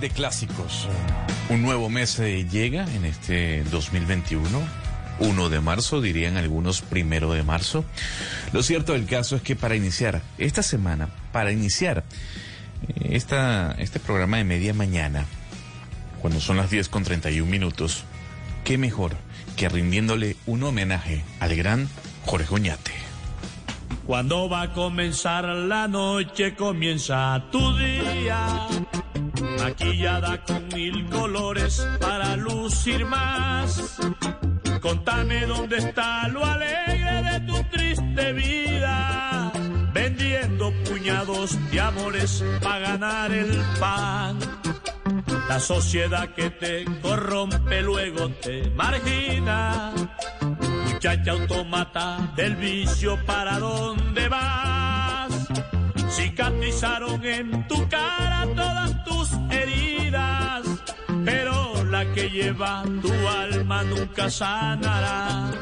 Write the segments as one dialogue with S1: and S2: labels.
S1: De clásicos. Un nuevo mes eh, llega en este 2021. 1 de marzo, dirían algunos primero de marzo. Lo cierto del caso es que para iniciar esta semana, para iniciar eh, esta, este programa de media mañana, cuando son las 10 con 31 minutos, qué mejor que rindiéndole un homenaje al gran Jorge Oñate.
S2: Cuando va a comenzar la noche, comienza tu día. Maquillada con mil colores para lucir más. Contame dónde está lo alegre de tu triste vida. Vendiendo puñados de amores para ganar el pan. La sociedad que te corrompe luego te margina. Muchacha automata del vicio, ¿para dónde vas? Cicatrizaron en tu cara todas tus heridas, pero la que lleva tu alma nunca sanará.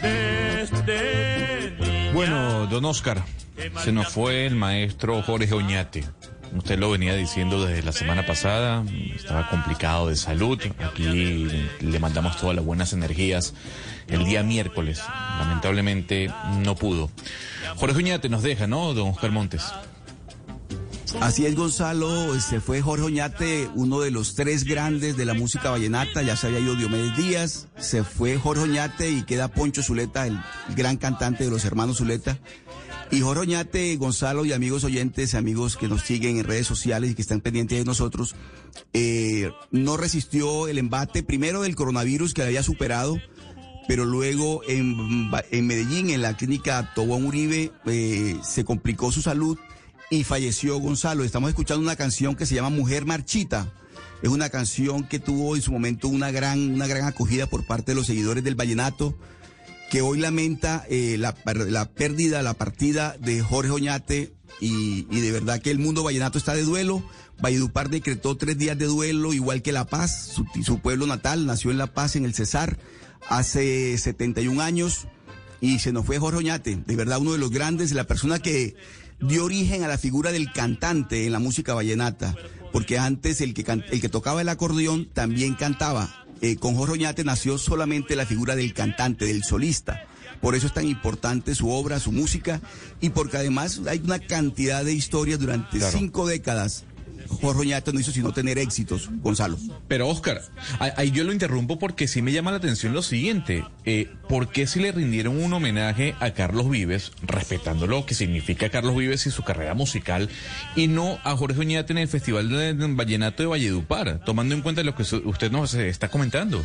S2: Desde niña,
S1: Bueno, don Oscar, se nos fue el maestro Jorge Oñate. Usted lo venía diciendo desde la semana pasada, estaba complicado de salud. Aquí le mandamos todas las buenas energías el día miércoles. Lamentablemente no pudo. Jorge Oñate nos deja, ¿no, don Oscar Montes?
S3: Así es, Gonzalo. Se fue Jorge Oñate, uno de los tres grandes de la música vallenata. Ya se había ido Diomedes Díaz. Se fue Jorge Oñate y queda Poncho Zuleta, el gran cantante de los hermanos Zuleta. Y Jorge Gonzalo y amigos oyentes, amigos que nos siguen en redes sociales y que están pendientes de nosotros, eh, no resistió el embate primero del coronavirus que había superado, pero luego en, en Medellín, en la clínica Tobón Uribe, eh, se complicó su salud y falleció Gonzalo. Estamos escuchando una canción que se llama Mujer Marchita. Es una canción que tuvo en su momento una gran, una gran acogida por parte de los seguidores del vallenato, que hoy lamenta eh, la, la, pérdida, la partida de Jorge Oñate y, y, de verdad que el mundo vallenato está de duelo. Valledupar decretó tres días de duelo, igual que La Paz, su, su pueblo natal, nació en La Paz, en el Cesar, hace 71 años y se nos fue Jorge Oñate, de verdad uno de los grandes, la persona que dio origen a la figura del cantante en la música vallenata, porque antes el que, el que tocaba el acordeón también cantaba. Eh, con Jorge Oñate nació solamente la figura del cantante, del solista. Por eso es tan importante su obra, su música, y porque además hay una cantidad de historias durante claro. cinco décadas Jorge Oñate no hizo sino tener éxitos, Gonzalo.
S1: Pero Oscar, ahí yo lo interrumpo porque sí me llama la atención lo siguiente. Eh, ¿Por qué si le rindieron un homenaje a Carlos Vives, respetando lo que significa Carlos Vives y su carrera musical, y no a Jorge Oñate en el Festival de Vallenato de Valledupar, tomando en cuenta lo que usted nos está comentando?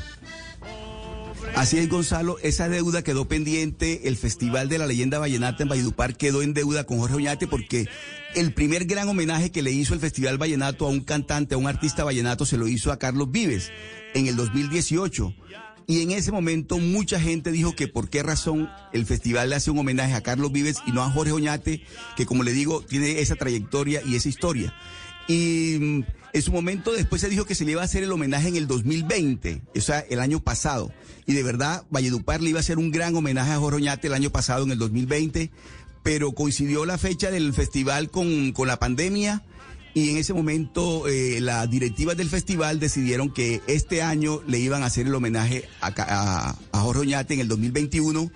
S3: Así es, Gonzalo, esa deuda quedó pendiente, el Festival de la Leyenda Vallenata en Valledupar quedó en deuda con Jorge Oñate porque el primer gran homenaje que le hizo el Festival Vallenato a un cantante, a un artista vallenato, se lo hizo a Carlos Vives en el 2018. Y en ese momento mucha gente dijo que por qué razón el festival le hace un homenaje a Carlos Vives y no a Jorge Oñate, que como le digo, tiene esa trayectoria y esa historia. Y en su momento después se dijo que se le iba a hacer el homenaje en el 2020, o sea, el año pasado. Y de verdad, Valledupar le iba a hacer un gran homenaje a Jorge Oñate el año pasado, en el 2020, pero coincidió la fecha del festival con, con la pandemia y en ese momento eh, las directivas del festival decidieron que este año le iban a hacer el homenaje a, a, a Jorge Oñate en el 2021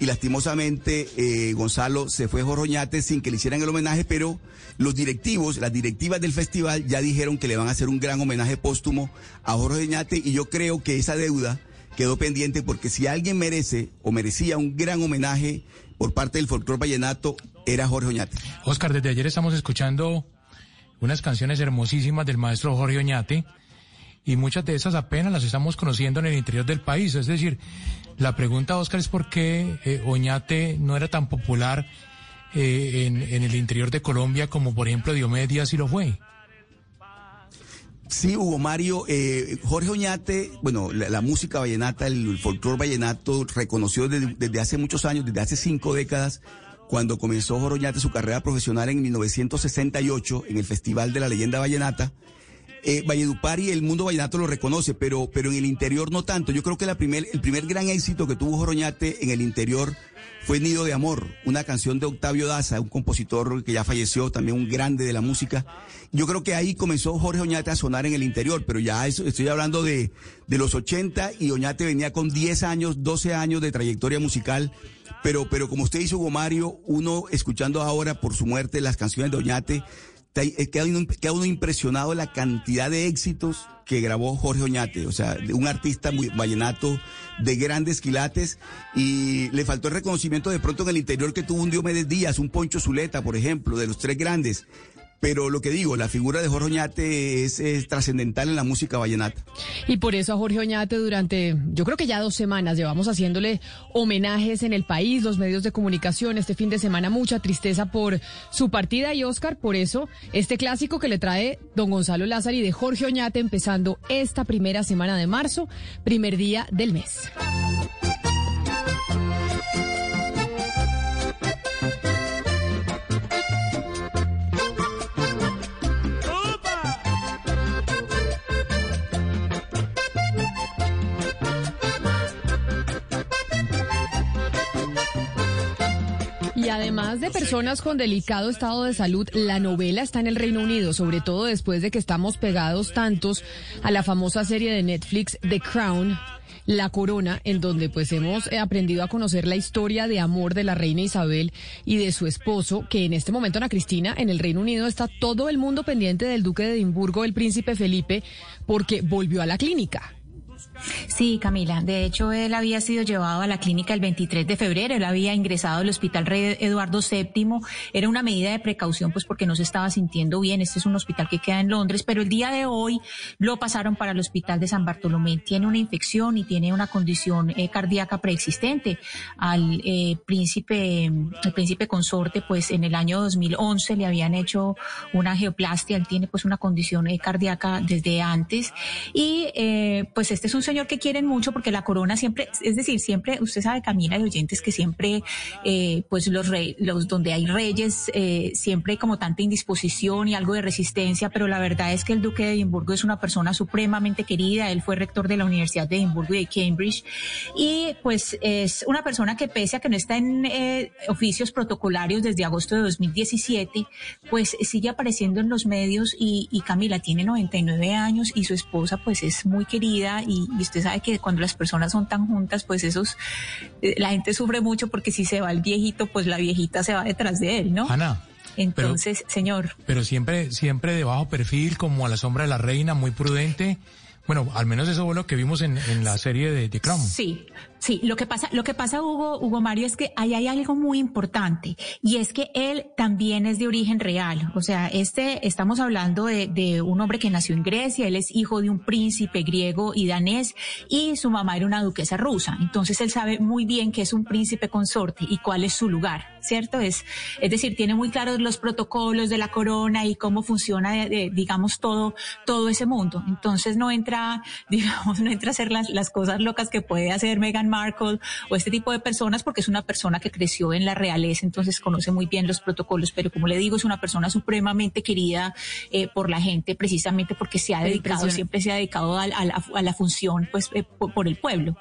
S3: y lastimosamente eh, Gonzalo se fue Jorge Oñate sin que le hicieran el homenaje, pero los directivos, las directivas del festival ya dijeron que le van a hacer un gran homenaje póstumo a Jorge Oñate y yo creo que esa deuda quedó pendiente porque si alguien merece o merecía un gran homenaje por parte del folclore vallenato era Jorge Oñate.
S4: Oscar, desde ayer estamos escuchando unas canciones hermosísimas del maestro Jorge Oñate y muchas de esas apenas las estamos conociendo en el interior del país. Es decir, la pregunta, Oscar, es por qué eh, Oñate no era tan popular eh, en, el interior de Colombia como, por ejemplo, Diomedes Díaz y lo fue.
S3: Sí, Hugo Mario, eh, Jorge Oñate, bueno, la, la, música vallenata, el, el folclore vallenato, reconoció desde, desde, hace muchos años, desde hace cinco décadas, cuando comenzó Jorge Oñate su carrera profesional en 1968 en el Festival de la Leyenda Vallenata. Eh, Valledupar y el mundo vallenato lo reconoce, pero, pero en el interior no tanto. Yo creo que la primer, el primer gran éxito que tuvo Jorge Oñate en el interior fue Nido de Amor, una canción de Octavio Daza, un compositor que ya falleció, también un grande de la música. Yo creo que ahí comenzó Jorge Oñate a sonar en el interior, pero ya estoy hablando de, de los 80 y Oñate venía con 10 años, 12 años de trayectoria musical. Pero, pero como usted dice, Hugo Mario, uno escuchando ahora por su muerte las canciones de Oñate, queda uno, uno impresionado la cantidad de éxitos que grabó Jorge Oñate, o sea, un artista muy vallenato de grandes quilates y le faltó el reconocimiento de pronto en el interior que tuvo un Diomedes Díaz, un Poncho Zuleta, por ejemplo, de los tres grandes. Pero lo que digo, la figura de Jorge Oñate es, es trascendental en la música vallenata.
S5: Y por eso a Jorge Oñate durante, yo creo que ya dos semanas llevamos haciéndole homenajes en el país, los medios de comunicación, este fin de semana mucha tristeza por su partida y Oscar, por eso este clásico que le trae don Gonzalo Lázaro y de Jorge Oñate empezando esta primera semana de marzo, primer día del mes. Y además de personas con delicado estado de salud, la novela está en el Reino Unido, sobre todo después de que estamos pegados tantos a la famosa serie de Netflix The Crown. La Corona, en donde pues hemos aprendido a conocer la historia de amor de la reina Isabel y de su esposo, que en este momento, Ana Cristina, en el Reino Unido está todo el mundo pendiente del duque de Edimburgo, el príncipe Felipe, porque volvió a la clínica.
S6: Sí, Camila. De hecho, él había sido llevado a la clínica el 23 de febrero. Él había ingresado al Hospital Rey Eduardo VII. Era una medida de precaución, pues porque no se estaba sintiendo bien. Este es un hospital que queda en Londres, pero el día de hoy lo pasaron para el Hospital de San Bartolomé. Tiene una infección y tiene una condición eh, cardíaca preexistente. Al eh, príncipe, el príncipe consorte, pues en el año 2011 le habían hecho una geoplastia. Él tiene pues una condición eh, cardíaca desde antes y pues este es un señor que quieren mucho porque la corona siempre, es decir, siempre, usted sabe, Camila de oyentes, que siempre, eh, pues los reyes, los donde hay reyes, eh, siempre como tanta indisposición y algo de resistencia, pero la verdad es que el duque de Edimburgo es una persona supremamente querida, él fue rector de la Universidad de Edimburgo y de Cambridge, y pues es una persona que pese a que no está en eh, oficios protocolarios desde agosto de 2017, pues sigue apareciendo en los medios y, y Camila tiene 99 años y su esposa pues es muy querida y, y usted sabe que cuando las personas son tan juntas, pues esos, eh, la gente sufre mucho porque si se va el viejito, pues la viejita se va detrás de él, ¿no?
S4: Ana.
S6: Entonces,
S4: pero,
S6: señor.
S4: Pero siempre, siempre de bajo perfil, como a la sombra de la reina, muy prudente. Bueno, al menos eso fue lo que vimos en, en la serie de The Crown.
S6: Sí, Sí, lo que pasa, lo que pasa, Hugo, Hugo Mario, es que ahí hay algo muy importante y es que él también es de origen real. O sea, este, estamos hablando de, de, un hombre que nació en Grecia, él es hijo de un príncipe griego y danés y su mamá era una duquesa rusa. Entonces él sabe muy bien que es un príncipe consorte y cuál es su lugar, ¿cierto? Es, es decir, tiene muy claros los protocolos de la corona y cómo funciona, de, de, digamos, todo, todo ese mundo. Entonces no entra, digamos, no entra a hacer las, las cosas locas que puede hacer Meghan Markle o este tipo de personas porque es una persona que creció en la realeza, entonces conoce muy bien los protocolos, pero como le digo, es una persona supremamente querida eh, por la gente precisamente porque se ha dedicado, siempre se ha dedicado a, a, la, a la, función pues eh, por, por el pueblo.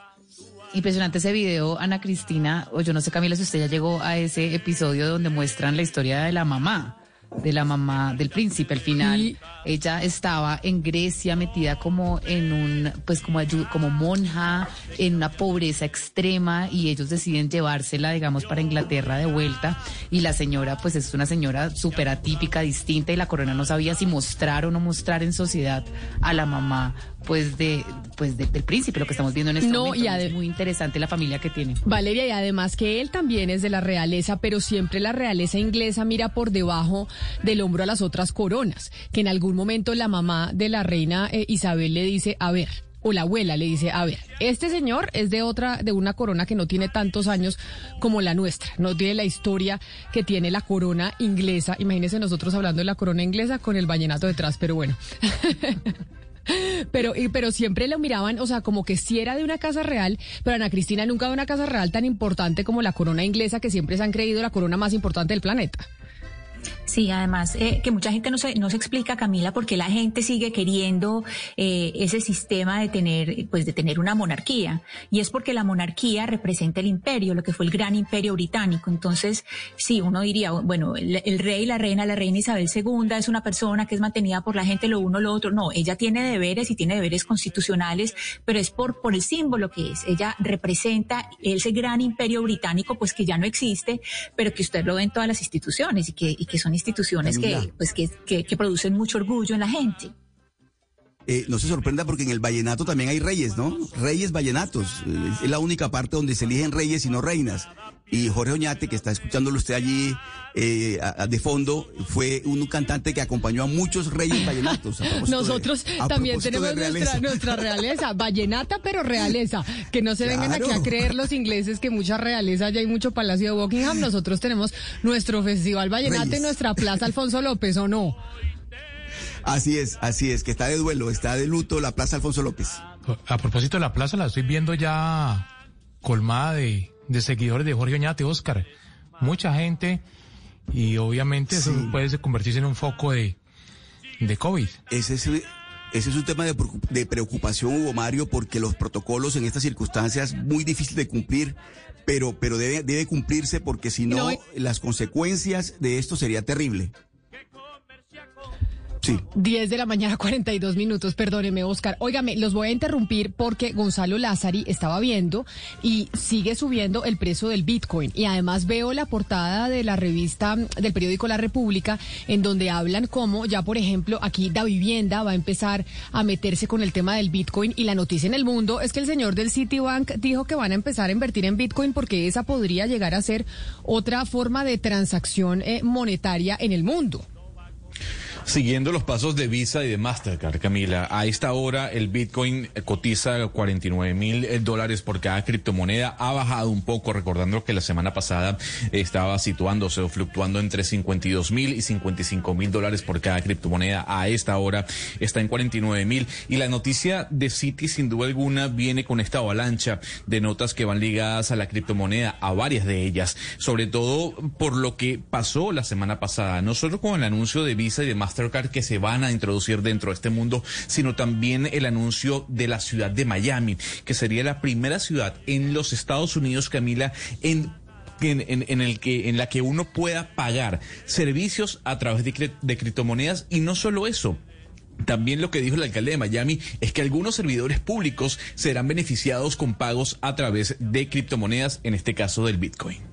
S7: Impresionante ese video, Ana Cristina, o yo no sé Camila si usted ya llegó a ese episodio donde muestran la historia de la mamá de la mamá del príncipe. Al final, ella estaba en Grecia metida como en un, pues como, como monja, en una pobreza extrema y ellos deciden llevársela, digamos, para Inglaterra de vuelta. Y la señora, pues es una señora súper atípica, distinta y la corona no sabía si mostrar o no mostrar en sociedad a la mamá, pues de, pues del príncipe, lo que estamos viendo en este
S5: No,
S7: momento.
S5: y
S7: es muy interesante la familia que tiene.
S5: Valeria, y además que él también es de la realeza, pero siempre la realeza inglesa mira por debajo del hombro a las otras coronas, que en algún momento la mamá de la reina eh, Isabel le dice, a ver, o la abuela le dice, a ver, este señor es de otra, de una corona que no tiene tantos años como la nuestra, no tiene la historia que tiene la corona inglesa. Imagínense nosotros hablando de la corona inglesa con el vallenato detrás, pero bueno. Pero, y- pero siempre lo miraban, o sea, como que sí era de una casa real, pero Ana Cristina nunca de una casa real tan importante como la corona inglesa, que siempre se han creído la corona más importante del planeta.
S6: Sí, además eh, que mucha gente no se, no se explica, Camila, por qué la gente sigue queriendo eh, ese sistema de tener, pues de tener una monarquía. Y es porque la monarquía representa el imperio, lo que fue el gran imperio británico. Entonces, sí, uno diría, bueno, el, el rey, la reina, la reina Isabel II es una persona que es mantenida por la gente, lo uno, lo otro. No, ella tiene deberes y tiene deberes constitucionales, pero es por, por el símbolo que es. Ella representa ese gran imperio británico, pues que ya no existe, pero que usted lo ve en todas las instituciones y que, y que son instituciones que, pues, que, que, que producen mucho orgullo en la gente.
S3: Eh, no se sorprenda porque en el vallenato también hay reyes, ¿no? Reyes vallenatos. Eh, Es la única parte donde se eligen reyes y no reinas. Y Jorge Oñate, que está escuchándolo usted allí eh, a- a- de fondo, fue un cantante que acompañó a muchos reyes vallenatos. a propósito de-
S5: Nosotros
S3: a
S5: también tenemos nuestra,
S3: realeza.
S5: nuestra realeza, vallenata, pero realeza. Que no se vengan aquí a creer los ingleses que mucha realeza, ya hay mucho palacio de Buckingham. Nosotros tenemos nuestro festival vallenata y nuestra plaza Alfonso López, ¿o no?
S3: Así es, así es, que está de duelo, está de luto la Plaza Alfonso López.
S4: A propósito de la plaza, la estoy viendo ya colmada de, de seguidores de Jorge Oñate, Oscar. Mucha gente y obviamente eso
S3: Sí.
S4: puede convertirse en un foco de, de COVID.
S3: Ese es, ese es un tema de, de preocupación, Hugo Mario, porque los protocolos en estas circunstancias muy difícil de cumplir, pero, pero debe, debe cumplirse porque si no,
S5: No,
S3: las consecuencias de esto sería terrible. Sí.
S5: 10 de la mañana, 42 minutos, perdóneme, Oscar. Óigame, los voy a interrumpir porque Gonzalo Lázari estaba viendo y sigue subiendo el precio del Bitcoin. Y además veo la portada de la revista del periódico La República, en donde hablan como ya, por ejemplo, aquí Da Vivienda va a empezar a meterse con el tema del Bitcoin. Y la noticia en el mundo es que el señor del Citibank dijo que van a empezar a invertir en Bitcoin porque esa podría llegar a ser otra forma de transacción eh, monetaria en el mundo.
S1: Siguiendo los pasos de Visa y de Mastercard, Camila, a esta hora el Bitcoin cotiza 49 mil eh, dólares por cada criptomoneda. Ha bajado un poco, recordando que la semana pasada estaba situándose o fluctuando entre 52 mil y 55 mil dólares por cada criptomoneda. A esta hora está en 49 mil. Y la noticia de Citi, sin duda alguna, viene con esta avalancha de notas que van ligadas a la criptomoneda, a varias de ellas, sobre todo por lo que pasó la semana pasada, no solo con el anuncio de Visa y de Mastercard que se van a introducir dentro de este mundo, sino también el anuncio de la ciudad de Miami, que sería la primera ciudad en los Estados Unidos, Camila, en en, el que en la que uno pueda pagar servicios a través de, de criptomonedas y no solo eso. También lo que dijo el alcalde de Miami es que algunos servidores públicos serán beneficiados con pagos a través de criptomonedas, en este caso del Bitcoin.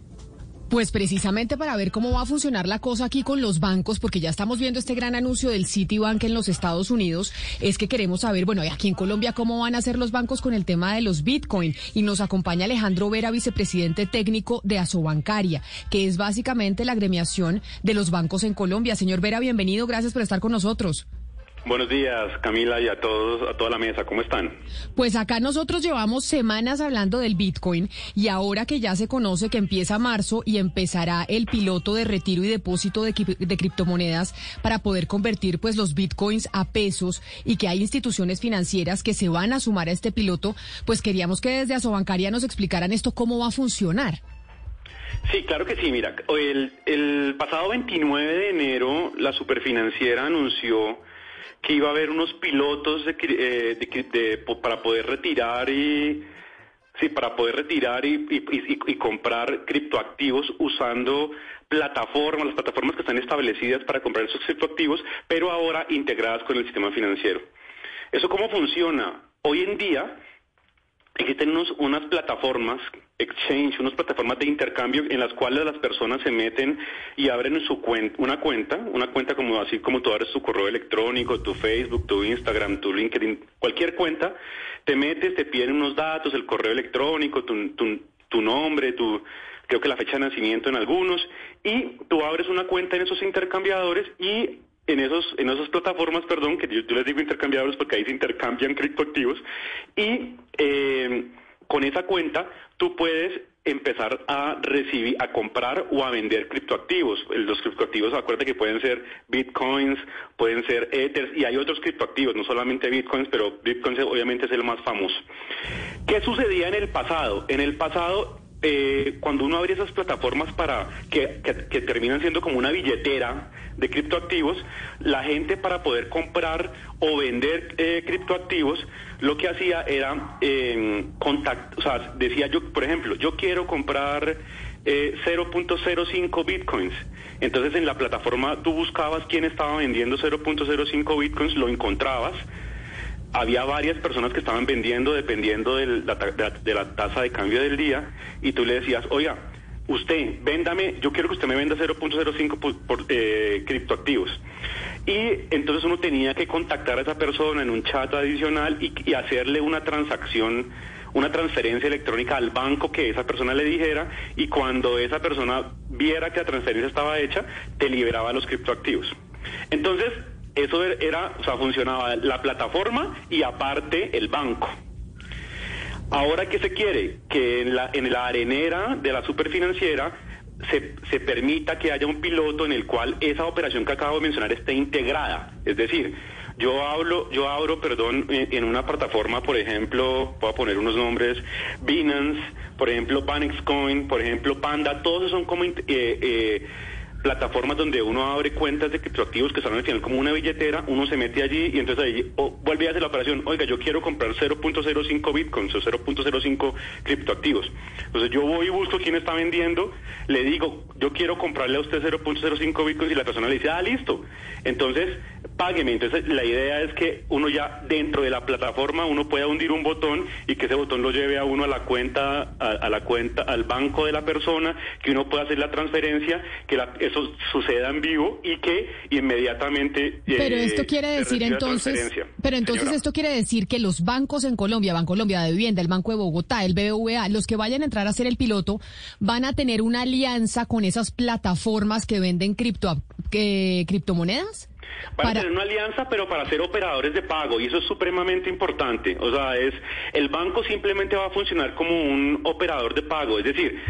S5: Pues precisamente para ver cómo va a funcionar la cosa aquí con los bancos, porque ya estamos viendo este gran anuncio del Citibank en los Estados Unidos, es que queremos saber, bueno, aquí en Colombia, cómo van a ser los bancos con el tema de los Bitcoin. Y nos acompaña Alejandro Vera, vicepresidente técnico de Asobancaria, que es básicamente la agremiación de los bancos en Colombia. Señor Vera, bienvenido, gracias por estar con nosotros.
S8: Buenos días, Camila, y a todos, a toda la mesa. ¿Cómo están?
S5: Pues acá nosotros llevamos semanas hablando del Bitcoin y ahora que ya se conoce que empieza marzo y empezará el piloto de retiro y depósito de, cri- de criptomonedas para poder convertir pues los Bitcoins a pesos y que hay instituciones financieras que se van a sumar a este piloto, pues queríamos que desde Asobancaria nos explicaran esto cómo va a funcionar.
S8: Sí, claro que sí. Mira, el, el pasado 29 de enero la superfinanciera anunció que iba a haber unos pilotos de, eh, de de- para poder retirar y sí, para poder retirar y- y comprar criptoactivos usando plataformas, las plataformas que están establecidas para comprar esos criptoactivos, pero ahora integradas con el sistema financiero. ¿Eso cómo funciona? Hoy en día existen unos, unas plataformas, exchange, unas plataformas de intercambio en las cuales las personas se meten y abren su una cuenta, una cuenta como así como tú abres tu correo electrónico, tu Facebook, tu Instagram, tu LinkedIn, cualquier cuenta, te metes, te piden unos datos, el correo electrónico, tu, tu, tu nombre, tu creo que la fecha de nacimiento en algunos, y tú abres una cuenta en esos intercambiadores y en esos en esas plataformas, perdón, que yo, les digo intercambiadores porque ahí se intercambian criptoactivos y eh, con esa cuenta tú puedes empezar a recibir, a comprar o a vender criptoactivos. Los criptoactivos, acuérdate que pueden ser bitcoins, pueden ser ethers y hay otros criptoactivos, no solamente bitcoins, pero bitcoins obviamente es el más famoso. ¿Qué sucedía en el pasado? En el pasado eh, cuando uno abre esas plataformas para que, terminan siendo como una billetera de criptoactivos, la gente para poder comprar o vender eh, criptoactivos, lo que hacía era eh, o sea, decía yo, por ejemplo, yo quiero comprar 0.05 eh, bitcoins. Entonces en la plataforma tú buscabas quién estaba vendiendo 0.05 bitcoins, lo encontrabas había varias personas que estaban vendiendo dependiendo de la, de la tasa de cambio del día y tú le decías, oiga, usted, véndame, yo quiero que usted me venda 0.05 por, por eh, criptoactivos. Y entonces uno tenía que contactar a esa persona en un chat adicional y, hacerle una transacción, una transferencia electrónica al banco que esa persona le dijera y cuando esa persona viera que la transferencia estaba hecha, te liberaba los criptoactivos. Entonces, eso era, o sea, funcionaba la plataforma y aparte el banco. Ahora, ¿qué se quiere? Que en la, en la arenera de la superfinanciera se, se, permita que haya un piloto en el cual esa operación que acabo de mencionar esté integrada. Es decir, yo hablo, yo abro, perdón, en, una plataforma, por ejemplo, voy a poner unos nombres, Binance, por ejemplo, Coin, por ejemplo, Panda, todos son como eh, eh, plataformas donde uno abre cuentas de criptoactivos que están al final como una billetera, uno se mete allí y entonces ahí vuelve a hacer la operación, oiga, yo quiero comprar 0.05 bitcoins o 0.05 criptoactivos. Entonces yo voy y busco quién está vendiendo, le digo, yo quiero comprarle a usted 0.05 bitcoins y la persona le dice, ah, listo. Entonces, págueme. Entonces la idea es que uno ya dentro de la plataforma uno pueda hundir un botón y que ese botón lo lleve a uno a la cuenta, a, la cuenta, al banco de la persona, que uno pueda hacer la transferencia, que eso suceda en vivo y que inmediatamente.
S5: Pero eh, esto quiere decir entonces, pero entonces esto quiere decir que los bancos en Colombia, Colombia de Vivienda, el Banco de Bogotá, el BBVA, los que vayan a entrar a hacer el piloto, van a tener una alianza con esas plataformas que venden cripto, que, criptomonedas.
S8: Van a tener una alianza, pero para ser operadores de pago, y eso es supremamente importante. O sea, es el banco simplemente va a funcionar como un operador de pago, es decir,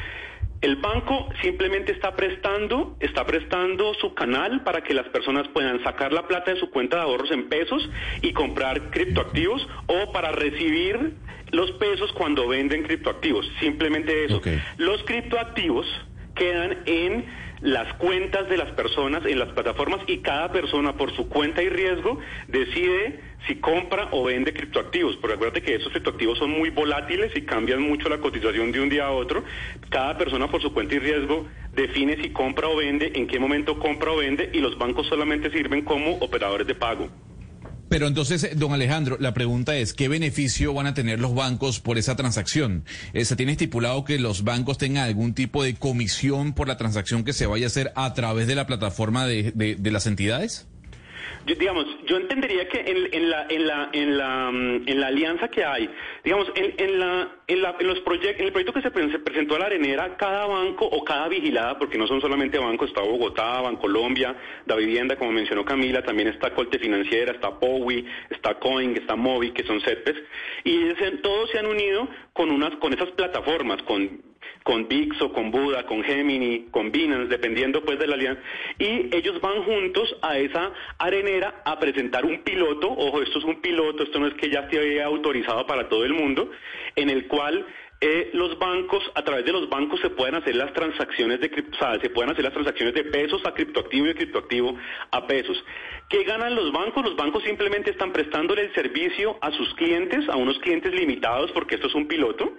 S8: el banco simplemente está prestando, está prestando su canal para que las personas puedan sacar la plata de su cuenta de ahorros en pesos y comprar criptoactivos o para recibir los pesos cuando venden criptoactivos. Simplemente eso. Los criptoactivos quedan en las cuentas de las personas en las plataformas y cada persona por su cuenta y riesgo decide si compra o vende criptoactivos. Pero acuérdate que esos criptoactivos son muy volátiles y cambian mucho la cotización de un día a otro. Cada persona por su cuenta y riesgo define si compra o vende, en qué momento compra o vende y los bancos solamente sirven como operadores de pago.
S1: Pero entonces, eh, don Alejandro, la pregunta es, ¿qué beneficio van a tener los bancos por esa transacción? Eh, ¿Se tiene estipulado que los bancos tengan algún tipo de comisión por la transacción que se vaya a hacer a través de la plataforma de, de las entidades?
S8: Yo, digamos, yo entendería que en, la, en, la, en, la, mm, en la alianza que hay, digamos, en, en, la, en, la, en los proyectos, en el proyecto que se, presentó a la arenera, cada banco o cada vigilada, porque no son solamente bancos, está Bogotá, Bancolombia, Da Vivienda, como mencionó Camila, también está Colte Financiera, está Powi, está Coin, está Movi, que son CEPES, y todos se han unido con unas, con esas plataformas, con con VIX o con Buda, con Gemini, con Binance, dependiendo pues de la alianza, y ellos van juntos a esa arenera a presentar un piloto, ojo, esto es un piloto, esto no es que ya esté autorizado para todo el mundo, en el cual eh, los bancos, a través de los bancos se pueden hacer las transacciones de o sea, se pueden hacer las transacciones de pesos a criptoactivo y de criptoactivo a pesos. ¿Qué ganan los bancos? Los bancos simplemente están prestándole el servicio a sus clientes, a unos clientes limitados, porque esto es un piloto.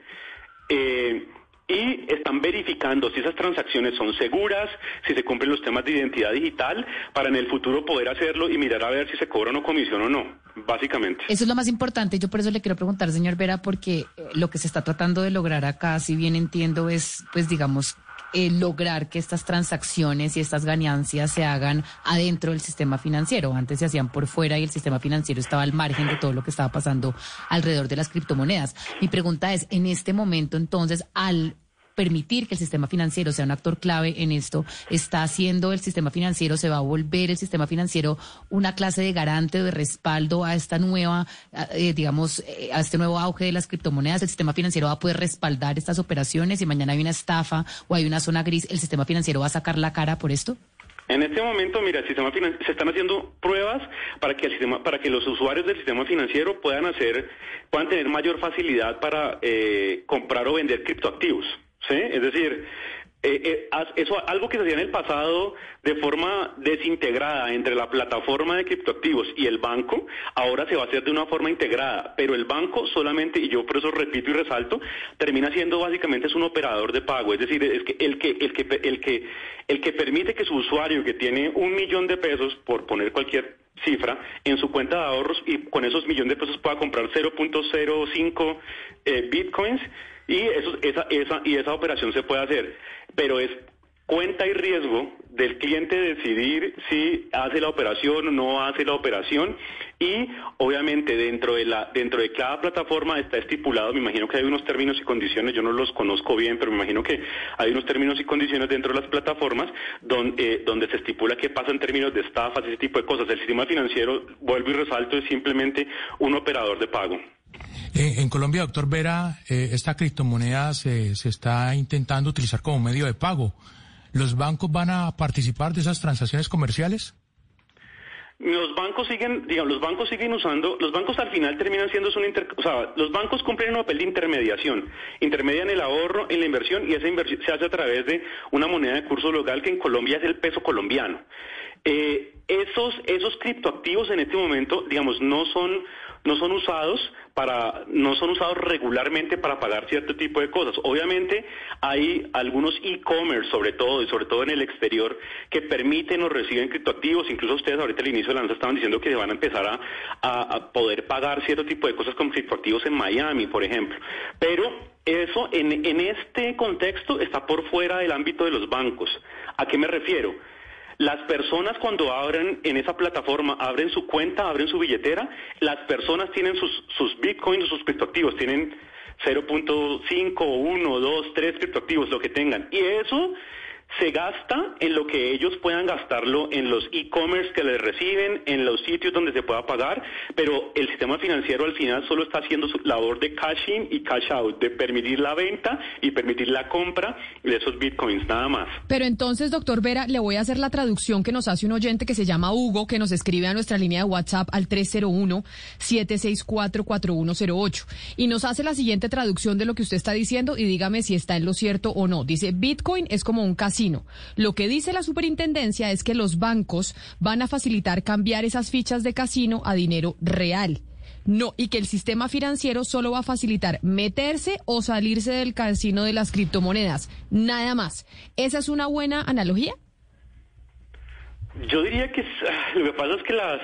S8: Eh, y están verificando si esas transacciones son seguras, si se cumplen los temas de identidad digital, para en el futuro poder hacerlo y mirar a ver si se cobra una comisión o no, básicamente.
S7: Eso es lo más importante. Yo por eso le quiero preguntar, señor Vera, porque eh, lo que se está tratando de lograr acá, si bien entiendo, es, pues digamos, eh, lograr que estas transacciones y estas ganancias se hagan adentro del sistema financiero. Antes se hacían por fuera y el sistema financiero estaba al margen de todo lo que estaba pasando alrededor de las criptomonedas. Mi pregunta es, en este momento entonces, al permitir que el sistema financiero sea un actor clave en esto, está haciendo el sistema financiero, se va a volver el sistema financiero una clase de garante, de respaldo a esta nueva, eh, digamos, eh, a este nuevo auge de las criptomonedas. El sistema financiero va a poder respaldar estas operaciones y mañana hay una estafa o hay una zona gris, ¿el sistema financiero va a sacar la cara por esto?
S8: En este momento, mira, el sistema se están haciendo pruebas para que el sistema, para que los usuarios del sistema financiero puedan hacer, puedan tener mayor facilidad para eh, comprar o vender criptoactivos. ¿Sí? Es decir, eh, eh, eso algo que se hacía en el pasado de forma desintegrada entre la plataforma de criptoactivos y el banco, ahora se va a hacer de una forma integrada, pero el banco solamente, y yo por eso repito y resalto, termina siendo básicamente es un operador de pago, es decir, es que el que el que el que el que permite que su usuario que tiene un millón de pesos por poner cualquier cifra en su cuenta de ahorros y con esos millones de pesos pueda comprar 0.05 eh, bitcoins y eso, esa, esa, y esa operación se puede hacer, pero es cuenta y riesgo del cliente decidir si hace la operación o no hace la operación y obviamente dentro de cada plataforma está estipulado, me imagino que hay unos términos y condiciones, yo no los conozco bien, pero me imagino que hay unos términos y condiciones dentro de las plataformas donde, eh, donde se estipula qué pasa en términos de estafas, ese tipo de cosas. El sistema financiero, vuelvo y resalto, es simplemente un operador de pago.
S4: Eh, en Colombia, doctor Vera, eh, esta criptomoneda se, se está intentando utilizar como medio de pago. ¿Los bancos van a participar de esas transacciones comerciales?
S8: Los bancos siguen, digamos, los bancos siguen usando, los bancos al final terminan siendo un inter, o sea, los bancos cumplen un papel de intermediación, intermedian el ahorro en la inversión y esa inversión se hace a través de una moneda de curso local que en Colombia es el peso colombiano. Eh, esos, esos criptoactivos en este momento, digamos, no son no son usados para no son usados regularmente para pagar cierto tipo de cosas. Obviamente hay algunos e-commerce sobre todo y sobre todo en el exterior que permiten o reciben criptoactivos. Incluso ustedes ahorita al inicio de la lanza estaban diciendo que se van a empezar a, a, poder pagar cierto tipo de cosas con criptoactivos en Miami, por ejemplo. Pero eso en, en este contexto está por fuera del ámbito de los bancos. ¿A qué me refiero? Las personas cuando abren en esa plataforma, abren su cuenta, abren su billetera, las personas tienen sus, sus bitcoins sus criptoactivos, tienen 0.5, 1, 2, 3 criptoactivos, lo que tengan. Y eso se gasta en lo que ellos puedan gastarlo en los e-commerce que les reciben, en los sitios donde se pueda pagar, pero el sistema financiero al final solo está haciendo su labor de cash in y cash out, de permitir la venta y permitir la compra de esos bitcoins, nada más.
S5: Pero entonces, doctor Vera, le voy a hacer la traducción que nos hace un oyente que se llama Hugo, que nos escribe a nuestra línea de WhatsApp al 301-764-4108 y nos hace la siguiente traducción de lo que usted está diciendo y dígame si está en lo cierto o no. Dice, Bitcoin es como un lo que dice la superintendencia es que los bancos van a facilitar cambiar esas fichas de casino a dinero real. No, y que el sistema financiero solo va a facilitar meterse o salirse del casino de las criptomonedas. Nada más. ¿Esa es una buena analogía?
S8: Yo diría que lo que pasa es que las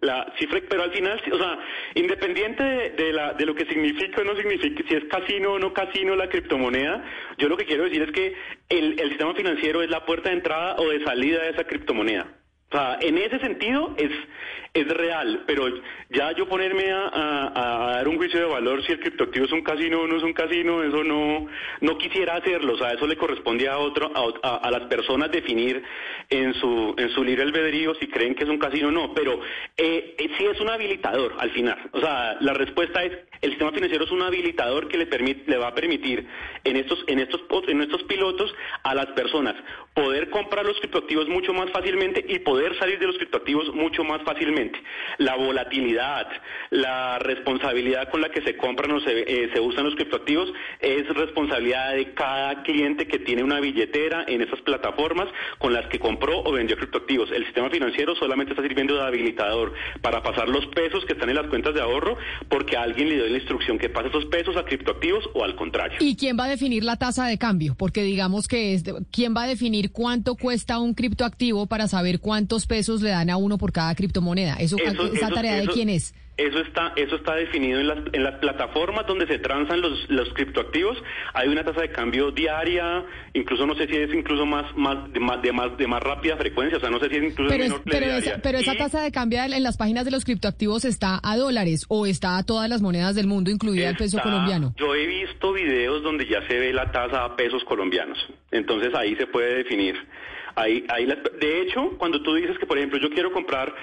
S8: la cifra, pero al final, o sea, independiente de, la, de lo que significa o no significa, si es casino o no casino la criptomoneda, yo lo que quiero decir es que el, el sistema financiero es la puerta de entrada o de salida de esa criptomoneda. Sea, en ese sentido es, es real, pero ya yo ponerme a, dar un juicio de valor si el criptoactivo es un casino o no es un casino, eso no, no quisiera hacerlo, o sea, eso le corresponde a otro, a, las personas definir en su, en su libre albedrío si creen que es un casino o no, pero eh, eh, sí es un habilitador al final, o sea, la respuesta es, el sistema financiero es un habilitador que le, permite, le va a permitir en estos, en estos, en estos pilotos a las personas poder comprar los criptoactivos mucho más fácilmente y poder poder salir de los criptoactivos mucho más fácilmente. La volatilidad, la responsabilidad con la que se compran o se, eh, se usan los criptoactivos es responsabilidad de cada cliente que tiene una billetera en esas plataformas con las que compró o vendió criptoactivos. El sistema financiero solamente está sirviendo de habilitador para pasar los pesos que están en las cuentas de ahorro porque alguien le dio la instrucción que pase esos pesos a criptoactivos o al contrario.
S5: ¿Y quién va a definir la tasa de cambio? Porque digamos que es quién va a definir cuánto cuesta un criptoactivo para saber cuántos pesos le dan a uno por cada criptomoneda. Eso, esa tarea de quién es.
S8: Eso está, eso está definido en las, en las plataformas donde se transan los, los criptoactivos. Hay una tasa de cambio diaria, incluso no sé si es incluso más, más, de, más, de, más, de más rápida frecuencia, o sea, no sé si es incluso
S5: pero
S8: menor
S5: pero, esa, pero esa tasa de cambio en las páginas de los criptoactivos está a dólares o está a todas las monedas del mundo, incluida el peso colombiano.
S8: Yo he visto videos donde ya se ve la tasa a pesos colombianos, entonces ahí se puede definir. Ahí, ahí de hecho, cuando tú dices que, por ejemplo, yo quiero comprar...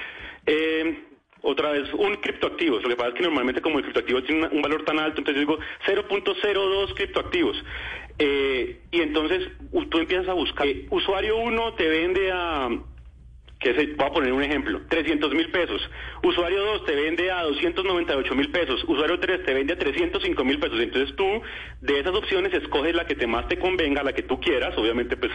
S8: Eh, otra vez, un criptoactivo. Lo que pasa es que normalmente como el criptoactivo tiene un valor tan alto, entonces yo digo 0.02 criptoactivos. Eh, y entonces tú empiezas a buscar. Eh, usuario 1 te vende a que se, voy a poner un ejemplo, 300 mil pesos. Usuario 2 te vende a 298 mil pesos. Usuario 3 te vende a 305 mil pesos. Entonces tú, de esas opciones, escoges la que te más te convenga, la que tú quieras. Obviamente, pues,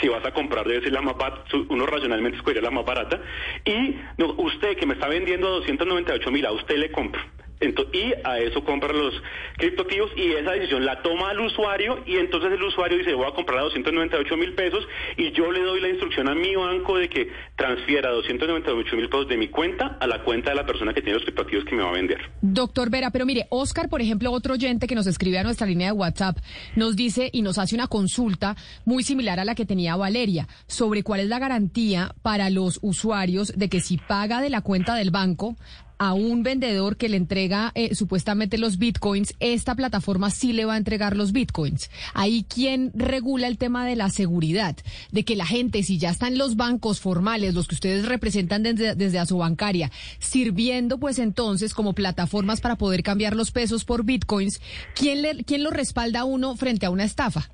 S8: si vas a comprar, debe ser la más barata. Uno racionalmente escogería la más barata. Y no, usted que me está vendiendo a 298 mil, a usted le compro y a eso compran los criptoactivos y esa decisión la toma el usuario y entonces el usuario dice voy a comprar a 298 mil pesos y yo le doy la instrucción a mi banco de que transfiera 298 mil pesos de mi cuenta a la cuenta de la persona que tiene los criptoactivos que me va a vender.
S5: Doctor Vera, pero mire, Oscar, por ejemplo, otro oyente que nos escribe a nuestra línea de WhatsApp, nos dice y nos hace una consulta muy similar a la que tenía Valeria sobre cuál es la garantía para los usuarios de que si paga de la cuenta del banco a un vendedor que le entrega eh, supuestamente los bitcoins, esta plataforma sí le va a entregar los bitcoins. Ahí quién regula el tema de la seguridad, de que la gente, si ya están los bancos formales, los que ustedes representan desde, desde a su bancaria, sirviendo pues entonces como plataformas para poder cambiar los pesos por bitcoins, ¿quién, le, quién lo respalda uno frente a una estafa?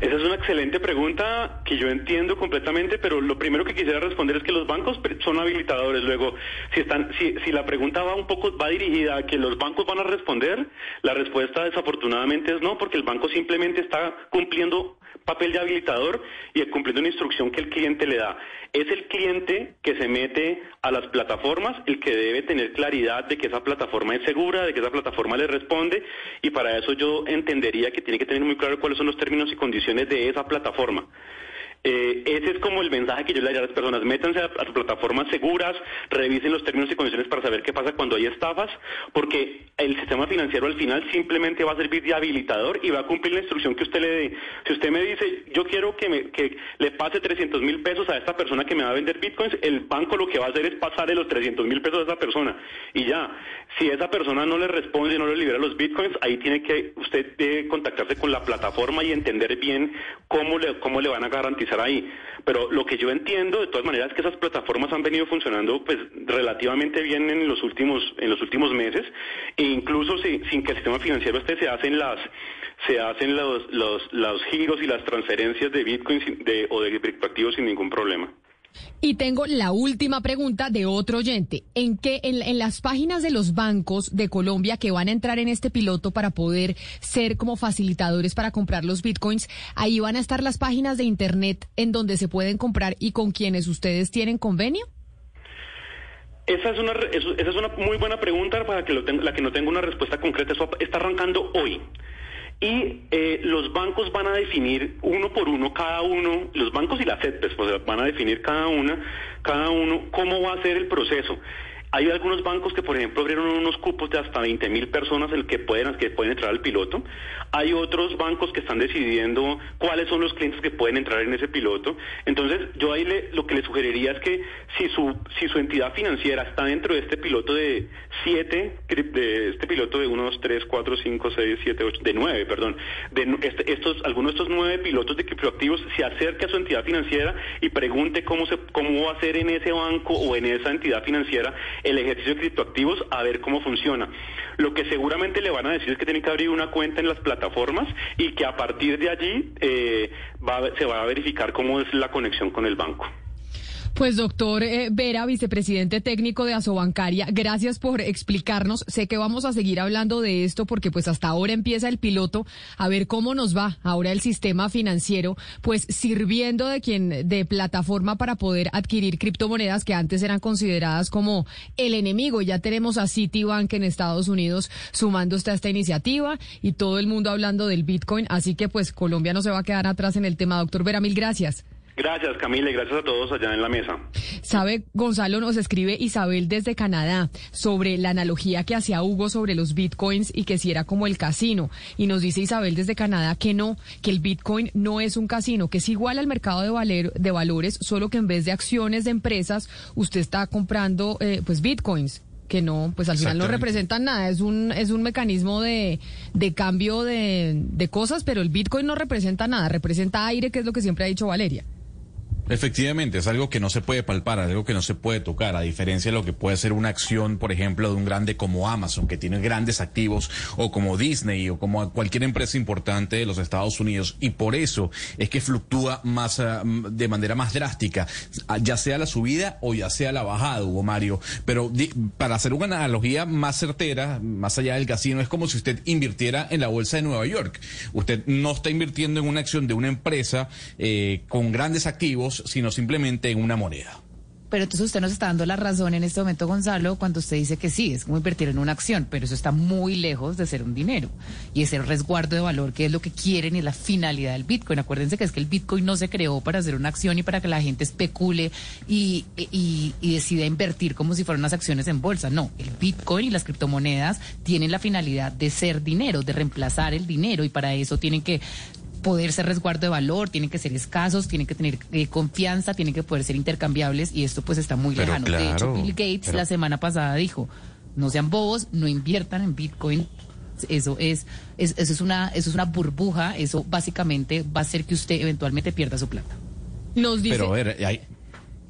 S8: Esa es una excelente pregunta que yo entiendo completamente, pero lo primero que quisiera responder es que los bancos son habilitadores. Luego, si están, si, si la pregunta va un poco, va dirigida a que los bancos van a responder, la respuesta desafortunadamente es no, porque el banco simplemente está cumpliendo papel de habilitador y cumpliendo una instrucción que el cliente le da. Es el cliente que se mete a las plataformas el que debe tener claridad de que esa plataforma es segura, de que esa plataforma le responde y para eso yo entendería que tiene que tener muy claro cuáles son los términos y condiciones de esa plataforma. Eh, ese es como el mensaje que yo le daría a las personas. Métanse a, a, plataformas seguras, revisen los términos y condiciones para saber qué pasa cuando hay estafas, porque el sistema financiero al final simplemente va a servir de habilitador y va a cumplir la instrucción que usted le dé. Si usted me dice, yo quiero que, me, que le pase 300 mil pesos a esta persona que me va a vender bitcoins, el banco lo que va a hacer es pasarle los 300 mil pesos a esa persona. Y ya, si esa persona no le responde, no le libera los bitcoins, ahí tiene que usted debe contactarse con la plataforma y entender bien cómo le, cómo le van a garantizar ahí. Pero lo que yo entiendo, de todas maneras, es que esas plataformas han venido funcionando pues relativamente bien en los últimos en los últimos meses e incluso sin que el sistema financiero esté se hacen las se hacen los los, giros y las transferencias de Bitcoin de, o de criptoactivos sin ningún problema.
S5: Y tengo la última pregunta de otro oyente. ¿En qué, en, las páginas de los bancos de Colombia que van a entrar en este piloto para poder ser como facilitadores para comprar los bitcoins, ahí van a estar las páginas de internet en donde se pueden comprar y con quienes ustedes tienen convenio?
S8: Esa es una, esa es una muy buena pregunta para que lo la que no tengo una respuesta concreta. Eso está arrancando hoy. Y eh, los bancos van a definir uno por uno, cada uno, los bancos y las CETES, pues van a definir cada una, cada uno, cómo va a ser el proceso. Hay algunos bancos que, por ejemplo, abrieron unos cupos de hasta 20 mil personas el que pueden, que pueden entrar al piloto. Hay otros bancos que están decidiendo cuáles son los clientes que pueden entrar en ese piloto. Entonces, yo ahí le, lo que le sugeriría es que si su, si su entidad financiera está dentro de este piloto de 7, de este piloto de 1, 2, 3, 4, 5, 6, 7, 8, de 9, perdón, de este, estos, algunos de estos 9 pilotos de criptoactivos se acerque a su entidad financiera y pregunte cómo, se, cómo va a ser en ese banco o en esa entidad financiera el ejercicio de criptoactivos a ver cómo funciona. Lo que seguramente le van a decir es que tiene que abrir una cuenta en las plataformas y que a partir de allí eh, se va a verificar cómo es la conexión con el banco.
S5: Pues doctor eh, Vera, vicepresidente técnico de Asobancaria, gracias por explicarnos. Sé que vamos a seguir hablando de esto porque pues hasta ahora empieza el piloto a ver cómo nos va ahora el sistema financiero, pues sirviendo de quien de plataforma para poder adquirir criptomonedas que antes eran consideradas como el enemigo. Ya tenemos a Citibank en Estados Unidos sumándose a esta iniciativa y todo el mundo hablando del Bitcoin, así que pues Colombia no se va a quedar atrás en el tema. Doctor Vera, mil gracias.
S8: Gracias, Camila, y gracias a todos allá en la mesa.
S5: Sabe, Gonzalo, nos escribe Isabel desde Canadá sobre la analogía que hacía Hugo sobre los bitcoins y que si era como el casino. Y nos dice Isabel desde Canadá que no, que el bitcoin no es un casino, que es igual al mercado de, de valores, solo que en vez de acciones de empresas, usted está comprando eh, pues bitcoins que no, pues al final no representan nada, es un, es un mecanismo de, de cambio de, de cosas, pero el Bitcoin no representa nada, representa aire, que es lo que siempre ha dicho Valeria.
S1: Efectivamente, es algo que no se puede palpar, algo que no se puede tocar, a diferencia de lo que puede ser una acción, por ejemplo, de un grande como Amazon, que tiene grandes activos, o como Disney, o como cualquier empresa importante de los Estados Unidos. Y por eso es que fluctúa más, ah, de manera más drástica, ah, ya sea la subida o ya sea la bajada, Hugo Mario. Pero para hacer una analogía más certera, más allá del casino, es como si usted invirtiera en la bolsa de Nueva York. Usted no está invirtiendo en una acción de una empresa eh, con grandes activos, sino simplemente en una moneda.
S7: Pero entonces usted nos está dando la razón en este momento, Gonzalo, cuando usted dice que sí, es como invertir en una acción, pero eso está muy lejos de ser un dinero y es el resguardo de valor, que es lo que quieren y la finalidad del Bitcoin. Acuérdense que es que el Bitcoin no se creó para hacer una acción y para que la gente especule y, y, y decida invertir como si fueran unas acciones en bolsa. No, el Bitcoin y las criptomonedas tienen la finalidad de ser dinero, de reemplazar el dinero y para eso tienen que poder ser resguardo de valor, tienen que ser escasos, tienen que tener eh, confianza, tienen que poder ser intercambiables y esto pues está muy lejano. de hecho, Bill Gates la semana pasada dijo, no sean bobos, no inviertan en Bitcoin. Eso es, eso es una, eso es una burbuja, eso básicamente va a hacer que usted eventualmente pierda su plata.
S5: Nos dice,
S1: Pero a ver, hay,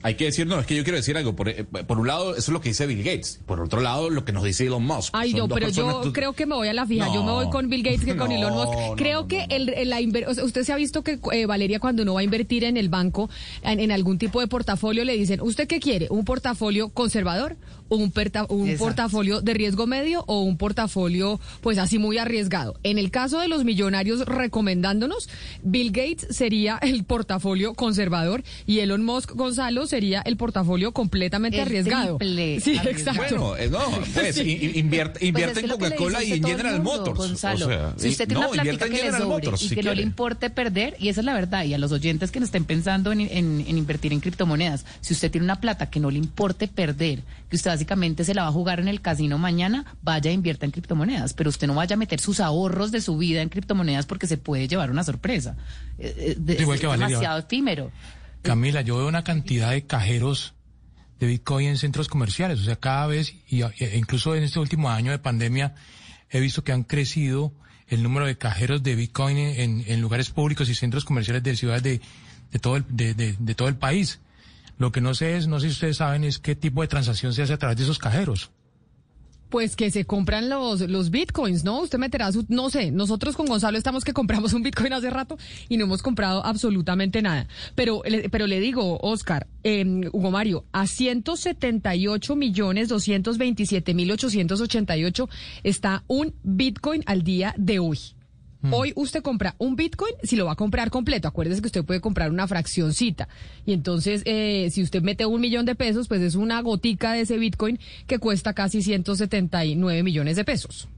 S1: hay que decir, no, es que yo quiero decir algo. Por, eh, por, un lado, eso es lo que dice Bill Gates. Por otro lado, lo que nos dice Elon Musk.
S5: Ay, no, pero yo creo que me voy a la fija. yo me voy con Bill Gates que con Elon Musk. Creo que el, la usted se ha visto que, eh, Valeria, cuando uno va a invertir en el banco, en, algún tipo de portafolio, le dicen, ¿usted qué quiere? ¿Un portafolio conservador? ¿Un, un portafolio de riesgo medio o un portafolio, pues así muy arriesgado? En el caso de los millonarios recomendándonos, Bill Gates sería el portafolio conservador y Elon Musk, Gonzalo, sería el portafolio completamente arriesgado.
S7: Sí,
S5: exacto.
S1: Bueno, eh, no, pues invierte, pues invierte en Coca-Cola y en General Motors.
S7: Gonzalo, si usted tiene una plática que le sobre y que no le importe perder, y esa es la verdad, y a los oyentes que no estén pensando en, en, invertir en criptomonedas, si usted tiene una plata que no le importe perder, que usted básicamente se la va a jugar en el casino mañana, vaya e invierta en criptomonedas, pero usted no vaya a meter sus ahorros de su vida en criptomonedas porque se puede llevar una sorpresa. Eh, eh, es demasiado efímero.
S4: Camila, yo veo una cantidad de cajeros de Bitcoin en centros comerciales. O sea, cada vez, y, e incluso en este último año de pandemia, he visto que han crecido el número de cajeros de Bitcoin en, lugares públicos y centros comerciales de ciudades de, de, todo el, de, de, todo el país. Lo que no sé es, no sé si ustedes saben, es qué tipo de transacción se hace a través de esos cajeros.
S5: Pues que se compran los, los bitcoins, ¿no? Usted meterá su, no sé, nosotros con Gonzalo estamos que compramos un bitcoin hace rato y no hemos comprado absolutamente nada. Pero, pero le digo, Oscar, eh, Hugo Mario, a 178 millones 227 mil 888 está un bitcoin al día de hoy. Mm. Hoy usted compra un Bitcoin si lo va a comprar completo. Acuérdese que usted puede comprar una fraccioncita. Y entonces, eh, si usted mete un millón de pesos, pues es una gotica de ese Bitcoin que cuesta casi 179 millones de pesos.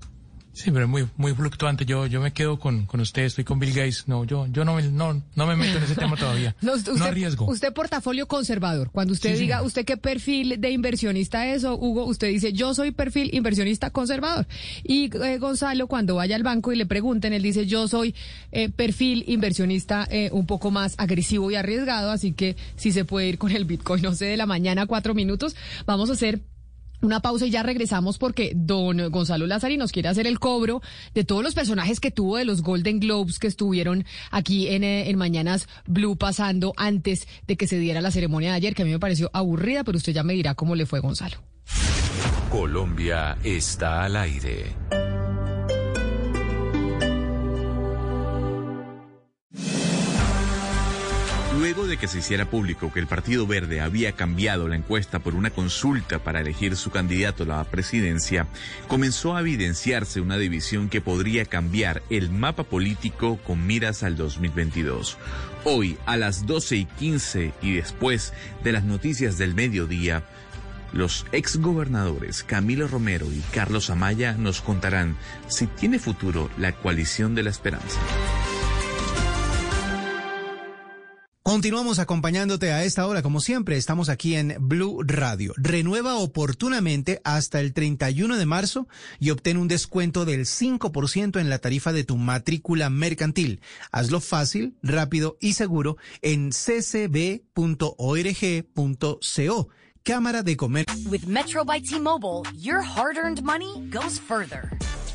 S4: Sí, pero es muy, muy fluctuante. Yo, yo me quedo con, con usted, estoy con Bill Gates. No, yo, yo no, me- no, no me meto en ese tema todavía.
S5: No,
S4: No,
S5: usted,
S4: arriesgo.
S5: Usted portafolio conservador. Cuando usted
S4: Sí,
S5: diga, usted qué perfil de inversionista es, o Hugo, usted dice, yo soy perfil inversionista conservador. Y eh, Gonzalo, cuando vaya al banco y le pregunten, él dice, yo soy eh, perfil inversionista eh, un poco más agresivo y arriesgado, así que si se puede ir con el Bitcoin, no sé, de la mañana a cuatro minutos, vamos a hacer una pausa y ya regresamos porque don Gonzalo Lázari nos quiere hacer el cobro de todos los personajes que tuvo de los Golden Globes que estuvieron aquí en, eh, en Mañanas Blue pasando antes de que se diera la ceremonia de ayer, que a mí me pareció aburrida, pero usted ya me dirá cómo le fue Gonzalo.
S9: Colombia está al aire.
S1: Luego de que se hiciera público que el Partido Verde había cambiado la encuesta por una consulta para elegir su candidato a la presidencia, comenzó a evidenciarse una división que podría cambiar el mapa político con miras al 2022. Hoy, a las 12 y 15 y después de las noticias del mediodía, los exgobernadores Camilo Romero y Carlos Amaya nos contarán si tiene futuro la coalición de la esperanza.
S10: Continuamos acompañándote a esta hora, como siempre, estamos aquí en Blue Radio. Renueva oportunamente hasta el 31 de marzo y obtén un descuento del 5% en la tarifa de tu matrícula mercantil. Hazlo fácil, rápido y seguro en ccb.org.co. Cámara de Comercio.
S11: With Metro by T-Mobile, your hard-earned money goes further.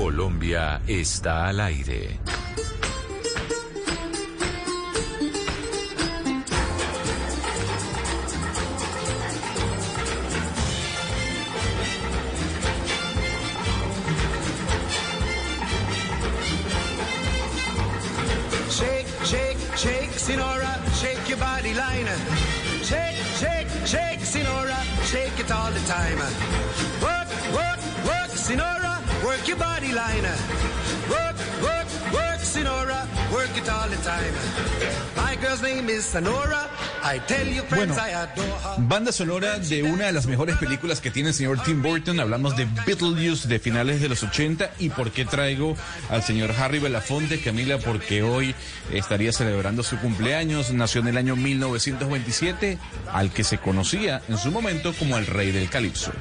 S9: Colombia está al aire.
S12: Shake, shake, shake, Sinora, shake your body line. Shake, shake, shake, Sinora, shake it all the time. Work your body line. Work, work, work, Sinora, work it all the time. My girl's name is Sonora. I tell you, friends,
S1: Bueno.
S12: I adore her.
S1: Banda sonora de una de las mejores películas que tiene el señor Tim Burton. Hablamos de Beetlejuice de finales de los 80. ¿Y por qué traigo al señor Harry Belafonte, Camila? Porque hoy estaría celebrando su cumpleaños. Nació en el año 1927, al que se conocía en su momento como el rey del calipso.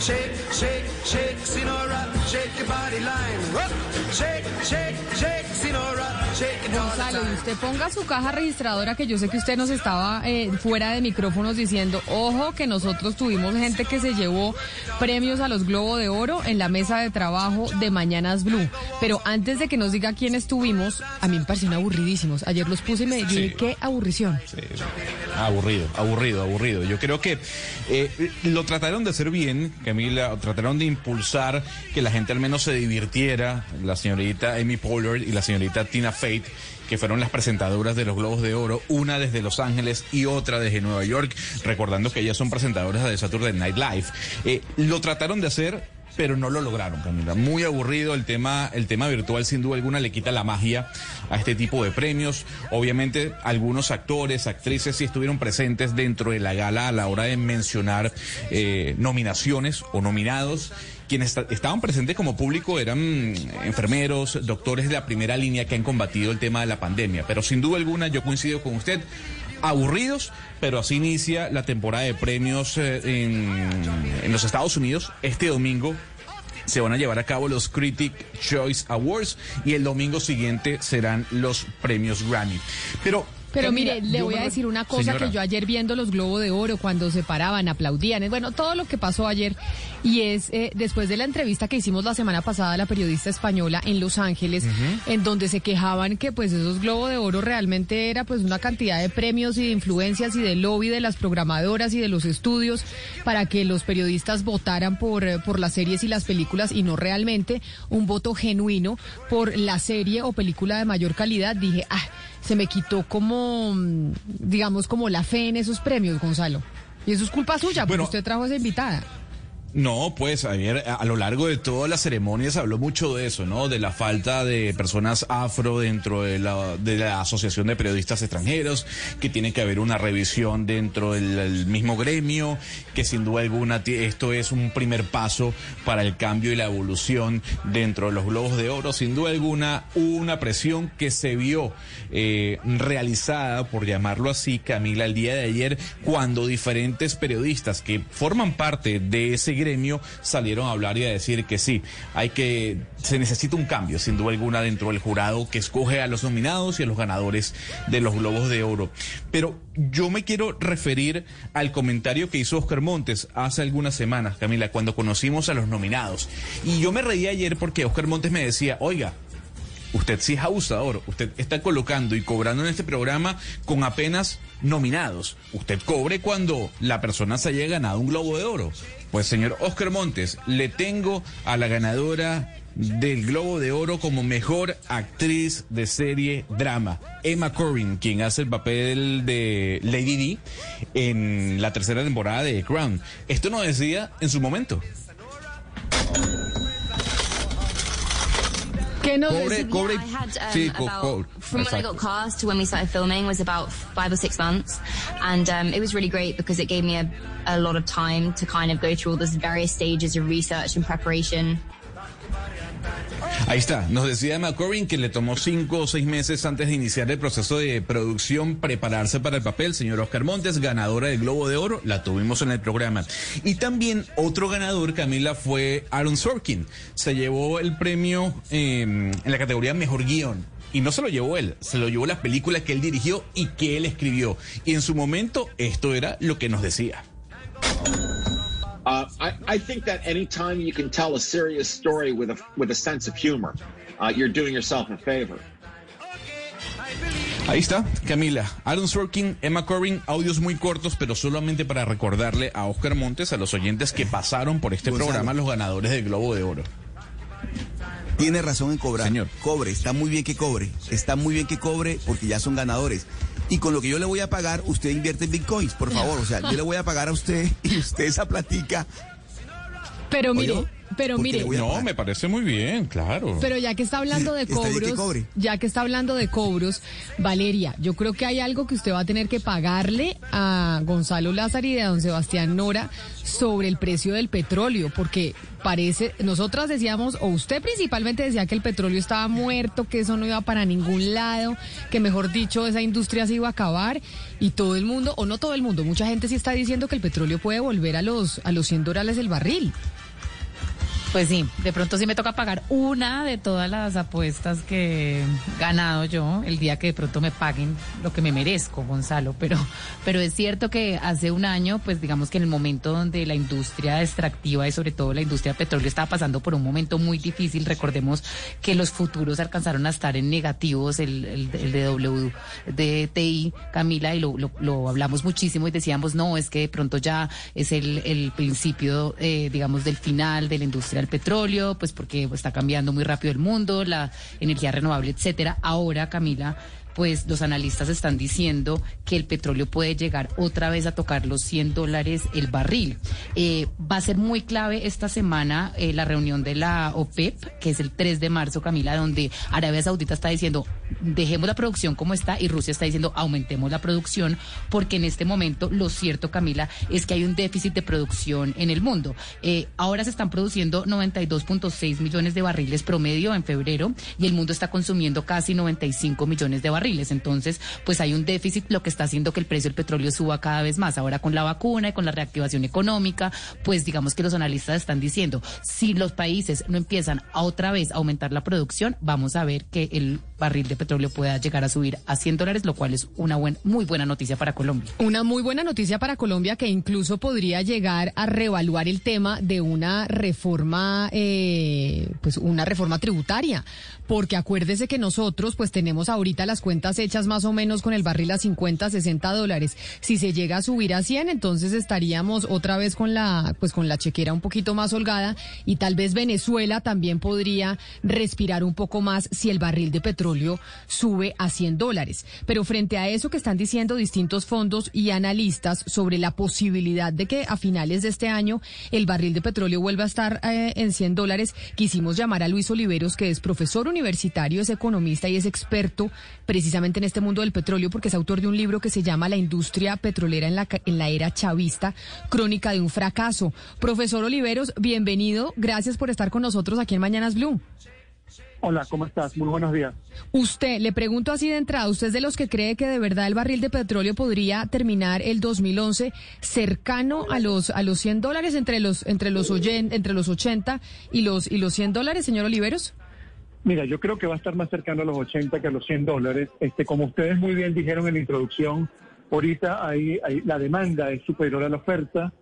S12: Shake, shake, shake, Sinora, shake your body line. Work. Shake, shake, shake, Sinora, shake
S5: Gonzalo, usted ponga su caja registradora que yo sé que usted nos estaba eh, fuera de micrófonos diciendo, ojo que nosotros tuvimos gente que se llevó premios a los Globo de Oro en la mesa de trabajo de Mañanas Blue. Pero antes de que nos diga quién estuvimos, a mí me parecieron aburridísimos. Ayer los puse y me dije,
S1: Sí.
S5: qué aburrición.
S1: Aburrido, aburrido, aburrido. Yo creo que eh, lo trataron de hacer bien, Camila, trataron de impulsar que la gente al menos se divirtiera, la señorita Amy Pollard y la señorita Tina Fate que fueron las presentadoras de los Globos de Oro, una desde Los Ángeles y otra desde Nueva York, recordando que ellas son presentadoras de Saturday Night Live. Eh, lo trataron de hacer, pero no lo lograron, Camila. Muy aburrido el tema, el tema virtual, sin duda alguna, le quita la magia a este tipo de premios. Obviamente, algunos actores, actrices sí estuvieron presentes dentro de la gala a la hora de mencionar eh, nominaciones o nominados. Quienes esta- estaban presentes como público eran mm, enfermeros, doctores de la primera línea que han combatido el tema de la pandemia. Pero sin duda alguna, yo coincido con usted aburridos, pero así inicia la temporada de premios eh, en, en los Estados Unidos. Este domingo se van a llevar a cabo los Critic Choice Awards y el domingo siguiente serán los premios Grammy. Pero
S5: Pero mire, le voy a decir una cosa que yo ayer viendo los Globos de Oro, cuando se paraban, aplaudían, bueno, todo lo que pasó ayer, y es eh, después de la entrevista que hicimos la semana pasada a la periodista española en Los Ángeles, en donde se quejaban que pues esos Globos de Oro realmente era pues una cantidad de premios y de influencias y de lobby de las programadoras y de los estudios para que los periodistas votaran por, eh, por las series y las películas y no realmente un voto genuino por la serie o película de mayor calidad. Dije, ah, se me quitó como, mm, digamos, como la fe en esos premios, Gonzalo. Y eso es culpa suya, porque usted trajo a esa invitada.
S1: No, pues ayer a lo largo de todas las ceremonias habló mucho de eso, ¿no? De la falta de personas afro dentro de la, de la Asociación de Periodistas Extranjeros, que tiene que haber una revisión dentro del, mismo gremio, que sin duda alguna esto es un primer paso para el cambio y la evolución dentro de los Globos de Oro. Sin duda alguna, una presión que se vio eh, realizada, por llamarlo así, Camila, el día de ayer, cuando diferentes periodistas que forman parte de ese gremio salieron a hablar y a decir que sí, hay que, se necesita un cambio, sin duda alguna, dentro del jurado que escoge a los nominados y a los ganadores de los Globos de Oro. Pero yo me quiero referir al comentario que hizo Oscar Montes hace algunas semanas, Camila, cuando conocimos a los nominados. Y yo me reí ayer porque Oscar Montes me decía, oiga, usted sí es abusador, usted está colocando y cobrando en este programa con apenas nominados. Usted cobre cuando la persona se haya ganado un globo de oro. Pues señor Oscar Montes, le tengo a la ganadora del Globo de Oro como mejor actriz de serie drama, Emma Corrin, quien hace el papel de Lady D en la tercera temporada de Crown. Esto no decía en su momento.
S5: ¿Qué nos
S13: cobre, cobre, I had, um, sí, about, from when I got cast to when we started filming was about five or six months. And um, it was really great because it gave me a, a lot of time to kind of go through all those various stages of research and preparation.
S1: Ahí está, nos decía Emma que le tomó cinco o seis meses antes de iniciar el proceso de producción prepararse para el papel. Señor Oscar Montes, ganadora del Globo de Oro, la tuvimos en el programa. Y también otro ganador, Camila, fue Aaron Sorkin. Se llevó el premio em, en la categoría Mejor Guión. Y no se lo llevó él, se lo llevó la película que él dirigió y que él escribió. Y en su momento esto era lo que nos decía.
S14: Uh, I, I, think that anytime you can tell a serious story with a with a sense of humor, uh, you're doing yourself a favor.
S1: Ahí está, Camila. Aaron Sorkin, Emma Corrin, audios muy cortos, pero solamente para recordarle a Oscar Montes, a los oyentes que pasaron por este programa, los ganadores del Globo de Oro.
S3: Tiene razón en cobrar. Señor. Cobre, está muy bien que cobre. Está muy bien que cobre porque ya son ganadores y con lo que yo le voy a pagar, usted invierte en bitcoins, por favor. O sea, yo le voy a pagar a usted y usted esa platica.
S5: Pero mire. Pero mire,
S1: no, me parece muy bien, claro.
S5: Pero ya que está hablando de cobros, ya que está hablando de cobros, Valeria, yo creo que hay algo que usted va a tener que pagarle a Gonzalo Lázaro y a don Sebastián Nora sobre el precio del petróleo, porque parece, nosotras decíamos, o usted principalmente decía que el petróleo estaba muerto, que eso no iba para ningún lado, que mejor dicho, esa industria se iba a acabar, y todo el mundo, o no todo el mundo, mucha gente sí está diciendo que el petróleo puede volver a los, a los 100 dólares el barril.
S7: Pues sí, de pronto sí me toca pagar una de todas las apuestas que he ganado yo el día que de pronto me paguen lo que me merezco, Gonzalo. Pero, pero es cierto que hace un año, pues digamos que en el momento donde la industria extractiva y sobre todo la industria petróleo estaba pasando por un momento muy difícil, recordemos que los futuros alcanzaron a estar en negativos, el, el, el de WDTI, Camila, y lo, lo, hablamos muchísimo y decíamos, no, es que de pronto ya es el, el principio, eh, digamos, del final de la industria el petróleo, pues porque está cambiando muy rápido el mundo, la energía renovable, etcétera. Ahora, Camila, pues los analistas están diciendo que el petróleo puede llegar otra vez a tocar los 100 dólares el barril. Eh, va a ser muy clave esta semana eh, la reunión de la OPEP, que es el 3 de marzo, Camila, donde Arabia Saudita está diciendo dejemos la producción como está y Rusia está diciendo aumentemos la producción, porque en este momento lo cierto, Camila, es que hay un déficit de producción en el mundo. Eh, ahora se están produciendo 92.6 millones de barriles promedio en febrero y el mundo está consumiendo casi 95 millones de barriles. Entonces, pues hay un déficit, lo que está haciendo que el precio del petróleo suba cada vez más. Ahora con la vacuna y con la reactivación económica, pues digamos que los analistas están diciendo, si los países no empiezan otra vez a aumentar la producción, vamos a ver que el barril de petróleo pueda llegar a subir a 100 dólares, lo cual es una buen, muy buena noticia para Colombia.
S5: Una muy buena noticia para Colombia que incluso podría llegar a reevaluar el tema de una reforma, eh, pues una reforma tributaria, porque acuérdese que nosotros pues tenemos ahorita las cuentas hechas más o menos con el barril a 50, 60 dólares. Si se llega a subir a 100, entonces estaríamos otra vez con la, pues con la chequera un poquito más holgada y tal vez Venezuela también podría respirar un poco más si el barril de petróleo sube a 100 dólares. Pero frente a eso que están diciendo distintos fondos y analistas sobre la posibilidad de que a finales de este año el barril de petróleo vuelva a estar eh, en 100 dólares, quisimos llamar a Luis Oliveros, que es profesor universitario, es economista y es experto en este mundo del petróleo porque es autor de un libro que se llama La industria petrolera en la, en la era chavista, crónica de un fracaso. Profesor Oliveros, bienvenido. Gracias por estar con nosotros aquí en Mañanas Blue.
S15: Hola, ¿cómo estás? Muy buenos días.
S5: Usted, le pregunto así de entrada, ¿usted es de los que cree que de verdad el barril de petróleo podría terminar el 2011 cercano a los a los 100 dólares entre los entre los entre los 80 y los y los 100 dólares, señor Oliveros?
S15: Mira, yo creo que va a estar más cercano a los 80 que a los 100 dólares. Este, como ustedes muy bien dijeron en la introducción, ahorita hay, la demanda es superior a la oferta,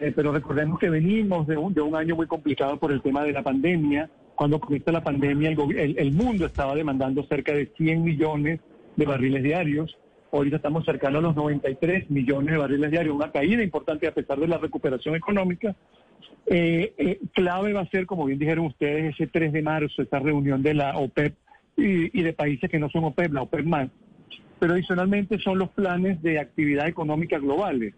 S15: eh, pero recordemos que venimos de un, de un año muy complicado por el tema de la pandemia cuando comienza la pandemia, el, mundo estaba demandando cerca de 100 millones de barriles diarios. Ahorita estamos cercanos a los 93 millones de barriles diarios, una caída importante a pesar de la recuperación económica. Eh, eh, clave va a ser, como bien dijeron ustedes, ese 3 de marzo, esta reunión de la OPEP y, y de países que no son OPEP, la OPEP más. Pero adicionalmente son los planes de actividad económica globales.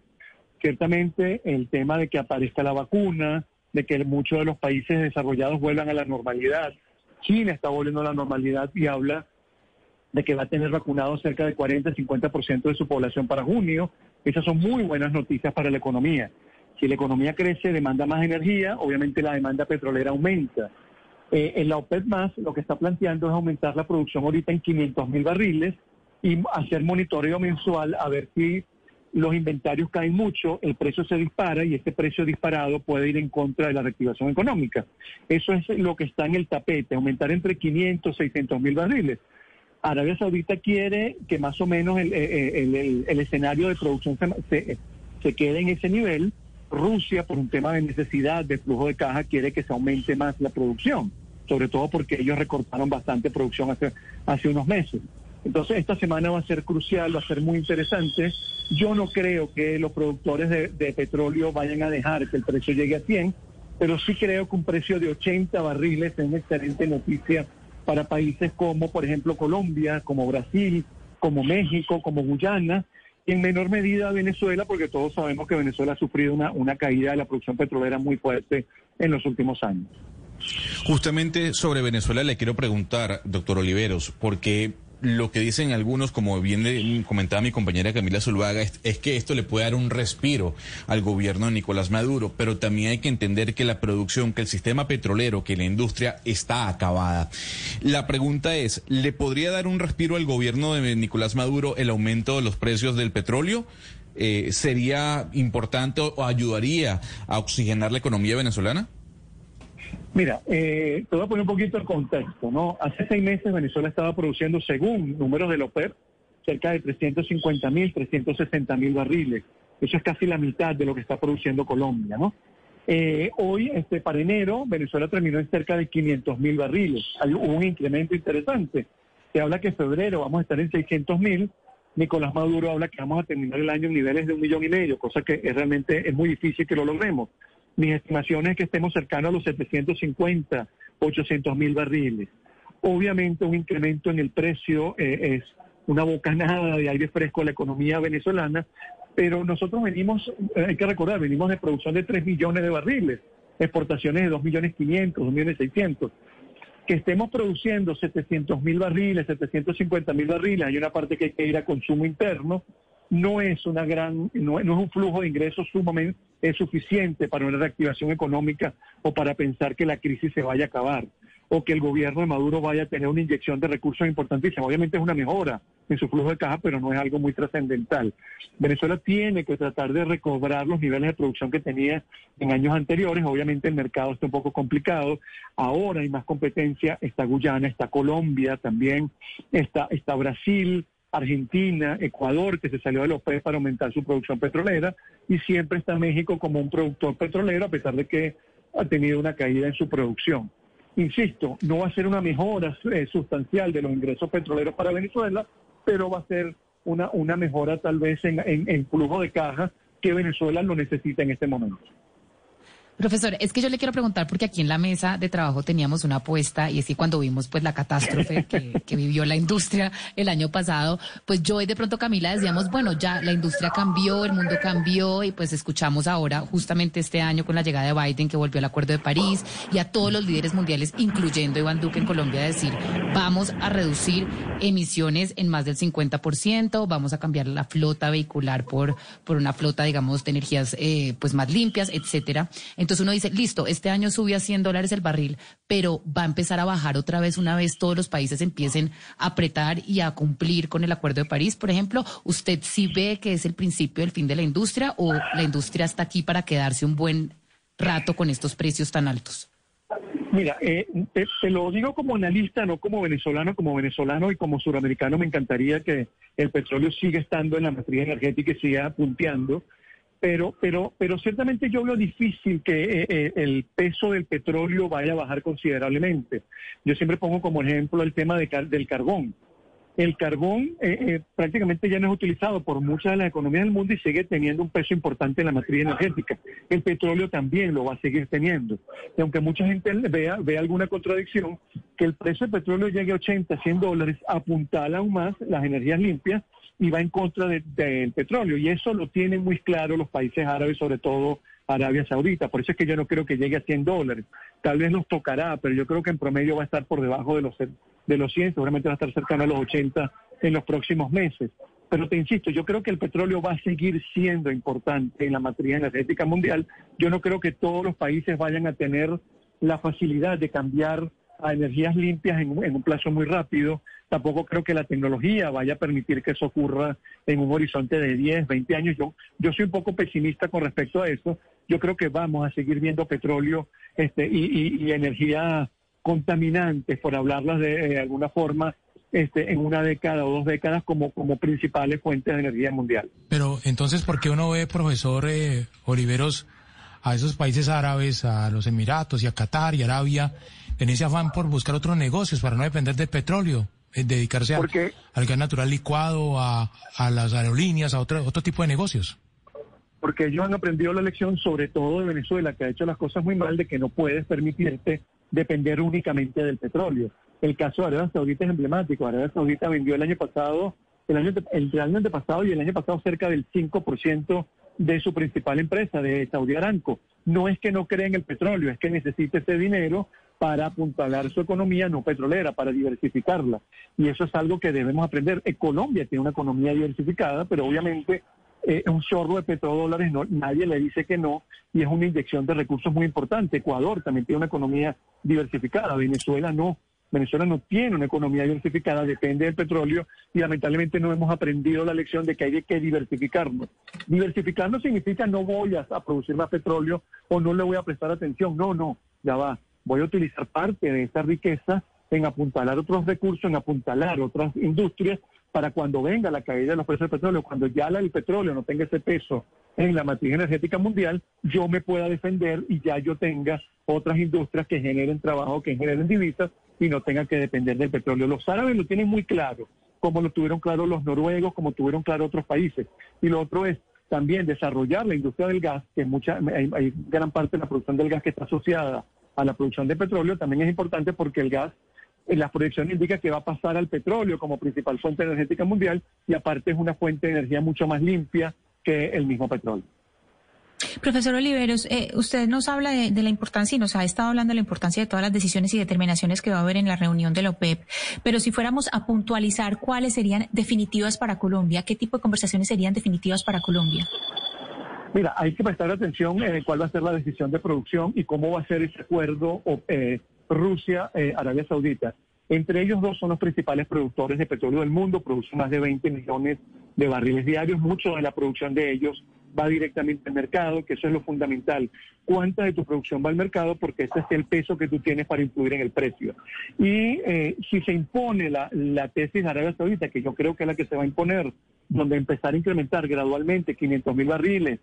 S15: Ciertamente el tema de que aparezca la vacuna, de que muchos de los países desarrollados vuelvan a la normalidad. China está volviendo a la normalidad y habla de que va a tener vacunado cerca de 40-50% de su población para junio. Esas son muy buenas noticias para la economía. Si la economía crece, demanda más energía, obviamente la demanda petrolera aumenta. Eh, en la OPEP más lo que está planteando es aumentar la producción ahorita en 500 mil barriles y hacer monitoreo mensual a ver si los inventarios caen mucho, el precio se dispara y este precio disparado puede ir en contra de la reactivación económica. Eso es lo que está en el tapete, aumentar entre 500 y 600 mil barriles. Arabia Saudita quiere que más o menos el, escenario de producción se, quede en ese nivel. Rusia, por un tema de necesidad de flujo de caja, quiere que se aumente más la producción, sobre todo porque ellos recortaron bastante producción hace, hace unos meses. Entonces, esta semana va a ser crucial, va a ser muy interesante. Yo no creo que los productores de, petróleo vayan a dejar que el precio llegue a 100, pero sí creo que un precio de 80 barriles es una excelente noticia para países como, por ejemplo, Colombia, como Brasil, como México, como Guyana, en menor medida Venezuela, porque todos sabemos que Venezuela ha sufrido una, una caída de la producción petrolera muy fuerte en los últimos años.
S1: Justamente sobre Venezuela le quiero preguntar, doctor Oliveros, porque lo que dicen algunos, como bien comentaba mi compañera Camila Zulvaga, es, que esto le puede dar un respiro al gobierno de Nicolás Maduro, pero también hay que entender que la producción, que el sistema petrolero, que la industria está acabada. La pregunta es, ¿le podría dar un respiro al gobierno de Nicolás Maduro el aumento de los precios del petróleo? Eh, ¿Sería importante o ayudaría a oxigenar la economía venezolana?
S15: Mira, eh, te voy a poner un poquito el contexto, ¿no? Hace seis meses Venezuela estaba produciendo, según números de la OPEP, cerca de 350 mil, 360 mil barriles. Eso es casi la mitad de lo que está produciendo Colombia, ¿no? Eh, hoy, este, para enero, Venezuela terminó en cerca de 500 mil barriles. Hay un incremento interesante. Se habla que en febrero vamos a estar en 600 mil. Nicolás Maduro habla que vamos a terminar el año en niveles de un millón y medio, cosa que es realmente es muy difícil que lo logremos. Mis estimaciones es que estemos cercanos a los 750, 800 mil barriles. Obviamente un incremento en el precio eh, es una bocanada de aire fresco a la economía venezolana, pero nosotros venimos, eh, hay que recordar, venimos de producción de 3 millones de barriles, exportaciones de 2 millones 500, 2 millones 600. Que estemos produciendo 700 mil barriles, 750 mil barriles, hay una parte que hay que ir a consumo interno, no es una gran, no, es un flujo de ingresos sumamente es suficiente para una reactivación económica o para pensar que la crisis se vaya a acabar. o que el gobierno de Maduro vaya a tener una inyección de recursos importantísima. Obviamente es una mejora en su flujo de caja, pero no es algo muy trascendental. Venezuela tiene que tratar de recobrar los niveles de producción que tenía en años anteriores. Obviamente el mercado está un poco complicado. Ahora hay más competencia. Está Guyana, está Colombia también, está, está Brasil. Argentina, Ecuador, que se salió de los OPEP para aumentar su producción petrolera, y siempre está México como un productor petrolero, a pesar de que ha tenido una caída en su producción. Insisto, no va a ser una mejora eh, sustancial de los ingresos petroleros para Venezuela, pero va a ser una, una mejora tal vez en, en flujo de caja que Venezuela lo necesita en este momento.
S7: Profesor, es que yo le quiero preguntar porque aquí en la mesa de trabajo teníamos una apuesta y es que cuando vimos pues la catástrofe que, vivió la industria el año pasado, pues yo y de pronto Camila decíamos, bueno, ya la industria cambió, el mundo cambió y pues escuchamos ahora justamente este año con la llegada de Biden que volvió al Acuerdo de París y a todos los líderes mundiales, incluyendo Iván Duque en Colombia, decir, vamos a reducir emisiones en más del 50%, vamos a cambiar la flota vehicular por, por una flota, digamos, de energías eh, pues más limpias, etcétera. Uno dice, listo, este año subió a 100 dólares el barril, pero va a empezar a bajar otra vez una vez todos los países empiecen a apretar y a cumplir con el Acuerdo de París, por ejemplo. ¿Usted sí ve que es el principio del fin de la industria o la industria está aquí para quedarse un buen rato con estos precios tan altos?
S15: Mira, eh, te, lo digo como analista, no como venezolano, como venezolano y como suramericano me encantaría que el petróleo siga estando en la matriz energética y siga punteando pero, pero, pero ciertamente yo veo difícil que eh, eh, el peso del petróleo vaya a bajar considerablemente. Yo siempre pongo como ejemplo el tema del carbón. El carbón eh, prácticamente ya no es utilizado por muchas de las economías del mundo y sigue teniendo un peso importante en la matriz energética. El petróleo también lo va a seguir teniendo. Y aunque mucha gente vea, vea alguna contradicción, que el precio del petróleo llegue a 80, 100 dólares, apuntala aún más las energías limpias y va en contra del petróleo. Y eso lo tienen muy claro los países árabes, sobre todo Arabia Saudita. Por eso es que yo no creo que llegue a 100 dólares. Tal vez nos tocará, pero yo creo que en promedio va a estar por debajo de los, de los 100, seguramente va a estar cercano a los 80 en los próximos meses. Pero te insisto, yo creo que el petróleo va a seguir siendo importante en la matriz energética mundial. Yo no creo que todos los países vayan a tener la facilidad de cambiar a energías limpias en, un plazo muy rápido. Tampoco creo que la tecnología vaya a permitir que eso ocurra en un horizonte de 10, 20 años. Yo, yo soy un poco pesimista con respecto a eso. Yo creo que vamos a seguir viendo petróleo este, y, y, energía contaminantes, por hablarlas de, alguna forma, este, en una década o dos décadas como, como principales fuentes de energía mundial.
S4: Pero entonces, ¿por qué uno ve, profesor eh, Oliveros, a esos países árabes, a los Emiratos y a Qatar y Arabia, en ese afán por buscar otros negocios para no depender del petróleo, eh, dedicarse al gas natural licuado, a, las aerolíneas, a otro, otro tipo de negocios?
S15: Porque ellos han aprendido la lección, sobre todo de Venezuela, que ha hecho las cosas muy mal, de que no puedes permitirte depender únicamente del petróleo. El caso de Arabia Saudita es emblemático. Arabia Saudita vendió el año pasado, el año, el año antepasado y el año pasado cerca del 5% de su principal empresa, de Saudi Aramco. No es que no cree en el petróleo, es que necesita ese dinero para apuntalar su economía no petrolera, para diversificarla. Y eso es algo que debemos aprender. Eh, Colombia tiene una economía diversificada, pero obviamente eh, un chorro de petrodólares no, nadie le dice que no, y es una inyección de recursos muy importante. Ecuador también tiene una economía diversificada, Venezuela no. Venezuela no tiene una economía diversificada, depende del petróleo y lamentablemente no hemos aprendido la lección de que hay que diversificarnos. Diversificarnos significa no voy a producir más petróleo o no le voy a prestar atención. No, no, ya va voy a utilizar parte de esa riqueza en apuntalar otros recursos, en apuntalar otras industrias para cuando venga la caída de los precios del petróleo, cuando ya el petróleo no tenga ese peso en la matriz energética mundial, yo me pueda defender y ya yo tenga otras industrias que generen trabajo, que generen divisas y no tenga que depender del petróleo. Los árabes lo tienen muy claro, como lo tuvieron claro los noruegos, como tuvieron claro otros países. Y lo otro es también desarrollar la industria del gas, que mucha, hay gran parte de la producción del gas que está asociada a la producción de petróleo también es importante porque el gas, en las proyecciones indica que va a pasar al petróleo como principal fuente energética mundial y aparte es una fuente de energía mucho más limpia que el mismo petróleo.
S6: Profesor Oliveros, eh, usted nos habla de, la importancia y nos ha estado hablando de la importancia de todas las decisiones y determinaciones que va a haber en la reunión de la OPEP, pero si fuéramos a puntualizar cuáles serían definitivas para Colombia, ¿qué tipo de conversaciones serían definitivas para Colombia?
S15: Mira, hay que prestar atención en cuál va a ser la decisión de producción y cómo va a ser ese acuerdo eh, Rusia-Arabia Saudita. Entre ellos dos son los principales productores de petróleo del mundo, producen más de 20 millones de barriles diarios, mucho de la producción de ellos va directamente al mercado, que eso es lo fundamental. ¿Cuánta de tu producción va al mercado? Porque ese es el peso que tú tienes para influir en el precio. Y eh, si se impone la, la tesis de Arabia Saudita, que yo creo que es la que se va a imponer, donde empezar a incrementar gradualmente 500 mil barriles,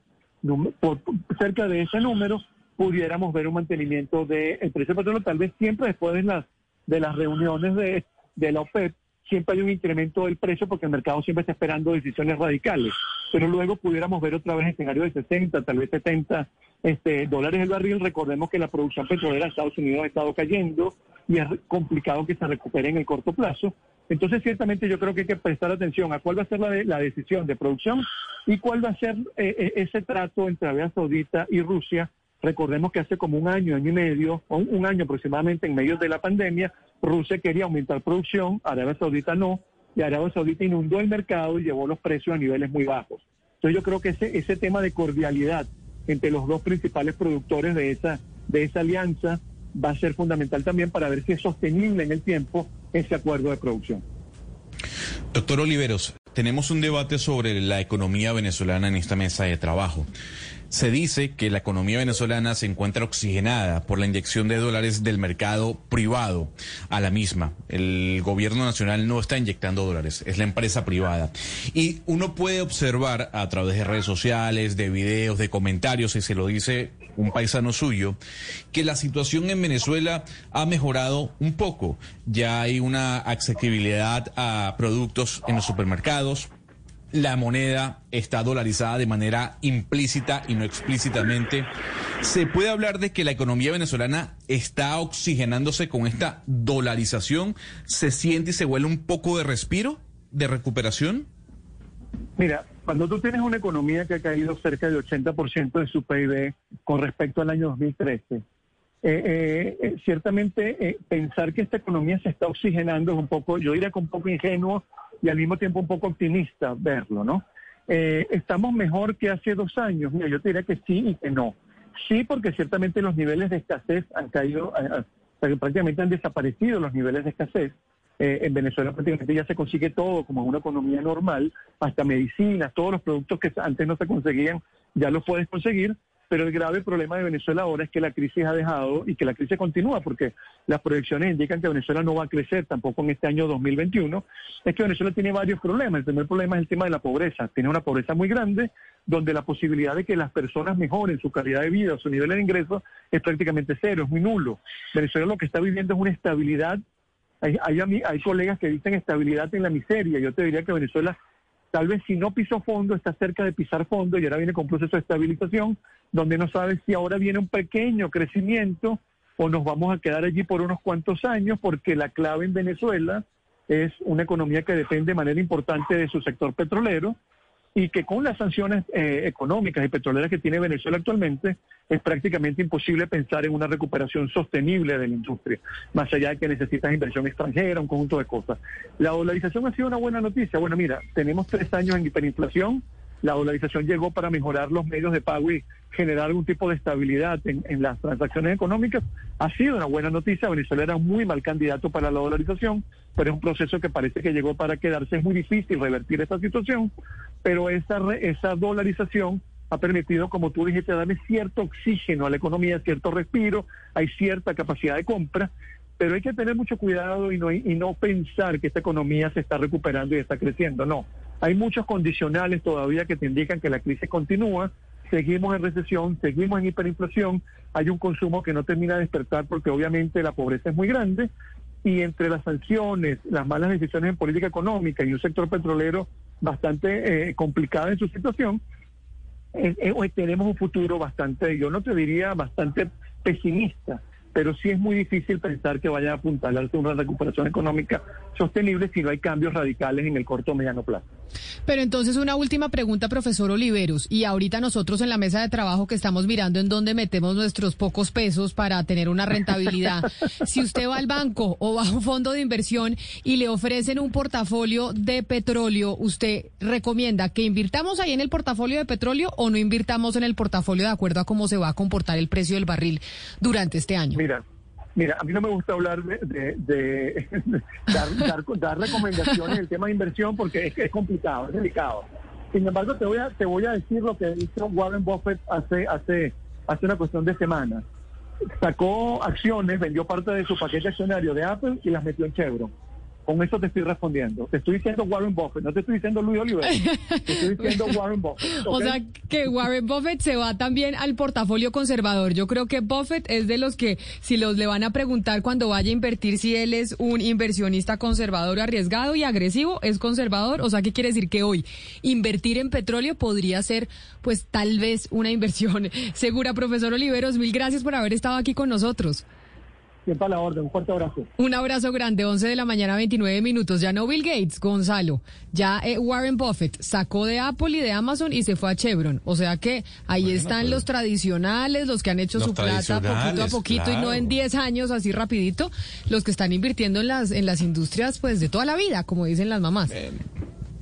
S15: por, cerca de ese número, pudiéramos ver un mantenimiento del precio del petróleo, tal vez siempre después de las, de las reuniones de, de la OPEP, siempre hay un incremento del precio porque el mercado siempre está esperando decisiones radicales. Pero luego pudiéramos ver otra vez escenario de 60, tal vez 70 este, dólares el barril. Recordemos que la producción petrolera de Estados Unidos ha estado cayendo y es complicado que se recupere en el corto plazo. Entonces, ciertamente yo creo que hay que prestar atención a cuál va a ser la, la decisión de producción y cuál va a ser eh, eh, ese trato entre Arabia Saudita y Rusia. Recordemos que hace como un año, año y medio, o un año aproximadamente en medio de la pandemia, Rusia quería aumentar producción, Arabia Saudita no, y Arabia Saudita inundó el mercado y llevó los precios a niveles muy bajos. Entonces yo creo que ese, ese tema de cordialidad entre los dos principales productores de esa, de esa alianza va a ser fundamental también para ver si es sostenible en el tiempo ese acuerdo de producción.
S1: Doctor Oliveros, tenemos un debate sobre la economía venezolana en esta mesa de trabajo. Se dice que la economía venezolana se encuentra oxigenada por la inyección de dólares del mercado privado a la misma. El gobierno nacional no está inyectando dólares, es la empresa privada. Y uno puede observar a través de redes sociales, de videos, de comentarios, y se lo dice un paisano suyo, que la situación en Venezuela ha mejorado un poco. Ya hay una accesibilidad a productos en los supermercados, la moneda está dolarizada de manera implícita y no explícitamente. ¿Se puede hablar de que la economía venezolana está oxigenándose con esta dolarización? ¿Se siente y se huele un poco de respiro, de recuperación?
S15: Mira, cuando tú tienes una economía que ha caído cerca del 80% de su PIB con respecto al año 2013, eh, eh, eh, ciertamente pensar que esta economía se está oxigenando es un poco, yo diría que un poco ingenuo y al mismo tiempo un poco optimista verlo, ¿no? Eh, ¿Estamos mejor que hace dos años? Mira, yo te diría que sí y que no. Sí, porque ciertamente los niveles de escasez han caído, eh, eh, prácticamente han desaparecido los niveles de escasez. en Venezuela prácticamente ya se consigue todo como en una economía normal, hasta medicinas, todos los productos que antes no se conseguían, ya los puedes conseguir. Pero el grave problema de Venezuela ahora es que la crisis ha dejado y que la crisis continúa, porque las proyecciones indican que Venezuela no va a crecer tampoco en este año 2021. Es que Venezuela tiene varios problemas. El primer problema es el tema de la pobreza. Tiene una pobreza muy grande, donde la posibilidad de que las personas mejoren su calidad de vida, su nivel de ingreso, es prácticamente cero, es muy nulo. Venezuela lo que está viviendo es una estabilidad. Hay, hay, hay colegas que dicen estabilidad en la miseria. Yo te diría que Venezuela tal vez si no pisó fondo, está cerca de pisar fondo y ahora viene con proceso de estabilización, donde no sabe si ahora viene un pequeño crecimiento o nos vamos a quedar allí por unos cuantos años, porque la clave en Venezuela es una economía que depende de manera importante de su sector petrolero y que con las sanciones eh, económicas y petroleras que tiene Venezuela actualmente es prácticamente imposible pensar en una recuperación sostenible de la industria, más allá de que necesitas inversión extranjera, un conjunto de cosas. La dolarización ha sido una buena noticia. Bueno, mira, tenemos tres años en hiperinflación, la dolarización llegó para mejorar los medios de pago y generar algún tipo de estabilidad en, en, las transacciones económicas. Ha sido una buena noticia. Venezuela era un muy mal candidato para la dolarización, pero es un proceso que parece que llegó para quedarse. Es muy difícil revertir esta situación, pero esa, esa dolarización ha permitido, como tú dijiste, darle cierto oxígeno a la economía, cierto respiro, hay cierta capacidad de compra, pero hay que tener mucho cuidado y no, y no pensar que esta economía se está recuperando y está creciendo. No, hay muchos condicionales todavía que te indican que la crisis continúa, seguimos en recesión, seguimos en hiperinflación, hay un consumo que no termina de despertar porque obviamente la pobreza es muy grande. Y entre las sanciones, las malas decisiones en política económica y un sector petrolero bastante eh, complicado en su situación, eh, eh, tenemos un futuro bastante, yo no te diría bastante pesimista pero sí es muy difícil pensar que vaya a apuntalarse una recuperación económica sostenible si no hay cambios radicales en el corto o mediano plazo.
S5: Pero entonces una última pregunta, profesor Oliveros. Y ahorita nosotros en la mesa de trabajo que estamos mirando en dónde metemos nuestros pocos pesos para tener una rentabilidad. si usted va al banco o va a un fondo de inversión y le ofrecen un portafolio de petróleo, ¿usted recomienda que invirtamos ahí en el portafolio de petróleo o no invirtamos en el portafolio de acuerdo a cómo se va a comportar el precio del barril durante este año?
S15: Mira, Mira, a mí no me gusta hablar de, dar, recomendaciones en el tema de inversión porque es, es complicado, es delicado. Sin embargo, te voy a te voy a decir lo que hizo Warren Buffett hace hace hace una cuestión de semanas. Sacó acciones, vendió parte de su paquete accionario de Apple y las metió en Chevron. Con eso te estoy respondiendo. Te estoy diciendo Warren Buffett, no te estoy diciendo Luis Oliver. Te estoy diciendo Warren Buffett.
S5: O sea, que Warren Buffett se va también al portafolio conservador. Yo creo que Buffett es de los que, si los le van a preguntar cuando vaya a invertir si él es un inversionista conservador, arriesgado y agresivo, es conservador. O sea, ¿qué quiere decir que hoy invertir en petróleo podría ser, pues, tal vez una inversión segura? Profesor Oliveros, mil gracias por haber estado aquí con nosotros.
S15: Siempre a la orden. Un fuerte abrazo.
S5: Un abrazo grande. 11 de la mañana, 29 minutos. Ya no Bill Gates, Gonzalo. Ya eh, Warren Buffett sacó de Apple y de Amazon y se fue a Chevron. O sea que ahí están los tradicionales, los que han hecho su plata poquito a poquito y no en 10 años, así rapidito. Los que están invirtiendo en las, en las industrias, pues de toda la vida, como dicen las mamás.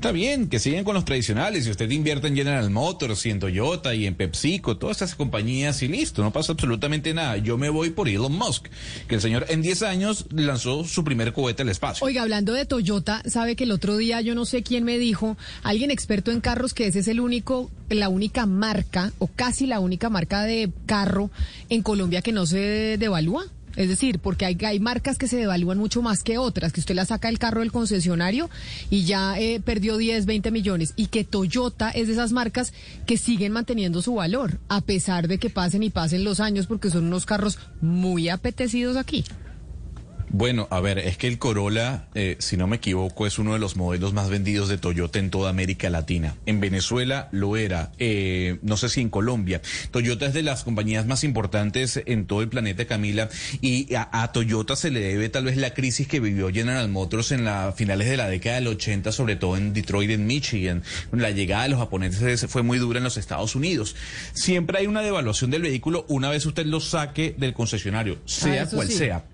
S1: Está bien, que sigan con los tradicionales. Si usted invierte en General Motors y en Toyota y en PepsiCo, todas estas compañías y listo, no pasa absolutamente nada. Yo me voy por Elon Musk, que el señor en 10 años lanzó su primer cohete al espacio.
S5: Oiga, hablando de Toyota, sabe que el otro día yo no sé quién me dijo, alguien experto en carros, que ese es el único, la única marca, o casi la única marca de carro en Colombia que no se devalúa. Es decir, porque hay, hay marcas que se devalúan mucho más que otras, que usted la saca el carro del concesionario y ya eh, perdió 10, 20 millones, y que Toyota es de esas marcas que siguen manteniendo su valor, a pesar de que pasen y pasen los años, porque son unos carros muy apetecidos aquí.
S1: Bueno, a ver, es que el Corolla, eh, si no me equivoco, es uno de los modelos más vendidos de Toyota en toda América Latina. En Venezuela lo era, eh, no sé si en Colombia. Toyota es de las compañías más importantes en todo el planeta, Camila, y a, Toyota se le debe tal vez la crisis que vivió General Motors en las finales de la década del 80, sobre todo en Detroit, en Michigan. La llegada de los japoneses fue muy dura en los Estados Unidos. Siempre hay una devaluación del vehículo una vez usted lo saque del concesionario, sea ah, cual sea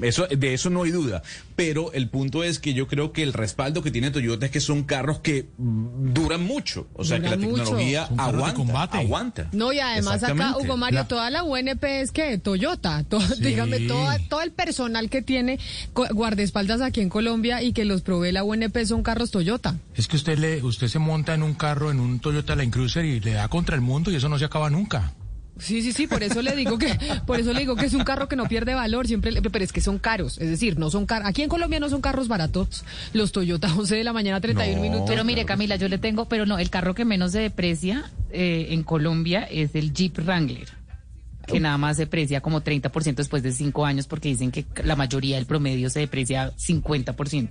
S1: eso, de eso no hay duda. Pero el punto es que yo creo que el respaldo que tiene Toyota es que son carros que duran mucho. O sea, que la tecnología aguanta, aguanta.
S5: No, y además acá, Hugo Mario, toda la UNP es que Toyota. Dígame, todo el personal que tiene guardaespaldas aquí en Colombia y que los provee la UNP son carros Toyota.
S4: Es que usted, le, usted se monta en un carro, en un Toyota Land Cruiser y le da contra el mundo y eso no se acaba nunca.
S5: Sí, sí, sí, por eso le digo que, por eso le digo que es un carro que no pierde valor, siempre, pero es que son caros, es decir, no son caros. Aquí en Colombia no son carros baratos, los Toyota 11 de la mañana 31 minutos.
S7: Pero mire, Camila, yo le tengo, pero no, el carro que menos se deprecia eh, en Colombia es el Jeep Wrangler que nada más se deprecia como 30% después de cinco años porque dicen que la mayoría del promedio se deprecia 50%.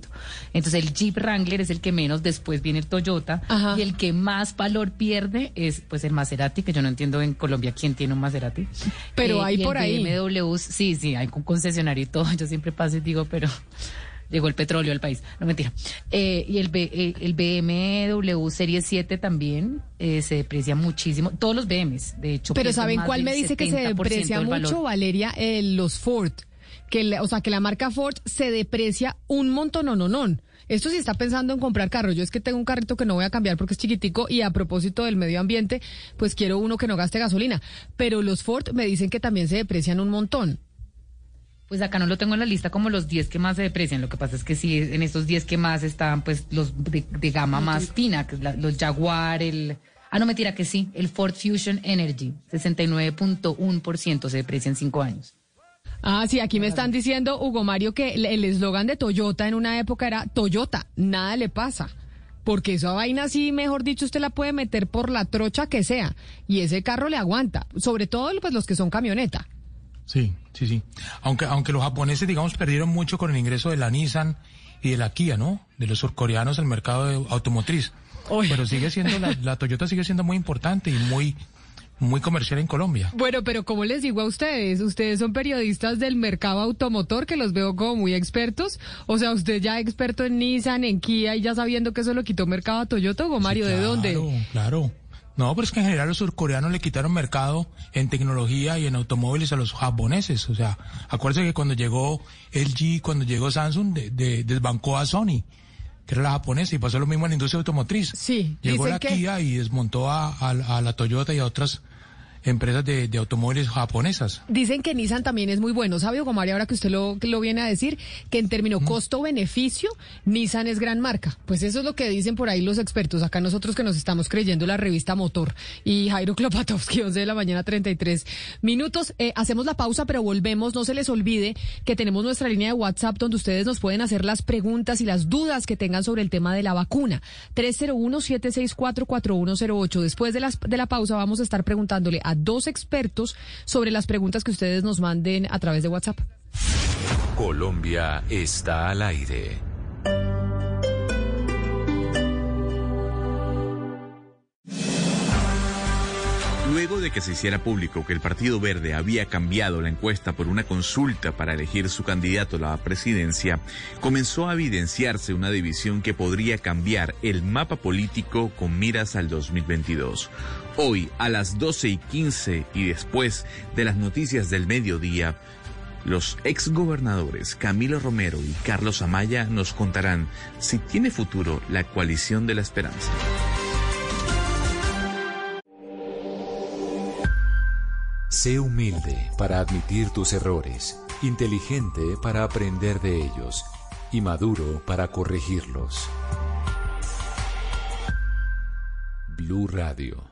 S7: Entonces el Jeep Wrangler es el que menos, después viene el Toyota y el que más valor pierde es pues el Maserati, que yo no entiendo en Colombia quién tiene un Maserati.
S5: Pero eh, hay por ahí.
S7: BMW, sí, sí, hay un concesionario y todo, yo siempre paso y digo, pero llegó el petróleo al país. No mentira. Eh, y el, eh, el BMW Serie 7 también eh, se deprecia muchísimo. Todos los BMs, de hecho.
S5: Pero ¿saben cuál me dice que se deprecia mucho, Valeria? los Ford. Que, o sea, que la marca Ford se deprecia un montón, no, no, no. Esto sí está pensando en comprar carro. Yo es que tengo un carrito que no voy a cambiar porque es chiquitico y a propósito del medio ambiente, pues quiero uno que no gaste gasolina. Pero los Ford me dicen que también se deprecian un montón.
S7: Pues acá no lo tengo en la lista como los 10 que más se deprecian. Lo que pasa es que sí, en estos 10 que más están pues los de, gama más fina, que es los Jaguar, el... Ah, no, mentira que sí, el Ford Fusion Energy, 69.1% se deprecia en 5 años.
S5: Ah, sí, aquí me están diciendo, Hugo Mario, que el eslogan de Toyota en una época era Toyota, nada le pasa. Porque esa vaina sí, mejor dicho, usted la puede meter por la trocha que sea. Y ese carro le aguanta. Sobre todo pues los que son camioneta.
S4: Sí, sí, sí. Aunque, aunque los japoneses, digamos, perdieron mucho con el ingreso de la Nissan y de la Kia, ¿no? De los surcoreanos al mercado automotriz. Pero sigue siendo, la, Toyota sigue siendo muy importante y muy, muy comercial en Colombia.
S5: Bueno, pero como les digo a ustedes, ustedes son periodistas del mercado automotor que los veo como muy expertos. O sea, usted ya experto en Nissan, en Kia y ya sabiendo que eso lo quitó mercado a Toyota o Mario, ¿de dónde?
S4: Claro, claro. No, pero es que en general los surcoreanos le quitaron mercado en tecnología y en automóviles a los japoneses. O sea, acuérdense que cuando llegó LG, cuando llegó Samsung, de, desbancó a Sony, que era la japonesa, y pasó lo mismo en la industria automotriz.
S5: Sí.
S4: Llegó la Kia y desmontó a, a la Toyota y a otras empresas de, automóviles japonesas.
S5: Dicen que Nissan también es muy bueno. ¿Sabe, Hugo Mario, ahora que usted lo, lo viene a decir, que en término costo-beneficio, Nissan es gran marca? Pues eso es lo que dicen por ahí los expertos. Acá nosotros que nos estamos creyendo la revista Motor y Jairo Klopatowski, 11 de la mañana, 33 minutos. Eh, hacemos la pausa, pero volvemos. No se les olvide que tenemos nuestra línea de WhatsApp donde ustedes nos pueden hacer las preguntas y las dudas que tengan sobre el tema de la vacuna. 301-764-4108. Después de, las, de la pausa vamos a estar preguntándole a dos expertos sobre las preguntas que ustedes nos manden a través de WhatsApp.
S9: Colombia está al aire.
S1: Luego de que se hiciera público que el Partido Verde había cambiado la encuesta por una consulta para elegir su candidato a la presidencia, comenzó a evidenciarse una división que podría cambiar el mapa político con miras al 2022. Hoy, a las 12 y 15 y después de las noticias del mediodía, los exgobernadores Camilo Romero y Carlos Amaya nos contarán si tiene futuro la coalición de la esperanza.
S9: Sé humilde para admitir tus errores, inteligente para aprender de ellos y maduro para corregirlos. Blue Radio.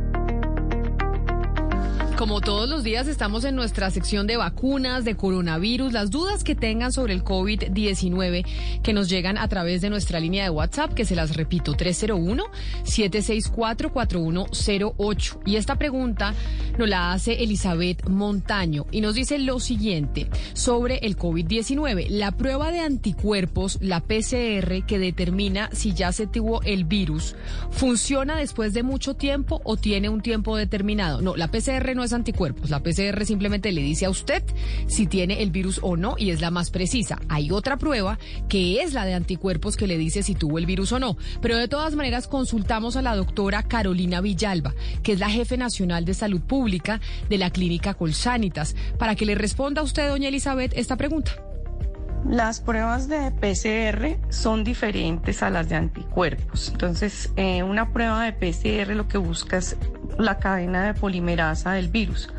S5: Como todos los días estamos en nuestra sección de vacunas, de coronavirus, las dudas que tengan sobre el COVID-19 que nos llegan a través de nuestra línea de WhatsApp, que se las repito, 301-764-4108. Y esta pregunta nos la hace Elizabeth Montaño y nos dice lo siguiente sobre el COVID-19. La prueba de anticuerpos, la PCR, que determina si ya se tuvo el virus, ¿funciona después de mucho tiempo o tiene un tiempo determinado? No, la PCR no es anticuerpos. La PCR simplemente le dice a usted si tiene el virus o no y es la más precisa. Hay otra prueba que es la de anticuerpos que le dice si tuvo el virus o no. Pero de todas maneras consultamos a la doctora Carolina Villalba, que es la jefe nacional de salud pública de la clínica Colsanitas, para que le responda a usted, doña Elizabeth, esta pregunta.
S16: Las pruebas de PCR son diferentes a las de anticuerpos. Entonces, eh, una prueba de PCR lo que busca es la cadena de polimerasa del virus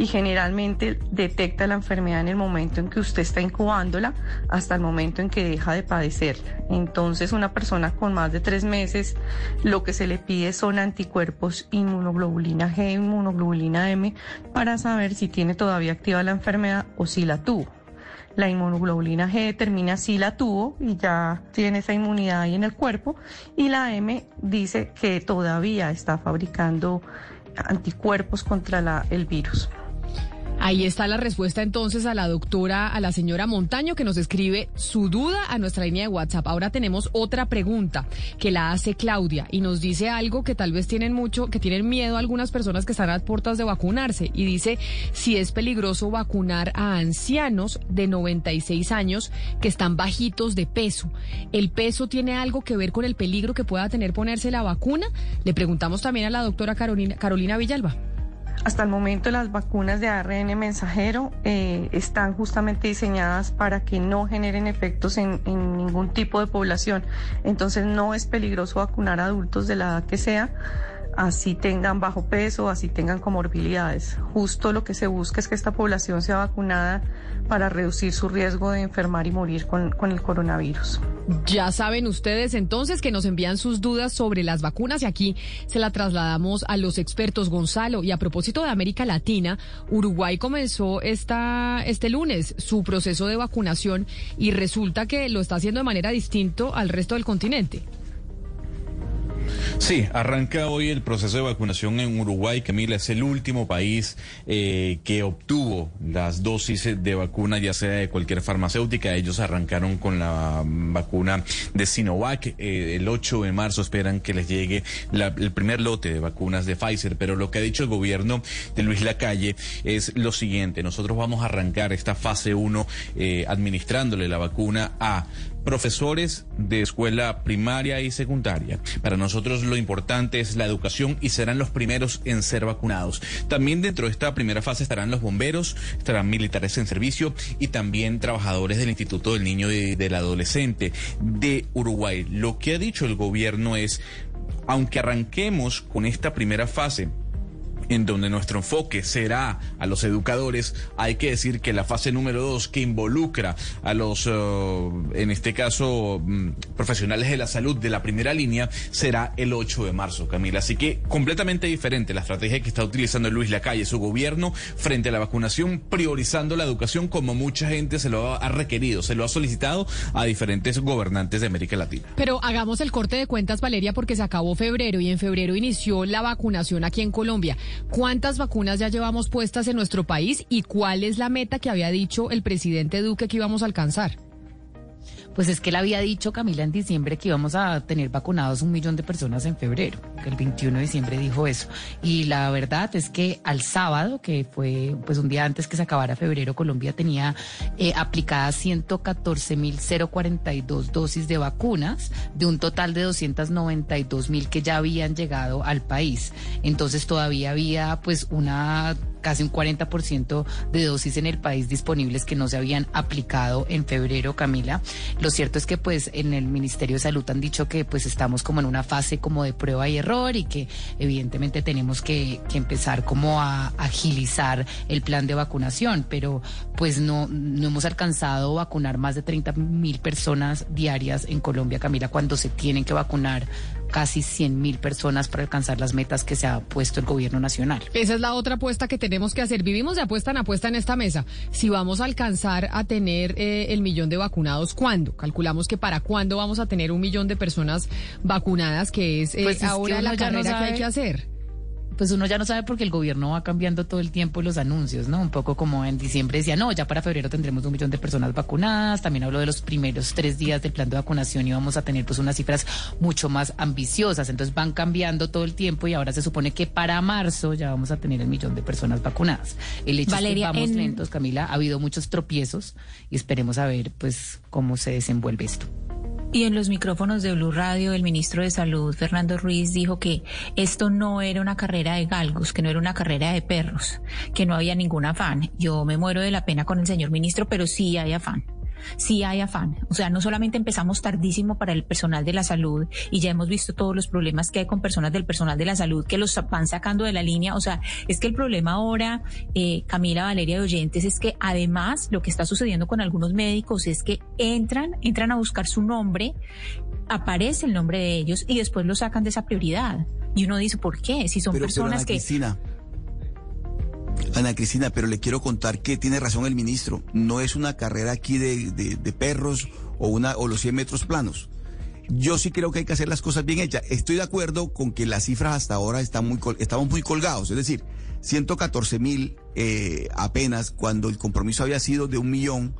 S16: y generalmente detecta la enfermedad en el momento en que usted está incubándola hasta el momento en que deja de padecer. Entonces, una persona con más de tres meses, lo que se le pide son anticuerpos inmunoglobulina G, inmunoglobulina M, para saber si tiene todavía activa la enfermedad o si la tuvo. La inmunoglobulina G determina si la tuvo y ya tiene esa inmunidad ahí en el cuerpo. Y la M dice que todavía está fabricando anticuerpos contra el virus.
S5: Ahí está la respuesta entonces a la doctora, a la señora Montaño, que nos escribe su duda a nuestra línea de WhatsApp. Ahora tenemos otra pregunta que la hace Claudia y nos dice algo que tal vez tienen mucho, que tienen miedo algunas personas que están a puertas de vacunarse y dice si es peligroso vacunar a ancianos de 96 años que están bajitos de peso. ¿El peso tiene algo que ver con el peligro que pueda tener ponerse la vacuna? Le preguntamos también a la doctora Carolina, Carolina Villalba.
S16: Hasta el momento las vacunas de ARN mensajero eh, están justamente diseñadas para que no generen efectos en, en ningún tipo de población. Entonces no es peligroso vacunar a adultos de la edad que sea así tengan bajo peso, así tengan comorbilidades. Justo lo que se busca es que esta población sea vacunada para reducir su riesgo de enfermar y morir con, con, el coronavirus.
S5: Ya saben ustedes entonces que nos envían sus dudas sobre las vacunas y aquí se la trasladamos a los expertos Gonzalo. Y a propósito de América Latina, Uruguay comenzó esta, este lunes su proceso de vacunación y resulta que lo está haciendo de manera distinta al resto del continente.
S1: Sí, arranca hoy el proceso de vacunación en Uruguay. Camila es el último país eh, que obtuvo las dosis de vacuna, ya sea de cualquier farmacéutica. Ellos arrancaron con la vacuna de Sinovac. Eh, el 8 de marzo esperan que les llegue el primer lote de vacunas de Pfizer. Pero lo que ha dicho el gobierno de Luis Lacalle es lo siguiente. Nosotros vamos a arrancar esta fase 1 eh, administrándole la vacuna a profesores de escuela primaria y secundaria. Para nosotros lo importante es la educación y serán los primeros en ser vacunados. También dentro de esta primera fase estarán los bomberos, estarán militares en servicio y también trabajadores del Instituto del Niño y del Adolescente de Uruguay. Lo que ha dicho el gobierno es, aunque arranquemos con esta primera fase, en donde nuestro enfoque será a los educadores, hay que decir que la fase número dos, que involucra a los, uh, en este caso, um, profesionales de la salud de la primera línea, será el 8 de marzo, Camila. Así que completamente diferente la estrategia que está utilizando Luis Lacalle, su gobierno, frente a la vacunación, priorizando la educación como mucha gente se lo ha requerido, se lo ha solicitado a diferentes gobernantes de América Latina.
S5: Pero hagamos el corte de cuentas, Valeria, porque se acabó febrero y en febrero inició la vacunación aquí en Colombia. ¿Cuántas vacunas ya llevamos puestas en nuestro país y cuál es la meta que había dicho el presidente Duque que íbamos a alcanzar?
S7: Pues es que él había dicho, Camila, en diciembre que íbamos a tener vacunados un millón de personas en febrero, que el 21 de diciembre dijo eso. Y la verdad es que al sábado, que fue pues un día antes que se acabara febrero, Colombia tenía eh, aplicadas 114.042 dosis de vacunas, de un total de 292.000 que ya habían llegado al país. Entonces todavía había pues una casi un 40% de dosis en el país disponibles que no se habían aplicado en febrero, Camila. Lo cierto es que pues en el Ministerio de Salud han dicho que pues estamos como en una fase como de prueba y error y que evidentemente tenemos que, que empezar como a agilizar el plan de vacunación, pero pues no, no hemos alcanzado vacunar más de 30 mil personas diarias en Colombia, Camila, cuando se tienen que vacunar casi 100 mil personas para alcanzar las metas que se ha puesto el gobierno nacional.
S5: Esa es la otra apuesta que tenemos que hacer. Vivimos de apuesta en apuesta en esta mesa. Si vamos a alcanzar a tener eh, el millón de vacunados, ¿cuándo? Calculamos que para cuándo vamos a tener un millón de personas vacunadas, que es, eh, pues ahora la carrera que hay que hacer
S7: pues uno ya no sabe porque el gobierno va cambiando todo el tiempo los anuncios, ¿no? Un poco como en diciembre decía, no, ya para febrero tendremos un millón de personas vacunadas. También habló de los primeros tres días del plan de vacunación y vamos a tener pues unas cifras mucho más ambiciosas. Entonces van cambiando todo el tiempo y ahora se supone que para marzo ya vamos a tener el millón de personas vacunadas. El hecho es que vamos lentos, Camila, ha habido muchos tropiezos y esperemos a ver pues cómo se desenvuelve esto.
S6: Y en los micrófonos de Blue Radio, el ministro de Salud, Fernando Ruiz, dijo que esto no era una carrera de galgos, que no era una carrera de perros, que no había ningún afán. Yo me muero de la pena con el señor ministro, pero sí hay afán sí hay afán. O sea, no solamente empezamos tardísimo para el personal de la salud y ya hemos visto todos los problemas que hay con personas del personal de la salud que los van sacando de la línea. O sea, es que el problema ahora, eh, Camila Valeria de Oyentes, es que además lo que está sucediendo con algunos médicos es que entran, entran a buscar su nombre, aparece el nombre de ellos y después lo sacan de esa prioridad. Y uno dice, ¿por qué? Si son personas que...
S3: Ana Cristina, pero le quiero contar que tiene razón el ministro. No es una carrera aquí de, perros o, una, o los 100 metros planos. Yo sí creo que hay que hacer las cosas bien hechas. Estoy de acuerdo con que las cifras hasta ahora están muy, estamos muy colgados. Es decir, 114 mil eh, apenas cuando el compromiso había sido de un millón.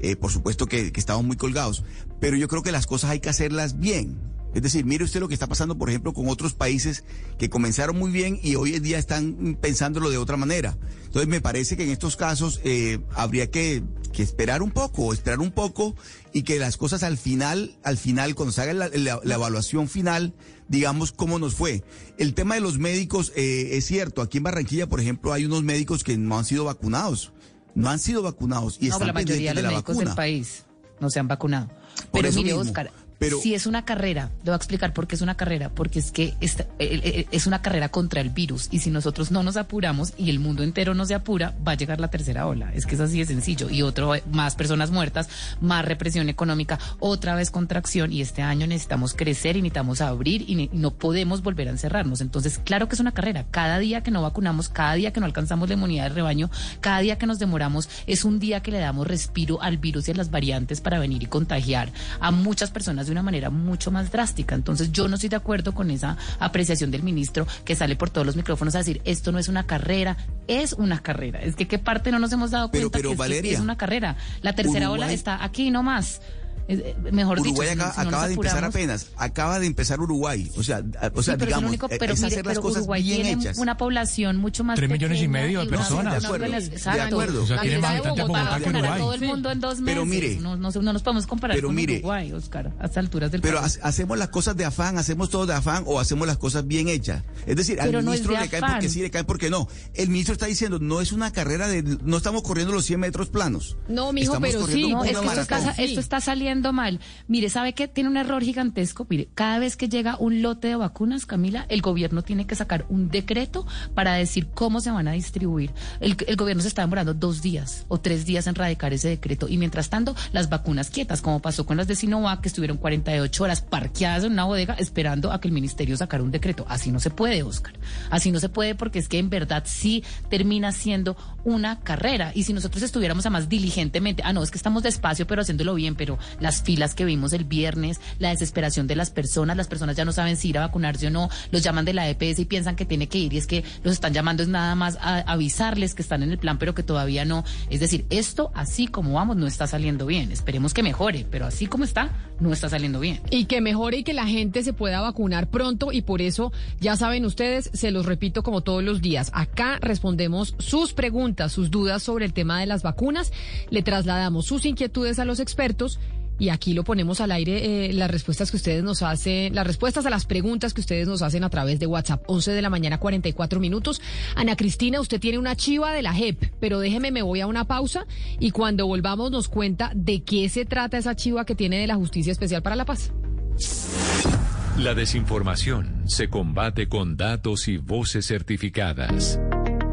S3: Eh, por supuesto que, que estamos muy colgados. Pero yo creo que las cosas hay que hacerlas bien. Es decir, mire usted lo que está pasando, por ejemplo, con otros países que comenzaron muy bien y hoy en día están pensándolo de otra manera. Entonces, me parece que en estos casos eh, habría que que esperar un poco, esperar un poco y que las cosas al final, al final, cuando se haga la, la evaluación final, digamos cómo nos fue. El tema de los médicos eh, es cierto. Aquí en Barranquilla, por ejemplo, hay unos médicos que no han sido vacunados. No han sido vacunados y
S7: no,
S3: están
S7: la mayoría de los médicos del país no se han vacunado. Pero mire, Oscar, si es una carrera, le voy a explicar por qué es una carrera, porque es que es una carrera contra el virus y si nosotros no nos apuramos y el mundo entero no se apura, va a llegar la tercera ola. Es que es así de sencillo. Y otro, más personas muertas, más represión económica, otra vez contracción y este año necesitamos crecer y necesitamos abrir y, no podemos volver a encerrarnos. Entonces, claro que es una carrera. Cada día que no vacunamos, cada día que no alcanzamos la inmunidad de rebaño, cada día que nos demoramos, es un día que le damos respiro al virus y a las variantes para venir y contagiar a muchas personas de una manera mucho más drástica. Entonces yo no estoy de acuerdo con esa apreciación del ministro que sale por todos los micrófonos a decir esto no es una carrera, es una carrera. Es que qué parte no nos hemos dado cuenta
S3: pero,
S7: que, es, una carrera. La tercera ola está aquí nomás. Eh, mejor
S3: Uruguay
S7: dicho,
S3: acaba, de empezar apenas, acaba de empezar Uruguay, o sea, o sea digamos,
S7: único, pero, mire, pero Uruguay tiene una población mucho más
S4: tres millones y medio de personas.
S3: De acuerdo, de
S7: acuerdo.
S4: O sea, tiene más habitantes Bogotá que Uruguay.
S7: todo el mundo en dos meses.
S3: Pero mire,
S7: no, no, no nos podemos comparar con Uruguay, Oscar, a estas alturas del
S3: Pero
S7: país.
S3: hacemos las cosas de afán, hacemos todo de afán o hacemos las cosas bien hechas. Es decir, al ministro le cae porque sí, le cae porque no. El ministro está diciendo, no es una carrera de, no estamos corriendo los 100 metros planos.
S5: No, mijo, pero sí.
S7: No, es que esto está saliendo mal. Mire, ¿sabe qué? Tiene un error gigantesco. Mire, cada vez que llega un lote de vacunas, Camila, el gobierno tiene que sacar un decreto para decir cómo se van a distribuir. El, gobierno se está demorando dos días o tres días en radicar ese decreto. Y mientras tanto, las vacunas quietas, como pasó con las de Sinovac, que estuvieron 48 horas parqueadas en una bodega esperando a que el ministerio sacara un decreto. Así no se puede, Oscar. Así no se puede porque es que en verdad sí termina siendo una carrera. Y si nosotros estuviéramos a más diligentemente, ah, no, es que estamos despacio, pero haciéndolo bien, pero las filas que vimos el viernes, la desesperación de las personas, las personas ya no saben si ir a vacunarse o no, los llaman de la EPS y piensan que tiene que ir y es que los están llamando es nada más a avisarles que están en el plan pero que todavía no. Es decir, esto así como vamos no está saliendo bien. Esperemos que mejore, pero así como está, no está saliendo bien.
S5: Y que mejore y que la gente se pueda vacunar pronto y por eso, ya saben ustedes, se los repito como todos los días, acá respondemos sus preguntas, sus dudas sobre el tema de las vacunas, le trasladamos sus inquietudes a los expertos y aquí lo ponemos al aire eh, las respuestas que ustedes nos hacen, las respuestas a las preguntas que ustedes nos hacen a través de WhatsApp. 11 de la mañana, 44 minutos. Ana Cristina, usted tiene una chiva de la JEP, pero déjeme, me voy a una pausa y cuando volvamos nos cuenta de qué se trata esa chiva que tiene de la Justicia Especial para la Paz.
S9: La desinformación se combate con datos y voces certificadas.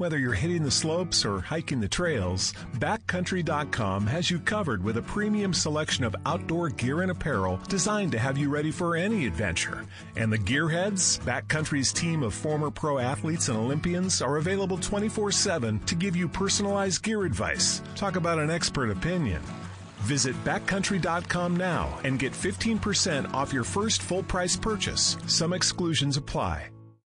S17: Whether you're hitting the slopes or hiking the trails, Backcountry.com has you covered with a premium selection of outdoor gear and apparel designed to have you ready for any adventure. And the gearheads, Backcountry's team of former pro athletes and Olympians are available 24 7 to give you personalized gear advice. Talk about an expert opinion. Visit backcountry.com now and get 15% off your first full price purchase. Some exclusions apply.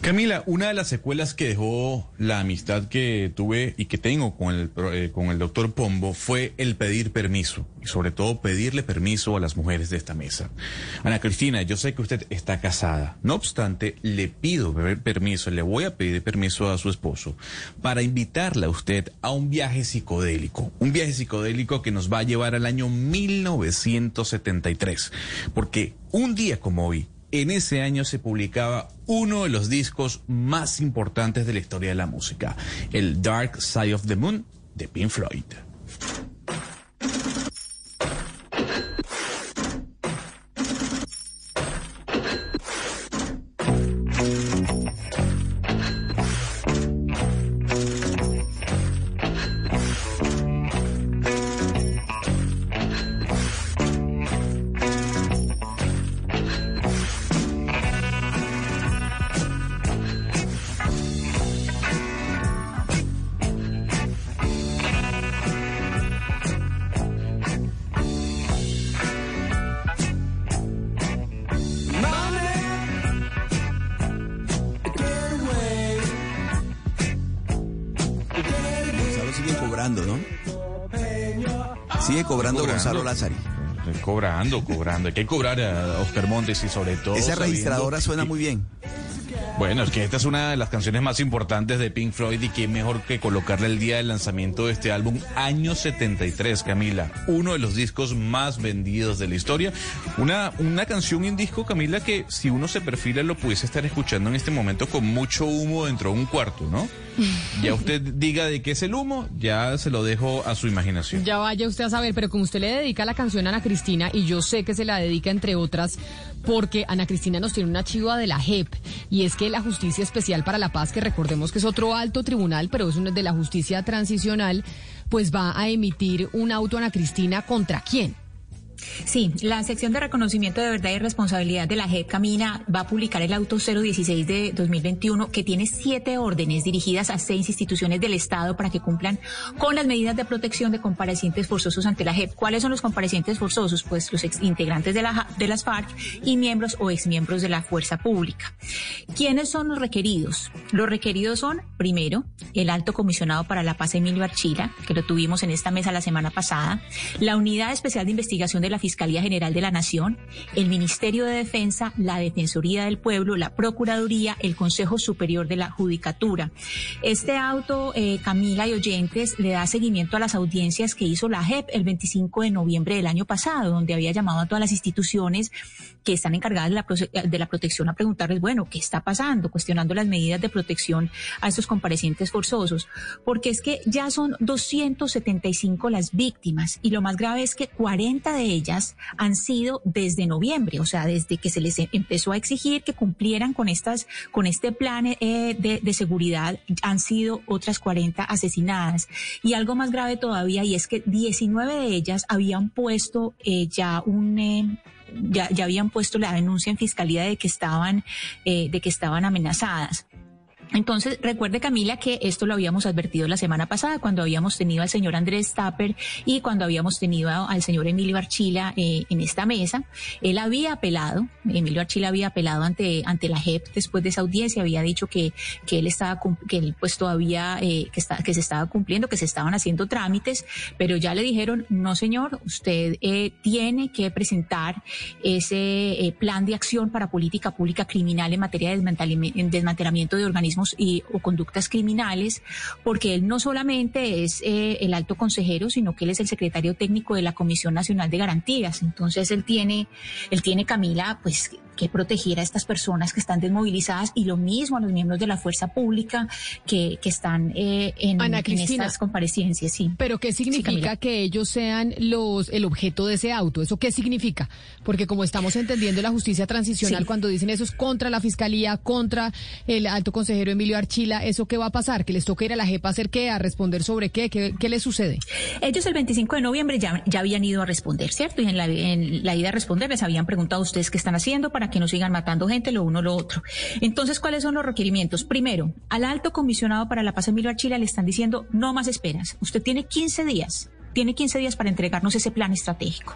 S1: Camila, una de las secuelas que dejó la amistad que tuve y que tengo con el, eh, con el doctor Pombo fue el pedir permiso y sobre todo pedirle permiso a las mujeres de esta mesa. Ana Cristina, yo sé que usted está casada, no obstante, le pido permiso, le voy a pedir permiso a su esposo para invitarla a usted a un viaje psicodélico, un viaje psicodélico que nos va a llevar al año 1973, porque un día como hoy, en ese año se publicaba uno de los discos más importantes de la historia de la música, el Dark Side of the Moon de Pink Floyd.
S3: Gonzalo Lázari.
S1: Cobrando, cobrando. Hay que cobrar a Oscar Montes y sobre todo.
S3: Esa registradora suena muy bien.
S1: Bueno, es que esta es una de las canciones más importantes de Pink Floyd y qué mejor que colocarla el día del lanzamiento de este álbum, año 73, Camila. Uno de los discos más vendidos de la historia. Una, una canción y un disco, Camila, que si uno se perfila lo pudiese estar escuchando en este momento con mucho humo dentro de un cuarto, ¿no? Ya usted diga de qué es el humo, ya se lo dejo a su imaginación.
S5: Ya vaya usted a saber, pero como usted le dedica la canción a Ana Cristina, y yo sé que se la dedica entre otras, porque Ana Cristina nos tiene una chiva de la JEP, y es que la Justicia Especial para la Paz, que recordemos que es otro alto tribunal, pero es uno de la justicia transicional, pues va a emitir un auto Ana Cristina contra quién.
S6: Sí, la sección de reconocimiento de verdad y responsabilidad de la JEP Camina va a publicar el auto 016 de 2021 que tiene siete órdenes dirigidas a seis instituciones del Estado para que cumplan con las medidas de protección de comparecientes forzosos ante la JEP. ¿Cuáles son los comparecientes forzosos? Pues los ex integrantes de, la, de las FARC y miembros o exmiembros de la fuerza pública. ¿Quiénes son los requeridos? Los requeridos son, primero, el alto comisionado para la paz Emilio Archila, que lo tuvimos en esta mesa la semana pasada, la unidad especial de investigación de la Fiscalía General de la Nación, el Ministerio de Defensa, la Defensoría del Pueblo, la Procuraduría, el Consejo Superior de la Judicatura. Este auto, eh, Camila y oyentes, le da seguimiento a las audiencias que hizo la JEP el 25 de noviembre del año pasado, donde había llamado a todas las instituciones que están encargadas de la, de la protección a preguntarles, bueno, ¿qué está pasando? Cuestionando las medidas de protección a estos comparecientes forzosos. Porque es que ya son 275 las víctimas y lo más grave es que 40 de ellas han sido desde noviembre, o sea, desde que se les empezó a exigir que cumplieran con estas, con este plan eh, de, de, seguridad, han sido otras 40 asesinadas. Y algo más grave todavía, y es que 19 de ellas habían puesto eh, ya un eh, ya, ya, habían puesto la denuncia en fiscalía de que estaban, eh, de que estaban amenazadas. Entonces, recuerde Camila que esto lo habíamos advertido la semana pasada cuando habíamos tenido al señor Andrés Tapper y cuando habíamos tenido al señor Emilio Archila eh, en esta mesa. Él había apelado, Emilio Archila había apelado ante, ante la JEP después de esa audiencia, había dicho que, que él estaba, que él pues todavía, eh, que, está, que se estaba cumpliendo, que se estaban haciendo trámites, pero ya le dijeron, no señor, usted eh, tiene que presentar ese eh, plan de acción para política pública criminal en materia de desmantelamiento de organismos y, o conductas criminales, porque él no solamente es eh, el alto consejero, sino que él es el secretario técnico de la Comisión Nacional de Garantías. Entonces él tiene, él tiene Camila, pues que proteger a estas personas que están desmovilizadas y lo mismo a los miembros de la fuerza pública que, que están eh, en, en, estas comparecencias. Sí.
S5: Pero ¿qué significa
S6: sí,
S5: que ellos sean los el objeto de ese auto? ¿Eso qué significa? Porque como estamos entendiendo la justicia transicional, sí. cuando dicen eso es contra la fiscalía, contra el alto consejero Emilio Archila, ¿eso qué va a pasar? ¿Que les toque ir a la JEP a hacer qué? ¿A responder sobre qué? ¿Qué, qué les sucede?
S6: Ellos el 25 de noviembre ya, ya habían ido a responder, ¿cierto? Y en la, en la ida a responder les habían preguntado ustedes qué están haciendo para que no sigan matando gente, lo uno, lo otro. Entonces, ¿cuáles son los requerimientos? Primero, al alto comisionado para la paz Emilio Archila le están diciendo no más esperas. Usted tiene 15 días tiene 15 días para entregarnos ese plan estratégico.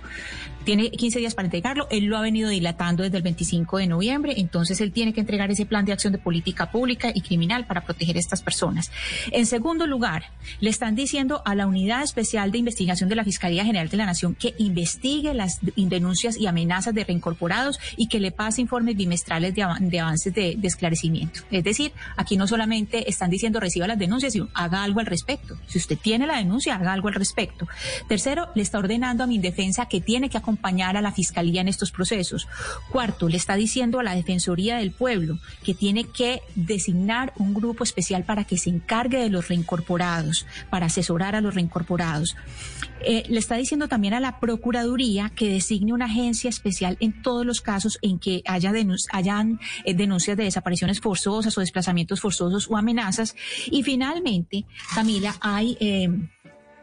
S6: Tiene 15 días para entregarlo. Él lo ha venido dilatando desde el 25 de noviembre. Entonces, él tiene que entregar ese plan de acción de política pública y criminal para proteger a estas personas. En segundo lugar, le están diciendo a la Unidad Especial de Investigación de la Fiscalía General de la Nación que investigue las denuncias y amenazas de reincorporados y que le pase informes bimestrales de, av de avances de, de, esclarecimiento. Es decir, aquí no solamente están diciendo reciba las denuncias, sino haga algo al respecto. Si usted tiene la denuncia, haga algo al respecto. Tercero, le está ordenando a mi defensa que tiene que acompañar a la Fiscalía en estos procesos. Cuarto, le está diciendo a la Defensoría del Pueblo que tiene que designar un grupo especial para que se encargue de los reincorporados, para asesorar a los reincorporados. Eh, le está diciendo también a la Procuraduría que designe una agencia especial en todos los casos en que haya denun hayan eh, denuncias de desapariciones forzosas o desplazamientos forzosos o amenazas. Y finalmente, Camila, hay... Eh,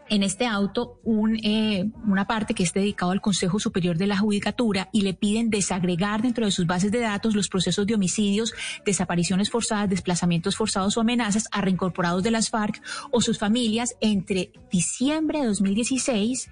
S6: en este auto un, eh, una parte que es dedicado al Consejo Superior de la Judicatura y le piden desagregar dentro de sus bases de datos los procesos de homicidios, desapariciones forzadas, desplazamientos forzados o amenazas a reincorporados de las FARC o sus familias entre diciembre de 2016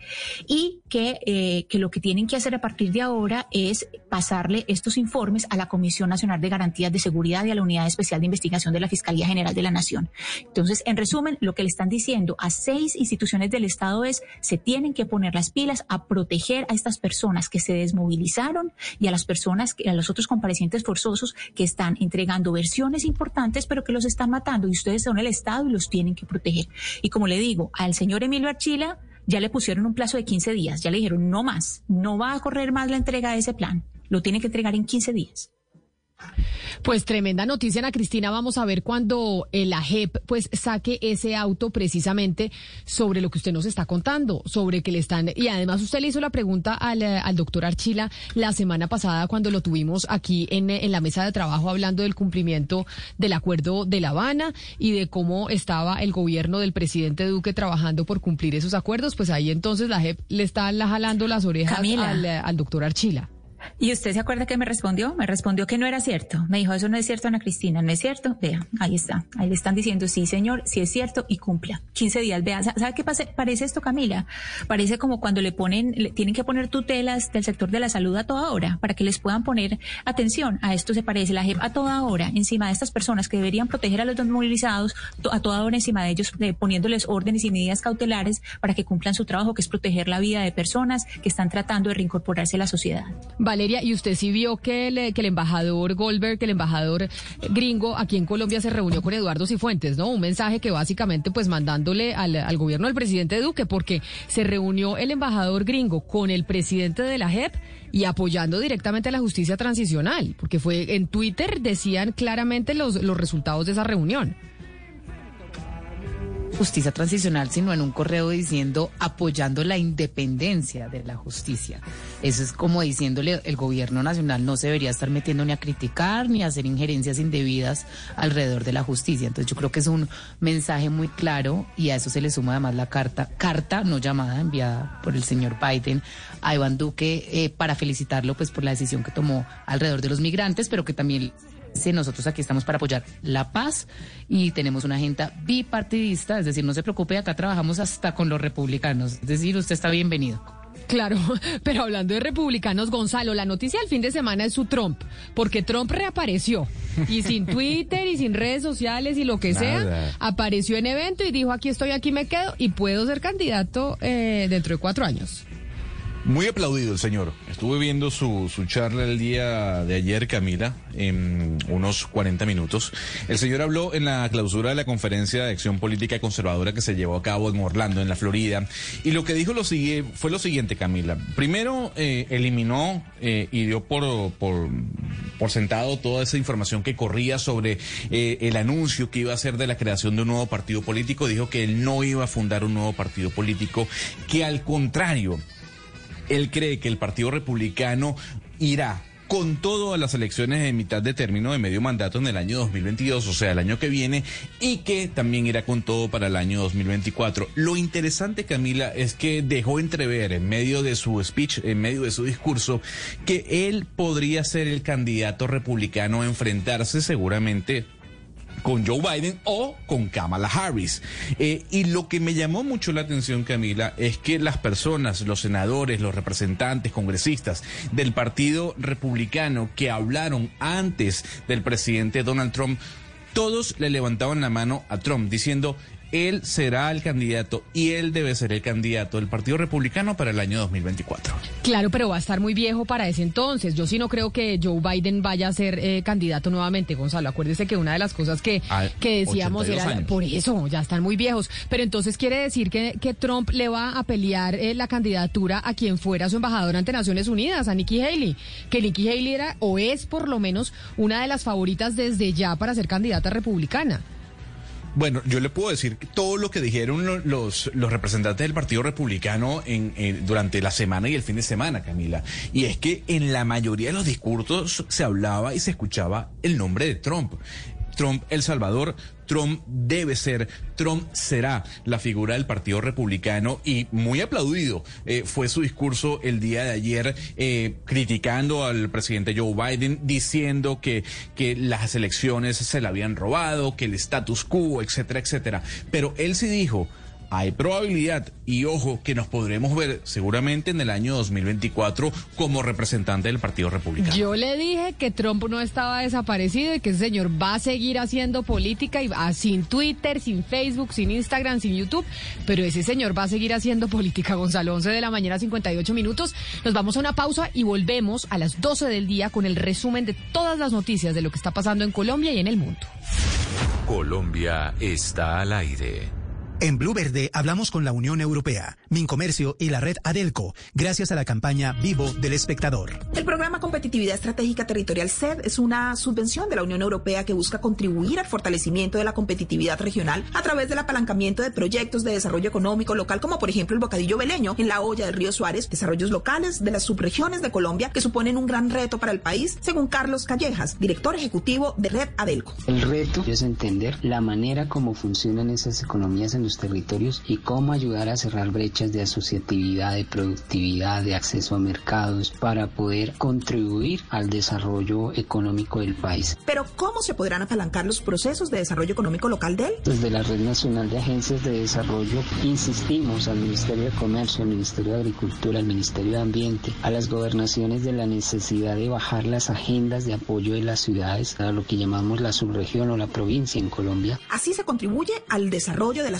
S6: y eh, que lo que tienen que hacer a partir de ahora es pasarle estos informes a la Comisión Nacional de Garantías de Seguridad y a la Unidad Especial de Investigación de la Fiscalía General de la Nación. Entonces, en resumen, lo que le están diciendo a seis instituciones del Estado es se tienen que poner las pilas a proteger a estas personas que se desmovilizaron y a las personas, a los otros comparecientes forzosos que están entregando versiones importantes, pero que los están matando y ustedes son el Estado y los tienen que proteger. Y como le digo, al señor Emilio Archila ya le pusieron un plazo de 15 días, ya le dijeron no más, no va a correr más la entrega de ese plan, lo tiene que entregar en 15 días.
S5: Pues tremenda noticia, Ana Cristina. Vamos a ver cuando el AGEP pues saque ese auto precisamente sobre lo que usted nos está contando, sobre que le están... Y además usted le hizo la pregunta al, al doctor Archila la semana pasada cuando lo tuvimos aquí en, en la mesa de trabajo hablando del cumplimiento del acuerdo de La Habana y de cómo estaba el gobierno del presidente Duque trabajando por cumplir esos acuerdos. Pues ahí entonces la AGEP le está jalando las orejas al, al doctor Archila.
S6: ¿Y usted se acuerda que me respondió? Me respondió que no era cierto. Me dijo, eso no es cierto, Ana Cristina, no es cierto. Vea, ahí está. Ahí le están diciendo, sí, señor, sí es cierto y cumpla. 15 días. Vea, ¿sabe qué pasa? parece esto, Camila? Parece como cuando le ponen, tienen que poner tutelas del sector de la salud a toda hora para que les puedan poner atención. A esto se parece la JEP a toda hora encima de estas personas que deberían proteger a los desmovilizados, a toda hora encima de ellos, eh, poniéndoles órdenes y medidas cautelares para que cumplan su trabajo, que es proteger la vida de personas que están tratando de reincorporarse a la sociedad.
S5: Valeria, y usted sí vio que el, que el embajador Goldberg, que el embajador gringo aquí en Colombia se reunió con Eduardo Cifuentes, ¿no? Un mensaje que básicamente pues mandándole al, al gobierno del presidente Duque, porque se reunió el embajador gringo con el presidente de la JEP y apoyando directamente a la justicia transicional, porque fue en Twitter decían claramente los, los resultados de esa reunión
S7: justicia transicional, sino en un correo diciendo apoyando la independencia de la justicia. Eso es como diciéndole el gobierno nacional no se debería estar metiendo ni a criticar ni a hacer injerencias indebidas alrededor de la justicia. Entonces yo creo que es un mensaje muy claro y a eso se le suma además la carta, carta no llamada enviada por el señor Biden a Iván Duque eh, para felicitarlo pues por la decisión que tomó alrededor de los migrantes, pero que también nosotros aquí estamos para apoyar la paz y tenemos una agenda bipartidista, es decir, no se preocupe, acá trabajamos hasta con los republicanos, es decir, usted está bienvenido.
S5: Claro, pero hablando de republicanos, Gonzalo, la noticia del fin de semana es su Trump, porque Trump reapareció y sin Twitter y sin redes sociales y lo que sea, apareció en evento y dijo aquí estoy, aquí me quedo y puedo ser candidato eh, dentro de cuatro años.
S1: Muy aplaudido el señor. Estuve viendo su, su charla el día de ayer, Camila, en unos 40 minutos. El señor habló en la clausura de la conferencia de acción política conservadora que se llevó a cabo en Orlando, en la Florida. Y lo que dijo lo sigue, fue lo siguiente, Camila. Primero, eh, eliminó eh, y dio por, por, por, sentado toda esa información que corría sobre eh, el anuncio que iba a hacer de la creación de un nuevo partido político. Dijo que él no iba a fundar un nuevo partido político, que al contrario, él cree que el Partido Republicano irá con todo a las elecciones de mitad de término de medio mandato en el año 2022, o sea, el año que viene, y que también irá con todo para el año 2024. Lo interesante, Camila, es que dejó entrever en medio de su speech, en medio de su discurso, que él podría ser el candidato republicano a enfrentarse seguramente con Joe Biden o con Kamala Harris. Eh, y lo que me llamó mucho la atención, Camila, es que las personas, los senadores, los representantes, congresistas del Partido Republicano que hablaron antes del presidente Donald Trump, todos le levantaban la mano a Trump diciendo, él será el candidato y él debe ser el candidato del Partido Republicano para el año 2024.
S5: Claro, pero va a estar muy viejo para ese entonces. Yo sí no creo que Joe Biden vaya a ser eh, candidato nuevamente, Gonzalo. Acuérdese que una de las cosas que, que decíamos era por eso, ya están muy viejos. Pero entonces quiere decir que, que Trump le va a pelear eh, la candidatura a quien fuera su embajador ante Naciones Unidas, a Nikki Haley. Que Nikki Haley era o es por lo menos una de las favoritas desde ya para ser candidata republicana.
S1: Bueno, yo le puedo decir todo lo que dijeron los, los representantes del Partido Republicano en, durante la semana y el fin de semana, Camila. Y es que en la mayoría de los discursos se hablaba y se escuchaba el nombre de Trump. Trump El Salvador, Trump debe ser, Trump será la figura del Partido Republicano y muy aplaudido eh, fue su discurso el día de ayer eh, criticando al presidente Joe Biden, diciendo que, que las elecciones se la habían robado, que el status quo, etcétera, etcétera. Pero él sí dijo, hay probabilidad y ojo que nos podremos ver seguramente en el año 2024 como representante del Partido Republicano.
S5: Yo le dije que Trump no estaba desaparecido y que ese señor va a seguir haciendo política y va, sin Twitter, sin Facebook, sin Instagram, sin YouTube, pero ese señor va a seguir haciendo política. Gonzalo, 11 de la mañana, 58 minutos. Nos vamos a una pausa y volvemos a las 12 del día con el resumen de todas las noticias de lo que está pasando en Colombia y en el mundo.
S9: Colombia está al aire.
S18: En Blue Verde hablamos con la Unión Europea, Mincomercio y la red Adelco, gracias a la campaña Vivo del Espectador.
S19: El programa Competitividad Estratégica Territorial SED es una subvención de la Unión Europea que busca contribuir al fortalecimiento de la competitividad regional a través del apalancamiento de proyectos de desarrollo económico local, como por ejemplo el Bocadillo Beleño en la olla del Río Suárez, desarrollos locales de las subregiones de Colombia que suponen un gran reto para el país, según Carlos Callejas, director ejecutivo de Red Adelco.
S20: El reto es entender la manera como funcionan esas economías en territorios y cómo ayudar a cerrar brechas de asociatividad, de productividad, de acceso a mercados para poder contribuir al desarrollo económico del país.
S19: Pero ¿cómo se podrán apalancar los procesos de desarrollo económico local de él?
S20: Desde la Red Nacional de Agencias de Desarrollo insistimos al Ministerio de Comercio, al Ministerio de Agricultura, al Ministerio de Ambiente, a las gobernaciones de la necesidad de bajar las agendas de apoyo de las ciudades a lo que llamamos la subregión o la provincia en Colombia.
S19: Así se contribuye al desarrollo de la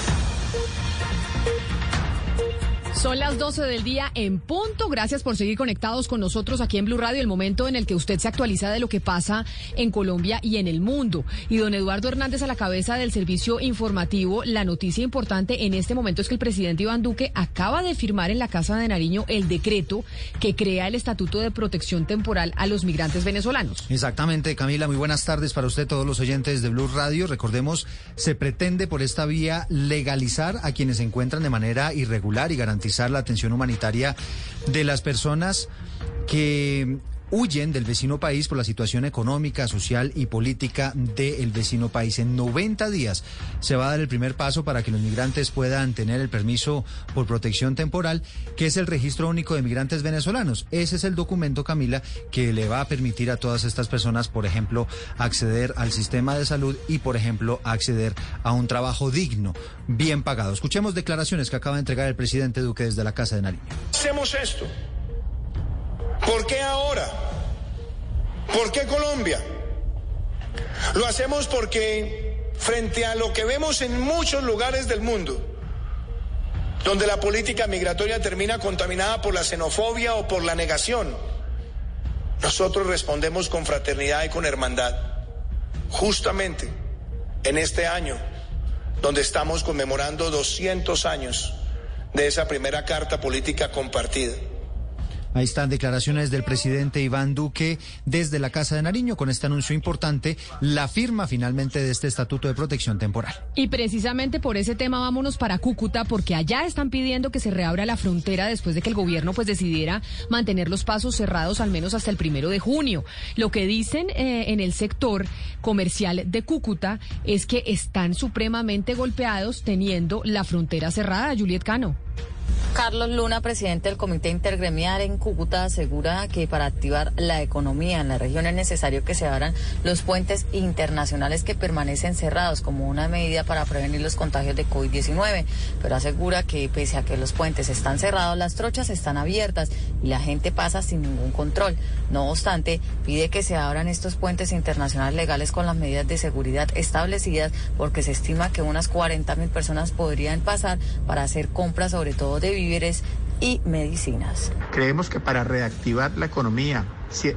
S5: Son las 12 del día en punto. Gracias por seguir conectados con nosotros aquí en Blue Radio, el momento en el que usted se actualiza de lo que pasa en Colombia y en el mundo. Y don Eduardo Hernández a la cabeza del servicio informativo. La noticia importante en este momento es que el presidente Iván Duque acaba de firmar en la Casa de Nariño el decreto que crea el Estatuto de Protección Temporal a los migrantes venezolanos.
S21: Exactamente, Camila. Muy buenas tardes para usted, todos los oyentes de Blue Radio. Recordemos, se pretende por esta vía legalizar a quienes se encuentran de manera irregular y garantizar la atención humanitaria de las personas que huyen del vecino país por la situación económica, social y política del vecino país. En 90 días se va a dar el primer paso para que los migrantes puedan tener el permiso por protección temporal, que es el registro único de migrantes venezolanos. Ese es el documento, Camila, que le va a permitir a todas estas personas, por ejemplo, acceder al sistema de salud y, por ejemplo, acceder a un trabajo digno, bien pagado. Escuchemos declaraciones que acaba de entregar el presidente Duque desde la Casa de Nariño.
S22: Hacemos esto ¿Por qué ahora? ¿Por qué Colombia? Lo hacemos porque frente a lo que vemos en muchos lugares del mundo, donde la política migratoria termina contaminada por la xenofobia o por la negación, nosotros respondemos con fraternidad y con hermandad. Justamente en este año, donde estamos conmemorando 200 años de esa primera carta política compartida
S21: Ahí están declaraciones del presidente Iván Duque desde la Casa de Nariño con este anuncio importante, la firma finalmente de este Estatuto de Protección Temporal.
S5: Y precisamente por ese tema vámonos para Cúcuta, porque allá están pidiendo que se reabra la frontera después de que el gobierno pues decidiera mantener los pasos cerrados al menos hasta el primero de junio. Lo que dicen eh, en el sector comercial de Cúcuta es que están supremamente golpeados teniendo la frontera cerrada. Juliet Cano.
S23: Carlos Luna, presidente del Comité Intergremial en Cúcuta, asegura que para activar la economía en la región es necesario que se abran los puentes internacionales que permanecen cerrados como una medida para prevenir los contagios de COVID-19, pero asegura que pese a que los puentes están cerrados, las trochas están abiertas y la gente pasa sin ningún control. No obstante, pide que se abran estos puentes internacionales legales con las medidas de seguridad establecidas porque se estima que unas 40 mil personas podrían pasar para hacer compras, sobre todo de víveres y medicinas.
S24: Creemos que para reactivar la economía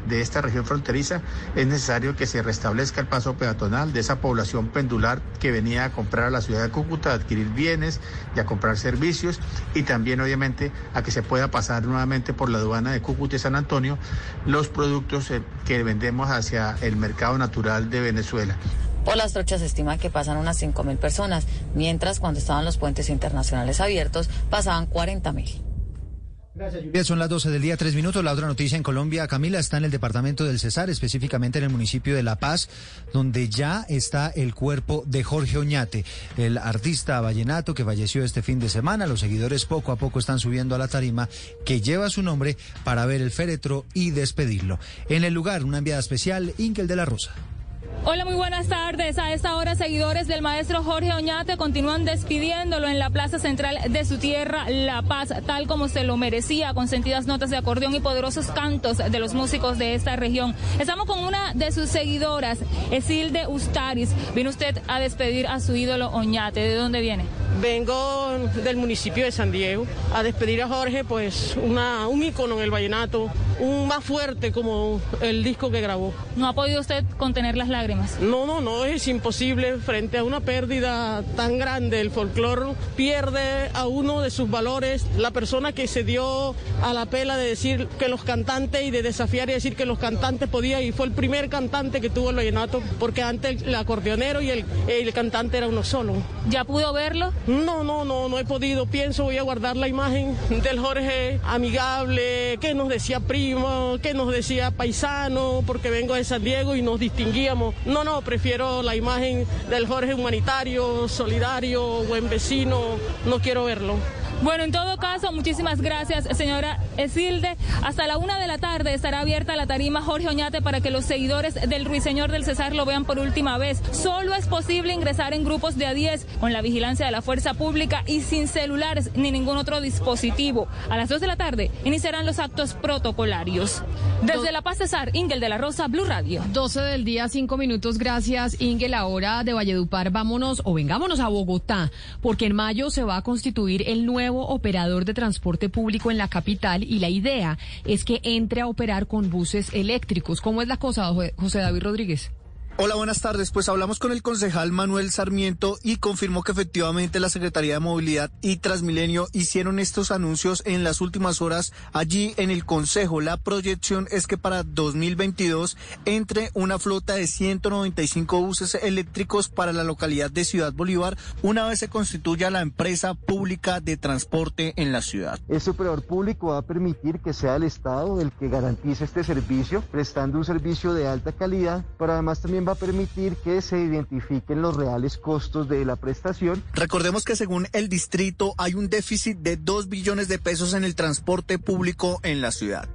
S24: de esta región fronteriza es necesario que se restablezca el paso peatonal de esa población pendular que venía a comprar a la ciudad de Cúcuta, a adquirir bienes y a comprar servicios y también obviamente a que se pueda pasar nuevamente por la aduana de Cúcuta y San Antonio los productos eh, que vendemos hacia el mercado natural de Venezuela.
S23: Por las trochas se estima que pasan unas 5.000 personas, mientras cuando estaban los puentes internacionales abiertos pasaban 40.000.
S21: Bien, son las 12 del día, tres minutos. La otra noticia en Colombia, Camila, está en el departamento del Cesar, específicamente en el municipio de La Paz, donde ya está el cuerpo de Jorge Oñate, el artista vallenato que falleció este fin de semana. Los seguidores poco a poco están subiendo a la tarima que lleva su nombre para ver el féretro y despedirlo. En el lugar, una enviada especial, Inkel de la Rosa.
S25: Hola, muy buenas tardes. A esta hora, seguidores del maestro Jorge Oñate continúan despidiéndolo en la plaza central de su tierra, La Paz, tal como se lo merecía, con sentidas notas de acordeón y poderosos cantos de los músicos de esta región. Estamos con una de sus seguidoras, Esilde Ustaris. Viene usted a despedir a su ídolo Oñate. ¿De dónde viene?
S26: Vengo del municipio de San Diego a despedir a Jorge, pues una, un ícono en el vallenato, un más fuerte como el disco que grabó.
S25: ¿No ha podido usted contener las lágrimas?
S26: No, no, no, es imposible frente a una pérdida tan grande. El folclore pierde a uno de sus valores. La persona que se dio a la pela de decir que los cantantes y de desafiar y decir que los cantantes podían, y fue el primer cantante que tuvo el vallenato, porque antes el acordeonero y el, el cantante era uno solo.
S25: ¿Ya pudo verlo?
S26: No, no, no, no he podido. Pienso, voy a guardar la imagen del Jorge amigable, que nos decía primo, que nos decía paisano, porque vengo de San Diego y nos distinguíamos. No, no, prefiero la imagen del Jorge humanitario, solidario, buen vecino. No quiero verlo.
S25: Bueno, en todo caso, muchísimas gracias, señora Esilde. Hasta la una de la tarde estará abierta la tarima Jorge Oñate para que los seguidores del Ruiseñor del Cesar lo vean por última vez. Solo es posible ingresar en grupos de a 10 con la vigilancia de la fuerza pública y sin celulares ni ningún otro dispositivo. A las dos de la tarde iniciarán los actos protocolarios. Desde La Paz Cesar, Ingel de la Rosa, Blue Radio.
S5: 12 del día, 5 minutos. Gracias, Ingel. Ahora de Valledupar, vámonos o vengámonos a Bogotá, porque en mayo se va a constituir el nuevo operador de transporte público en la capital y la idea es que entre a operar con buses eléctricos. ¿Cómo es la cosa, José David Rodríguez?
S27: Hola, buenas tardes. Pues hablamos con el concejal Manuel Sarmiento y confirmó que efectivamente la Secretaría de Movilidad y Transmilenio hicieron estos anuncios en las últimas horas allí en el Consejo. La proyección es que para 2022 entre una flota de 195 buses eléctricos para la localidad de Ciudad Bolívar una vez se constituya la empresa pública de transporte en la ciudad.
S28: Este operador público va a permitir que sea el Estado el que garantice este servicio, prestando un servicio de alta calidad, pero además también va a permitir que se identifiquen los reales costos de la prestación.
S27: Recordemos que según el distrito hay un déficit de 2 billones de pesos en el transporte público en la ciudad.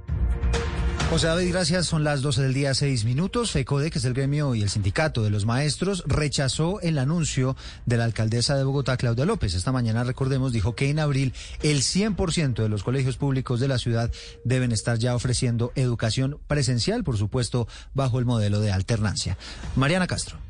S21: José David, gracias. Son las 12 del día, 6 minutos. FECODE, que es el gremio y el sindicato de los maestros, rechazó el anuncio de la alcaldesa de Bogotá, Claudia López. Esta mañana, recordemos, dijo que en abril el 100% de los colegios públicos de la ciudad deben estar ya ofreciendo educación presencial, por supuesto, bajo el modelo de alternancia. Mariana Castro.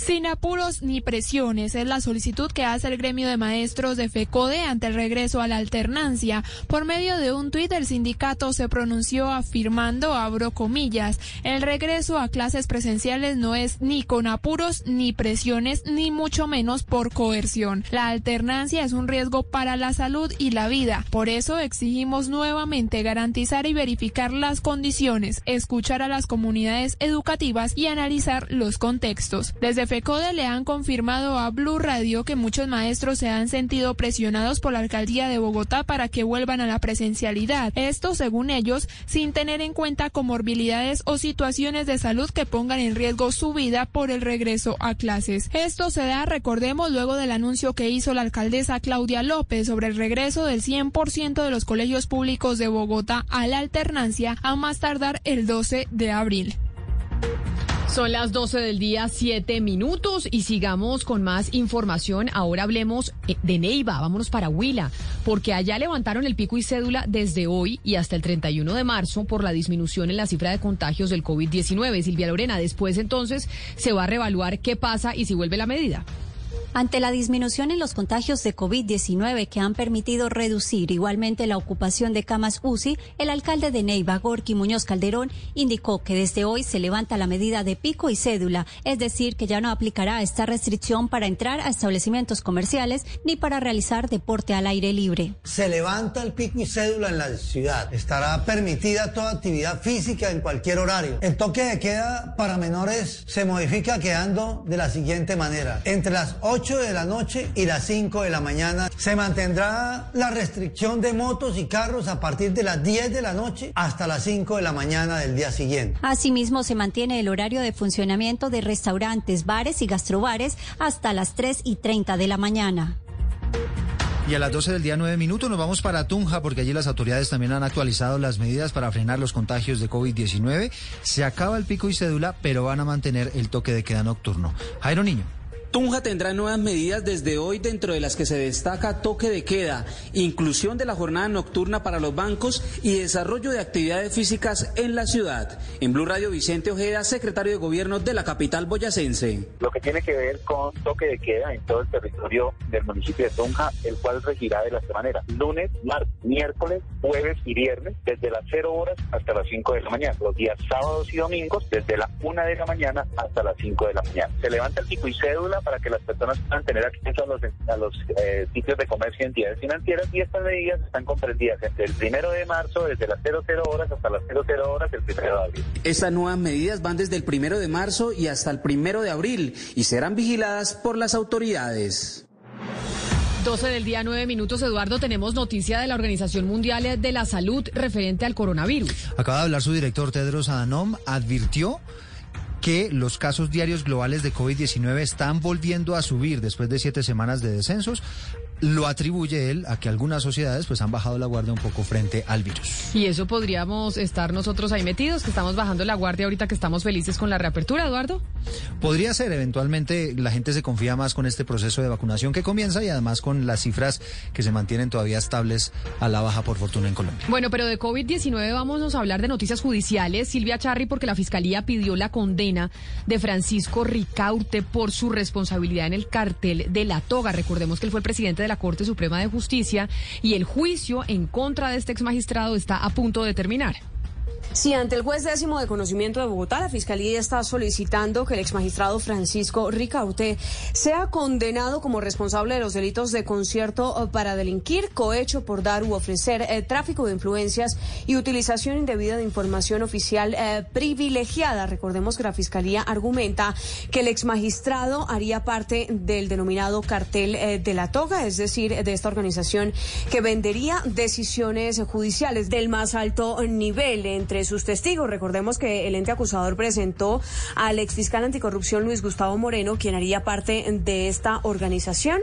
S29: Sin apuros ni presiones es la solicitud que hace el gremio de maestros de FECODE ante el regreso a la alternancia. Por medio de un tuit, el sindicato se pronunció afirmando, abro comillas, el regreso a clases presenciales no es ni con apuros ni presiones, ni mucho menos por coerción. La alternancia es un riesgo para la salud y la vida. Por eso exigimos nuevamente garantizar y verificar las condiciones, escuchar a las comunidades educativas y analizar los contextos. Desde FECODE le han confirmado a Blue Radio que muchos maestros se han sentido presionados por la alcaldía de Bogotá para que vuelvan a la presencialidad. Esto, según ellos, sin tener en cuenta comorbilidades o situaciones de salud que pongan en riesgo su vida por el regreso a clases. Esto se da, recordemos, luego del anuncio que hizo la alcaldesa Claudia López sobre el regreso del 100% de los colegios públicos de Bogotá a la alternancia a más tardar el 12 de abril.
S5: Son las 12 del día, 7 minutos y sigamos con más información. Ahora hablemos eh, de Neiva, vámonos para Huila, porque allá levantaron el pico y cédula desde hoy y hasta el 31 de marzo por la disminución en la cifra de contagios del COVID-19. Silvia Lorena, después entonces se va a reevaluar qué pasa y si vuelve la medida.
S30: Ante la disminución en los contagios de COVID-19 que han permitido reducir igualmente la ocupación de camas UCI, el alcalde de Neiva, Gorky Muñoz Calderón, indicó que desde hoy se levanta la medida de pico y cédula, es decir, que ya no aplicará esta restricción para entrar a establecimientos comerciales ni para realizar deporte al aire libre.
S19: Se levanta el pico y cédula en la ciudad. Estará permitida toda actividad física en cualquier horario. El toque de queda para menores se modifica quedando de la siguiente manera. Entre las 8 de la noche y las 5 de la mañana. Se mantendrá la restricción de motos y carros a partir de las 10 de la noche hasta las 5 de la mañana del día siguiente.
S30: Asimismo, se mantiene el horario de funcionamiento de restaurantes, bares y gastrobares hasta las 3 y 30 de la mañana.
S21: Y a las 12 del día 9 minutos nos vamos para Tunja porque allí las autoridades también han actualizado las medidas para frenar los contagios de COVID-19. Se acaba el pico y cédula, pero van a mantener el toque de queda nocturno. Jairo Niño.
S31: Tunja tendrá nuevas medidas desde hoy, dentro de las que se destaca toque de queda, inclusión de la jornada nocturna para los bancos y desarrollo de actividades físicas en la ciudad. En Blue Radio, Vicente Ojeda, secretario de Gobierno de la capital boyacense.
S20: Lo que tiene que ver con toque de queda en todo el territorio del municipio de Tunja, el cual regirá de la esta manera. Lunes, martes, miércoles, jueves y viernes, desde las 0 horas hasta las 5 de la mañana. Los días sábados y domingos, desde la 1 de la mañana hasta las 5 de la mañana. Se levanta el pico y cédula para que las personas puedan tener acceso a los, a los eh, sitios de comercio y entidades financieras y estas medidas están comprendidas entre el primero de marzo, desde las 00 horas hasta las 00 horas el primero de abril.
S31: Estas nuevas medidas van desde el primero de marzo y hasta el primero de abril y serán vigiladas por las autoridades.
S5: 12 del día, 9 minutos. Eduardo, tenemos noticia de la Organización Mundial de la Salud referente al coronavirus.
S21: Acaba de hablar su director Tedros Adhanom, advirtió que los casos diarios globales de COVID-19 están volviendo a subir después de siete semanas de descensos. Lo atribuye él a que algunas sociedades pues han bajado la guardia un poco frente al virus.
S5: Y eso podríamos estar nosotros ahí metidos, que estamos bajando la guardia ahorita que estamos felices con la reapertura, Eduardo.
S21: Podría ser, eventualmente la gente se confía más con este proceso de vacunación que comienza y además con las cifras que se mantienen todavía estables a la baja por fortuna en Colombia.
S5: Bueno, pero de COVID-19 vamos a hablar de noticias judiciales. Silvia Charri, porque la Fiscalía pidió la condena de Francisco Ricaurte por su responsabilidad en el cartel de la toga. Recordemos que él fue el presidente de la Corte Suprema de Justicia y el juicio en contra de este ex magistrado está a punto de terminar.
S32: Sí, ante el juez décimo de conocimiento de Bogotá, la Fiscalía está solicitando que el exmagistrado Francisco Ricaute sea condenado como responsable de los delitos de concierto para delinquir, cohecho por dar u ofrecer eh, tráfico de influencias y utilización indebida de información oficial eh, privilegiada. Recordemos que la Fiscalía argumenta que el exmagistrado haría parte del denominado cartel eh, de la toga, es decir, de esta organización que vendería decisiones judiciales del más alto nivel entre sus testigos. Recordemos que el ente acusador presentó al exfiscal anticorrupción Luis Gustavo Moreno, quien haría parte de esta organización,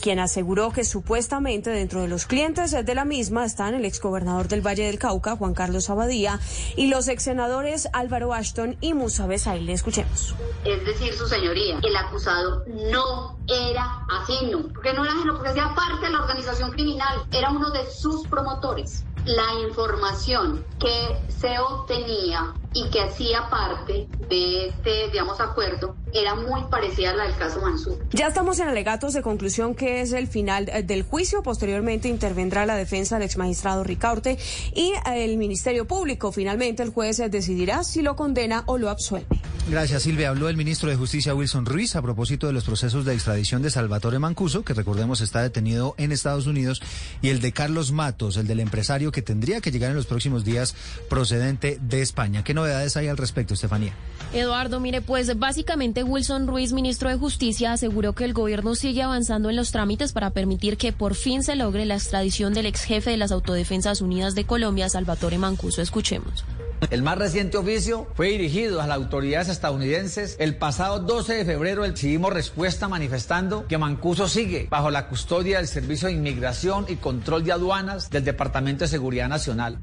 S32: quien aseguró que supuestamente dentro de los clientes de la misma están el exgobernador del Valle del Cauca, Juan Carlos Abadía, y los exsenadores Álvaro Ashton y Musa Besaile. Escuchemos.
S33: Es decir, su señoría, el acusado no era ajeno, porque no era ajeno, porque hacía parte de la organización criminal, era uno de sus promotores la información que se obtenía y que hacía parte de este, digamos, acuerdo era muy parecida a la del caso Mansur.
S32: Ya estamos en alegatos de conclusión que es el final eh, del juicio. Posteriormente intervendrá la defensa del exmagistrado Ricaurte y eh, el Ministerio Público. Finalmente el juez eh, decidirá si lo condena o lo absuelve.
S21: Gracias, Silvia. Habló el ministro de Justicia Wilson Ruiz a propósito de los procesos de extradición de Salvatore Mancuso, que recordemos está detenido en Estados Unidos, y el de Carlos Matos, el del empresario que tendría que llegar en los próximos días procedente de España. ¿Qué novedades hay al respecto, Estefanía?
S34: Eduardo, mire, pues básicamente Wilson Ruiz, ministro de Justicia, aseguró que el gobierno sigue avanzando en los trámites para permitir que por fin se logre la extradición del ex jefe de las Autodefensas Unidas de Colombia, Salvatore Mancuso. Escuchemos.
S31: El más reciente oficio fue dirigido a las autoridades estadounidenses. El pasado 12 de febrero recibimos respuesta manifestando que Mancuso sigue bajo la custodia del Servicio de Inmigración y Control de Aduanas del Departamento de Seguridad Nacional.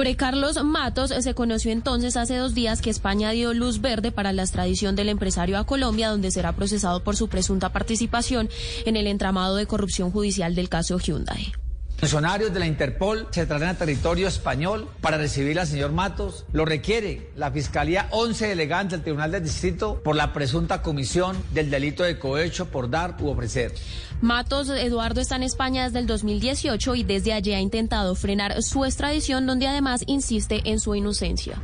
S34: Sobre Carlos Matos se conoció entonces hace dos días que España dio luz verde para la extradición del empresario a Colombia, donde será procesado por su presunta participación en el entramado de corrupción judicial del caso Hyundai.
S31: Funcionarios de la Interpol se trasladan a territorio español para recibir al señor Matos. Lo requiere la Fiscalía 11 delegantes del Tribunal del Distrito por la presunta comisión del delito de cohecho por dar u ofrecer.
S34: Matos Eduardo está en España desde el 2018 y desde allí ha intentado frenar su extradición, donde además insiste en su inocencia.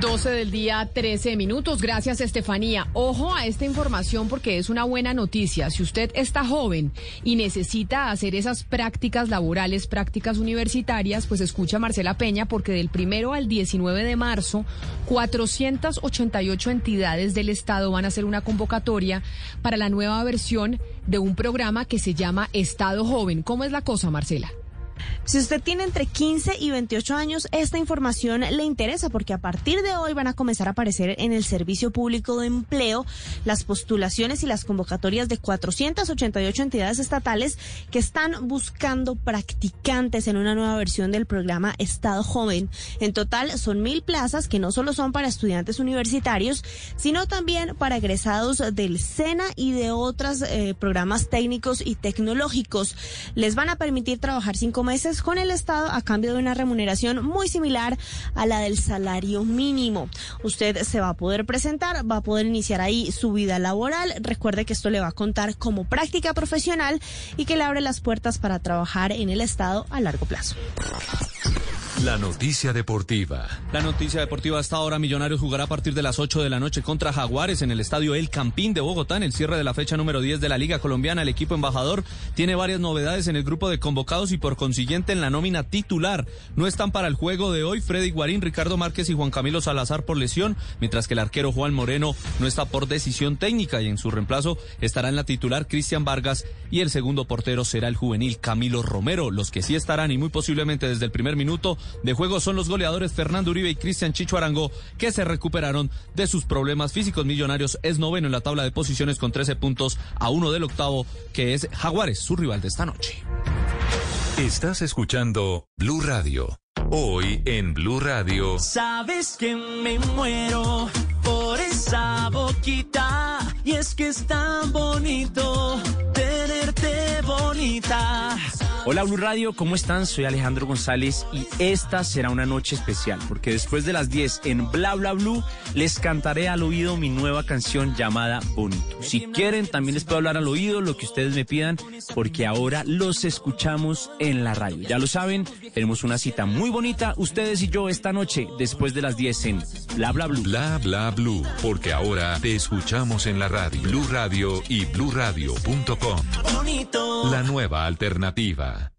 S5: 12 del día, 13 minutos. Gracias, Estefanía. Ojo a esta información porque es una buena noticia. Si usted está joven y necesita hacer esas prácticas laborales, prácticas universitarias, pues escucha a Marcela Peña porque del primero al 19 de marzo, 488 entidades del Estado van a hacer una convocatoria para la nueva versión de un programa que se llama Estado Joven. ¿Cómo es la cosa, Marcela?
S35: Si usted tiene entre 15 y 28 años, esta información le interesa porque a partir de hoy van a comenzar a aparecer en el Servicio Público de Empleo las postulaciones y las convocatorias de 488 entidades estatales que están buscando practicantes en una nueva versión del programa Estado Joven. En total son mil plazas que no solo son para estudiantes universitarios, sino también para egresados del SENA y de otros eh, programas técnicos y tecnológicos. Les van a permitir trabajar cinco meses con el Estado a cambio de una remuneración muy similar a la del salario mínimo. Usted se va a poder presentar, va a poder iniciar ahí su vida laboral. Recuerde que esto le va a contar como práctica profesional y que le abre las puertas para trabajar en el Estado a largo plazo.
S9: La noticia deportiva.
S36: La noticia deportiva hasta ahora Millonarios jugará a partir de las 8 de la noche contra Jaguares en el estadio El Campín de Bogotá en el cierre de la fecha número 10 de la Liga Colombiana. El equipo embajador tiene varias novedades en el grupo de convocados y por consiguiente en la nómina titular. No están para el juego de hoy Freddy Guarín, Ricardo Márquez y Juan Camilo Salazar por lesión, mientras que el arquero Juan Moreno no está por decisión técnica y en su reemplazo estará en la titular Cristian Vargas y el segundo portero será el juvenil Camilo Romero. Los que sí estarán y muy posiblemente desde el primer minuto de juego son los goleadores Fernando Uribe y Cristian Chicho Arango, que se recuperaron de sus problemas físicos. Millonarios es noveno en la tabla de posiciones con 13 puntos a uno del octavo, que es Jaguares, su rival de esta noche.
S9: Estás escuchando Blue Radio. Hoy en Blue Radio.
S2: Sabes que me muero por esa boquita y es que es tan bonito tenerte bonita.
S37: Hola Blue Radio, ¿cómo están? Soy Alejandro González y esta será una noche especial porque después de las 10 en Bla Bla Blue les cantaré al oído mi nueva canción llamada Bonito. Si quieren también les puedo hablar al oído lo que ustedes me pidan porque ahora los escuchamos en la radio. Ya lo saben, tenemos una cita muy bonita ustedes y yo esta noche después de las 10 en Bla Bla Blue.
S9: Bla Bla Blue, porque ahora te escuchamos en la radio. Blue Radio y bluradio.com. La nueva alternativa.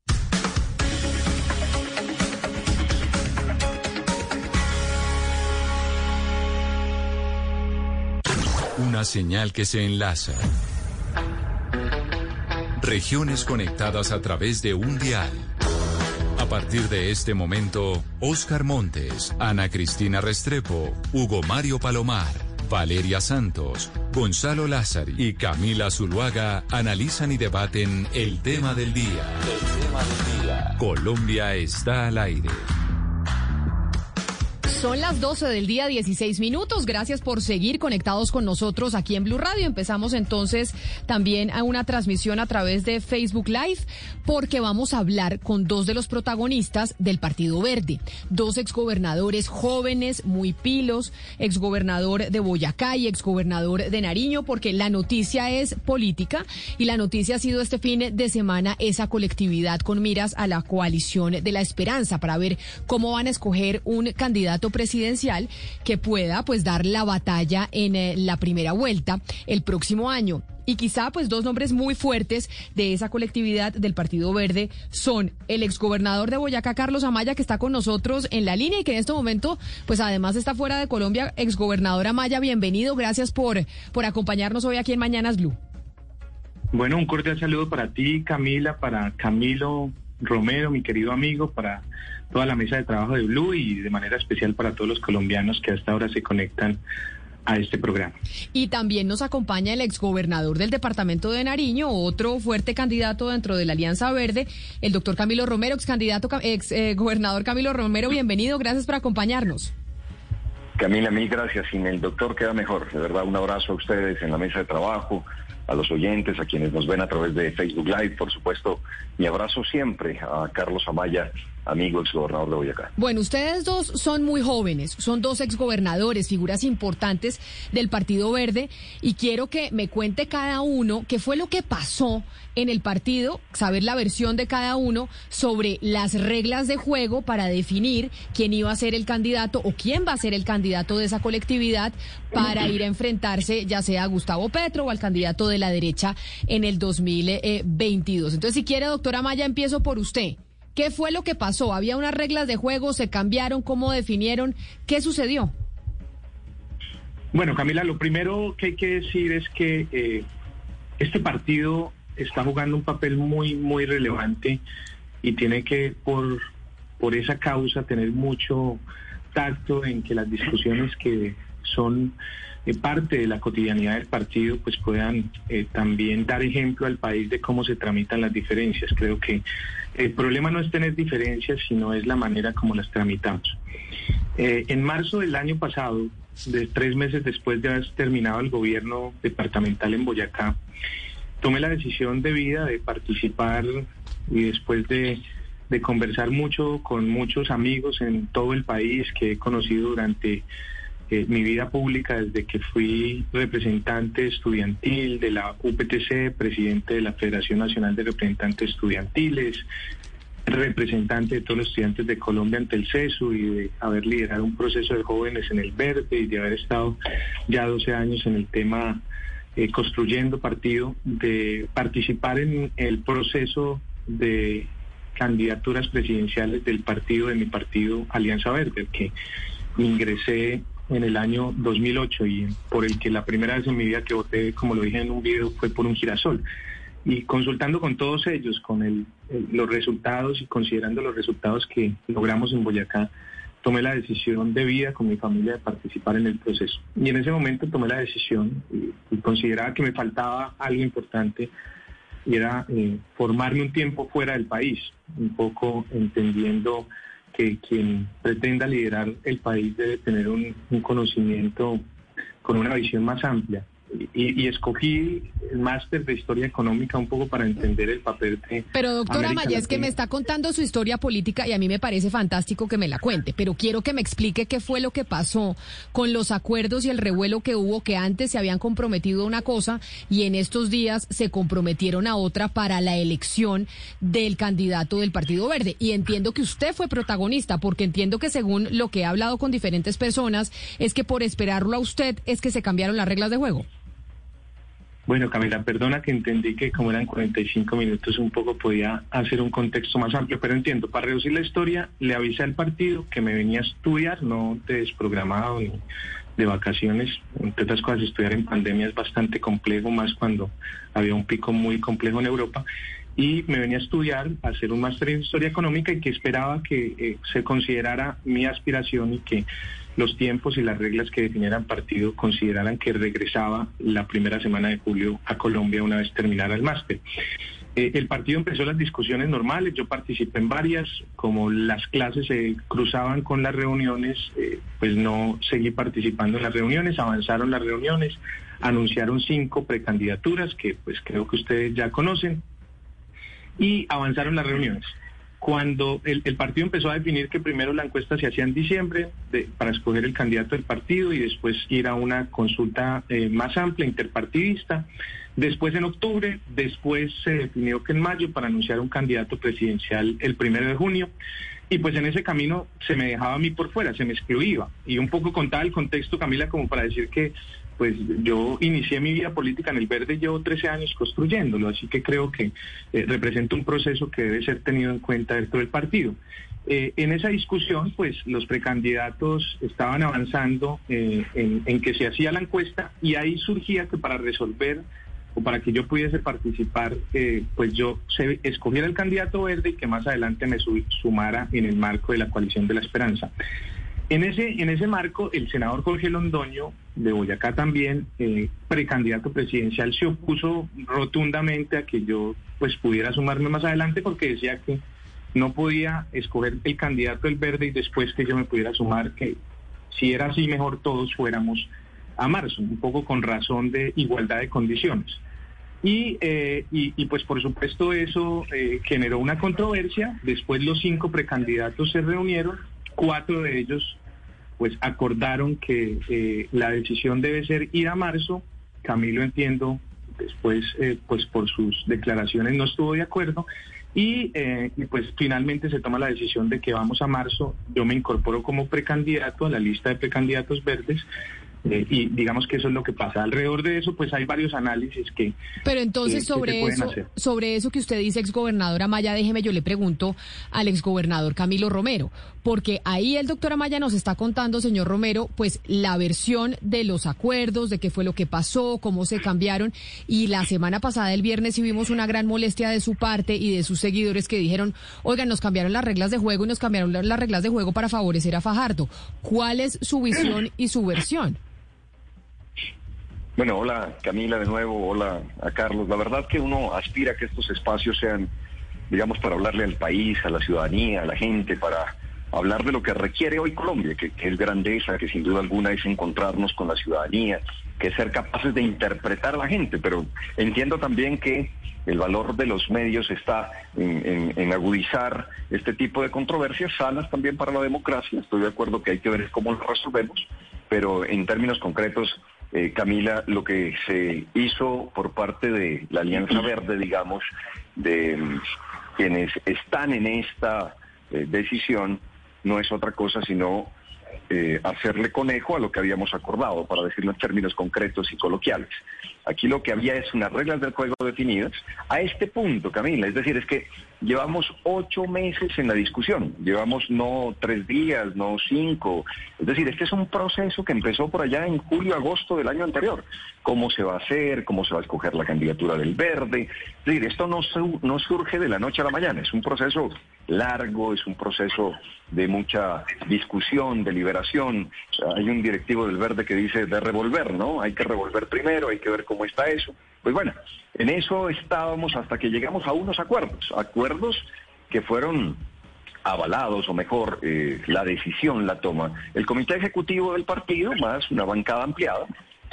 S9: Una señal que se enlaza. Regiones conectadas a través de un dial. A partir de este momento, Oscar Montes, Ana Cristina Restrepo, Hugo Mario Palomar, Valeria Santos, Gonzalo Lázari y Camila Zuluaga analizan y debaten el tema del día. El tema del día. Colombia está al aire.
S5: Son las 12 del día, 16 minutos. Gracias por seguir conectados con nosotros aquí en Blue Radio. Empezamos entonces también a una transmisión a través de Facebook Live porque vamos a hablar con dos de los protagonistas del Partido Verde. Dos exgobernadores jóvenes, muy pilos, exgobernador de Boyacá y exgobernador de Nariño, porque la noticia es política y la noticia ha sido este fin de semana esa colectividad con miras a la coalición de la esperanza para ver cómo van a escoger un candidato presidencial que pueda pues dar la batalla en eh, la primera vuelta el próximo año. Y quizá pues dos nombres muy fuertes de esa colectividad del Partido Verde son el exgobernador de Boyacá, Carlos Amaya, que está con nosotros en la línea y que en este momento pues además está fuera de Colombia. Exgobernador Amaya, bienvenido. Gracias por, por acompañarnos hoy aquí en Mañanas Blue.
S38: Bueno, un cordial saludo para ti, Camila, para Camilo Romero, mi querido amigo, para toda la mesa de trabajo de Blue y de manera especial para todos los colombianos que hasta ahora se conectan a este programa.
S5: Y también nos acompaña el exgobernador del departamento de Nariño, otro fuerte candidato dentro de la Alianza Verde, el doctor Camilo Romero, ex candidato, ex eh, gobernador Camilo Romero, bienvenido, gracias por acompañarnos.
S39: Camila, mil gracias. Sin el doctor queda mejor. De verdad, un abrazo a ustedes en la mesa de trabajo, a los oyentes, a quienes nos ven a través de Facebook Live, por supuesto. Mi abrazo siempre a Carlos Amaya, amigo exgobernador de Boyacá.
S5: Bueno, ustedes dos son muy jóvenes, son dos exgobernadores, figuras importantes del Partido Verde, y quiero que me cuente cada uno qué fue lo que pasó en el partido, saber la versión de cada uno sobre las reglas de juego para definir quién iba a ser el candidato o quién va a ser el candidato de esa colectividad para ir a enfrentarse ya sea a Gustavo Petro o al candidato de la derecha en el 2022. Entonces, si quiere, doctora Maya, empiezo por usted. ¿Qué fue lo que pasó? ¿Había unas reglas de juego? ¿Se cambiaron? ¿Cómo definieron? ¿Qué sucedió?
S38: Bueno, Camila, lo primero que hay que decir es que eh, este partido está jugando un papel muy, muy relevante y tiene que, por, por esa causa, tener mucho tacto en que las discusiones que son parte de la cotidianidad del partido pues puedan eh, también dar ejemplo al país de cómo se tramitan las diferencias. Creo que el problema no es tener diferencias, sino es la manera como las tramitamos. Eh, en marzo del año pasado, de tres meses después de haber terminado el gobierno departamental en Boyacá, tomé la decisión de vida de participar y después de, de conversar mucho con muchos amigos en todo el país que he conocido durante mi vida pública desde que fui representante estudiantil de la UPTC, presidente de la Federación Nacional de Representantes Estudiantiles, representante de todos los estudiantes de Colombia ante el CESU y de haber liderado un proceso de jóvenes en el verde y de haber estado ya 12 años en el tema eh, construyendo partido, de participar en el proceso de candidaturas presidenciales del partido, de mi partido Alianza Verde, que ingresé en el año 2008 y por el que la primera vez en mi vida que voté, como lo dije en un video, fue por un girasol. Y consultando con todos ellos, con los resultados y considerando los resultados que logramos en Boyacá, tomé la decisión de vida con mi familia de participar en el proceso. Y en ese momento tomé la decisión y, consideraba que me faltaba algo importante y era eh, formarme un tiempo fuera del país, un poco entendiendo que quien pretenda liderar el país debe tener un, conocimiento con una visión más amplia. Y, escogí el máster de historia económica un poco para entender el papel de.
S5: Pero doctora Maya, es que me está contando su historia política y a mí me parece fantástico que me la cuente, pero quiero que me explique qué fue lo que pasó con los acuerdos y el revuelo que hubo, que antes se habían comprometido a una cosa y en estos días se comprometieron a otra para la elección del candidato del Partido Verde. Y entiendo que usted fue protagonista, porque entiendo que según lo que he hablado con diferentes personas, es que por esperarlo a usted es que se cambiaron las reglas de juego.
S38: Bueno, Camila, perdona que entendí que como eran 45 minutos un poco podía hacer un contexto más amplio, pero entiendo, para reducir la historia, le avisé al partido que me venía a estudiar, no de desprogramado ni de vacaciones. Entre otras cosas, estudiar en pandemia es bastante complejo, más cuando había un pico muy complejo en Europa. Y me venía a estudiar, a hacer un máster en historia económica y que esperaba que eh, se considerara mi aspiración y que los tiempos y las reglas que definieran partido consideraran que regresaba la primera semana de julio a Colombia una vez terminara el máster. Eh, el partido empezó las discusiones normales, yo participé en varias, como las clases se cruzaban con las reuniones, eh, pues no seguí participando en las reuniones, avanzaron las reuniones, anunciaron cinco precandidaturas que pues creo que ustedes ya conocen y avanzaron las reuniones. Cuando el, partido empezó a definir que primero la encuesta se hacía en diciembre para escoger el candidato del partido y después ir a una consulta eh, más amplia, interpartidista, Después en octubre, después se definió que en mayo para anunciar un candidato presidencial el primero de junio. Y pues en ese camino se me dejaba a mí por fuera, se me excluía. Y un poco contaba el contexto, Camila, como para decir que pues yo inicié mi vida política en el verde llevo 13 años construyéndolo, así que creo que eh, representa un proceso que debe ser tenido en cuenta dentro del partido. Eh, en esa discusión, pues los precandidatos estaban avanzando eh, en, que se hacía la encuesta y ahí surgía que para resolver o para que yo pudiese participar, pues yo se, escogiera el candidato verde y que más adelante me sumara en el marco de la coalición de la esperanza. En ese, en ese marco, el senador Jorge Londoño, de Boyacá también, eh, precandidato presidencial, se opuso rotundamente a que yo pues pudiera sumarme más adelante porque decía que no podía escoger el candidato del verde y después que yo me pudiera sumar, que si era así mejor todos fuéramos a marzo, un poco con razón de igualdad de condiciones. Eh, y, y, pues por supuesto eso eh, generó una controversia. Después los cinco precandidatos se reunieron, cuatro de ellos pues acordaron que eh, la decisión debe ser ir a marzo. Camilo entiendo, después pues por sus declaraciones no estuvo de acuerdo. Y, y, pues finalmente se toma la decisión de que vamos a marzo. Yo me incorporo como precandidato a la lista de precandidatos verdes eh, y digamos que eso es lo que pasa. Alrededor de eso, pues hay varios análisis que...
S5: Pero entonces sobre eso, sobre eso que usted dice, exgobernador Amaya, déjeme, yo le pregunto al exgobernador Camilo Romero, porque ahí el doctor Amaya nos está contando, señor Romero, pues la versión de los acuerdos, de qué fue lo que pasó, cómo se cambiaron, y la semana pasada, el viernes, sí vimos una gran molestia de su parte y de sus seguidores que dijeron, oigan, nos cambiaron las reglas de juego y nos cambiaron las reglas de juego para favorecer a Fajardo. ¿Cuál es su visión y su versión?
S39: Bueno, hola Camila de nuevo, hola a Carlos. La verdad que uno aspira a que estos espacios sean, digamos, para hablarle al país, a la ciudadanía, a la gente, para hablar de lo que requiere hoy Colombia, que, es grandeza, que sin duda alguna es encontrarnos con la ciudadanía, que es ser capaces de interpretar a la gente, pero entiendo también que el valor de los medios está en, en, agudizar este tipo de controversias sanas también para la democracia. Estoy de acuerdo que hay que ver cómo lo resolvemos, pero en términos concretos eh, Camila, lo que se hizo por parte de la Alianza Verde, digamos, de mm, quienes están en esta eh, decisión, no es otra cosa sino eh, hacerle conejo a lo que habíamos acordado, para decirlo en términos concretos y coloquiales. Aquí lo que había es unas reglas del juego definidas a este punto, Camila. Es decir, es que llevamos ocho meses en la discusión, llevamos no tres días, no cinco. Es decir, este es un proceso que empezó por allá en julio, agosto del año anterior. ¿Cómo se va a hacer? ¿Cómo se va a escoger la candidatura del verde? Es decir, esto no, surge de la noche a la mañana, es un proceso largo, es un proceso de mucha discusión, deliberación. Hay un directivo del verde que dice de revolver, ¿no? Hay que revolver primero, hay que ver cómo cómo está eso. Pues bueno, en eso estábamos hasta que llegamos a unos acuerdos, acuerdos que fueron avalados, o mejor, eh, la decisión la toma el comité ejecutivo del partido, más una bancada ampliada,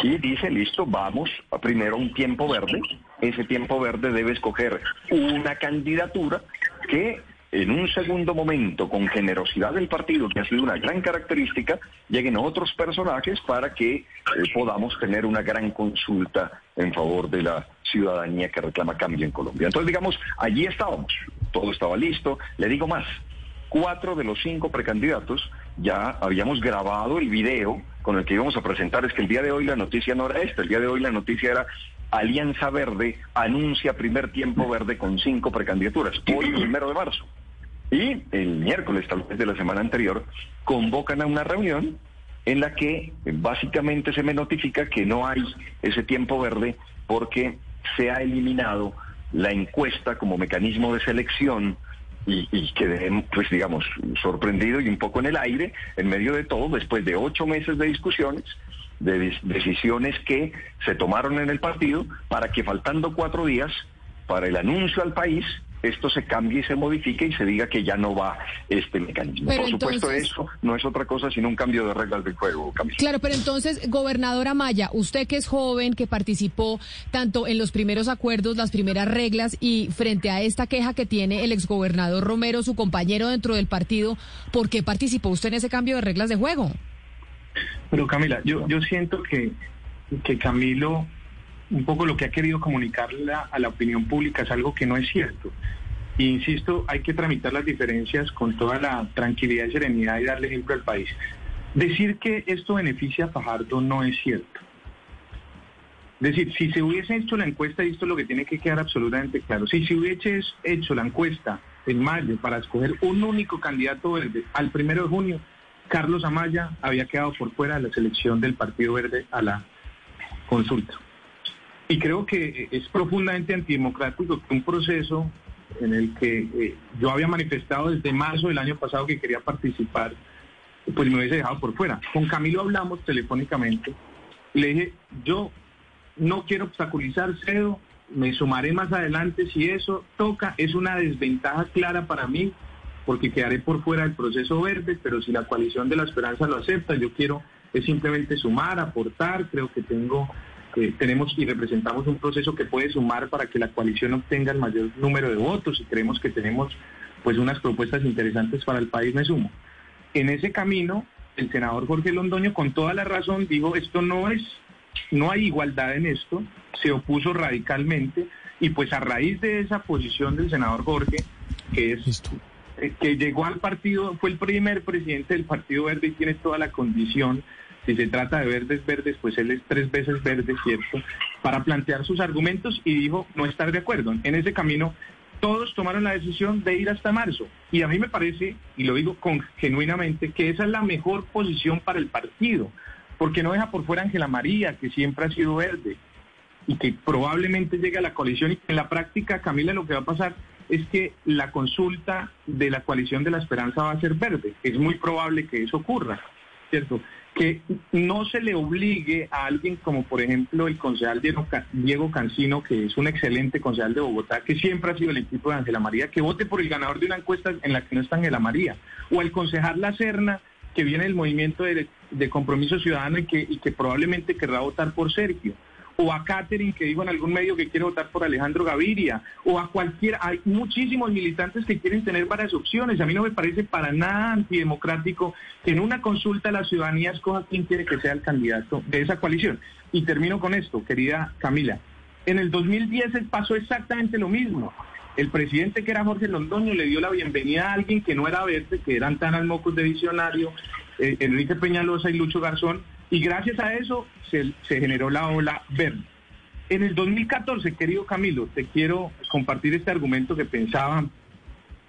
S39: y dice, listo, vamos a primero un tiempo verde. Ese tiempo verde debe escoger una candidatura que en un segundo momento, con generosidad del partido, que ha sido una gran característica, lleguen otros personajes para que eh, podamos tener una gran consulta en favor de la ciudadanía que reclama cambio en Colombia. Entonces, digamos, allí estábamos, todo estaba listo. Le digo más, cuatro de los cinco precandidatos ya habíamos grabado el video con el que íbamos a presentar. Es que el día de hoy la noticia no era esta, el día de hoy la noticia era Alianza Verde anuncia primer tiempo verde con cinco precandidaturas, hoy primero de marzo. Y el miércoles, tal vez de la semana anterior, convocan a una reunión en la que básicamente se me notifica que no hay ese tiempo verde porque se ha eliminado la encuesta como mecanismo de selección y, y quedé, pues digamos, sorprendido y un poco en el aire, en medio de todo, después de ocho meses de discusiones, de decisiones que se tomaron en el partido para que faltando cuatro días para el anuncio al país esto se cambie y se modifique y se diga que ya no va este mecanismo.
S5: Pero
S39: Por supuesto,
S5: entonces-
S39: eso no es otra cosa sino un cambio de reglas del juego, Camila.
S5: Claro, pero entonces, gobernadora Maya, usted que es joven, que participó tanto en los primeros acuerdos, las primeras reglas y frente a esta queja que tiene el exgobernador Romero, su compañero dentro del partido, ¿por qué participó usted en ese cambio de reglas de juego?
S38: Pero Camila, yo, yo siento que, que Camilo, un poco lo que ha querido comunicarle a, a la opinión pública es algo que no es cierto. Y insisto, hay que tramitar las diferencias con toda la tranquilidad y serenidad y darle ejemplo al país. Decir que esto beneficia a Fajardo no es cierto. Es decir, si se hubiese hecho la encuesta, y esto es lo que tiene que quedar absolutamente claro, si se hubiese hecho la encuesta en mayo para escoger un único candidato verde al primero de junio, Carlos Amaya había quedado por fuera de la selección del Partido Verde a la consulta. Y creo que es profundamente antidemocrático que un proceso en el que eh, yo había manifestado desde marzo del año pasado que quería participar, pues me hubiese dejado por fuera. Con Camilo hablamos telefónicamente y le dije, yo no quiero obstaculizar, cedo, me sumaré más adelante si eso toca, es una desventaja clara para mí porque quedaré por fuera del proceso verde, pero si la coalición de la esperanza lo acepta, yo quiero es simplemente sumar, aportar, creo que tengo eh, tenemos y representamos un proceso que puede sumar para que la coalición obtenga el mayor número de votos y creemos que tenemos pues unas propuestas interesantes para el país, me sumo. En ese camino, el senador Jorge Londoño con toda la razón dijo, esto no es, no hay igualdad en esto, se opuso radicalmente y pues a raíz de esa posición del senador Jorge, que es eh, que llegó al partido, fue el primer presidente del Partido Verde y tiene toda la condición, si se trata de verdes verdes, pues él es tres veces verde, ¿cierto?, para plantear sus argumentos y dijo no estar de acuerdo. En ese camino todos tomaron la decisión de ir hasta marzo. Y a mí me parece, y lo digo con, genuinamente, que esa es la mejor posición para el partido, porque no deja por fuera Ángela María, que siempre ha sido verde, y que probablemente llegue a la coalición. Y en la práctica, Camila, lo que va a pasar es que la consulta de la coalición de la esperanza va a ser verde. Es muy probable que eso ocurra, ¿cierto? Que no se le obligue a alguien como, por ejemplo, el concejal Diego, Ca- Diego Cancino, que es un excelente concejal de Bogotá, que siempre ha sido el equipo de Ángela María, que vote por el ganador de una encuesta en la que no está Ángela María. O el concejal La Serna, que viene del movimiento de, compromiso ciudadano y que probablemente querrá votar por Sergio o a Catherine que dijo en algún medio que quiere votar por Alejandro Gaviria, o a cualquier, hay muchísimos militantes que quieren tener varias opciones. A mí no me parece para nada antidemocrático que en una consulta la ciudadanía escoja quién quiere que sea el candidato de esa coalición. Y termino con esto, querida Camila. En el 2010 pasó exactamente lo mismo. El presidente que era Jorge Londoño le dio la bienvenida a alguien que no era verde, que eran tan mocos de visionario, eh, Enrique Peñalosa y Lucho Garzón, y gracias a eso se, generó la ola verde. En el 2014, querido Camilo, te quiero compartir este argumento que pensaba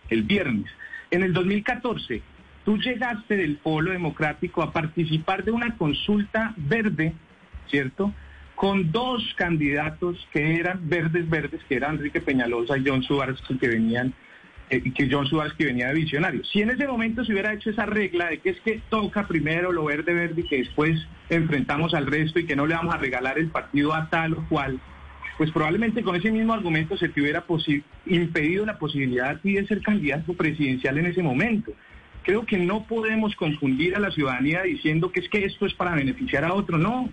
S38: el viernes. En el 2014, tú llegaste del Polo Democrático a participar de una consulta verde, ¿cierto? Con dos candidatos que eran verdes verdes, que eran Enrique Peñalosa y John Suárez, que venían que John Suárez que venía de visionario. Si en ese momento se hubiera hecho esa regla de que es que toca primero lo verde verde y que después enfrentamos al resto y que no le vamos a regalar el partido a tal o cual, pues probablemente con ese mismo argumento se te hubiera impedido la posibilidad de ser candidato presidencial en ese momento. Creo que no podemos confundir a la ciudadanía diciendo que es que esto es para beneficiar a otro, no.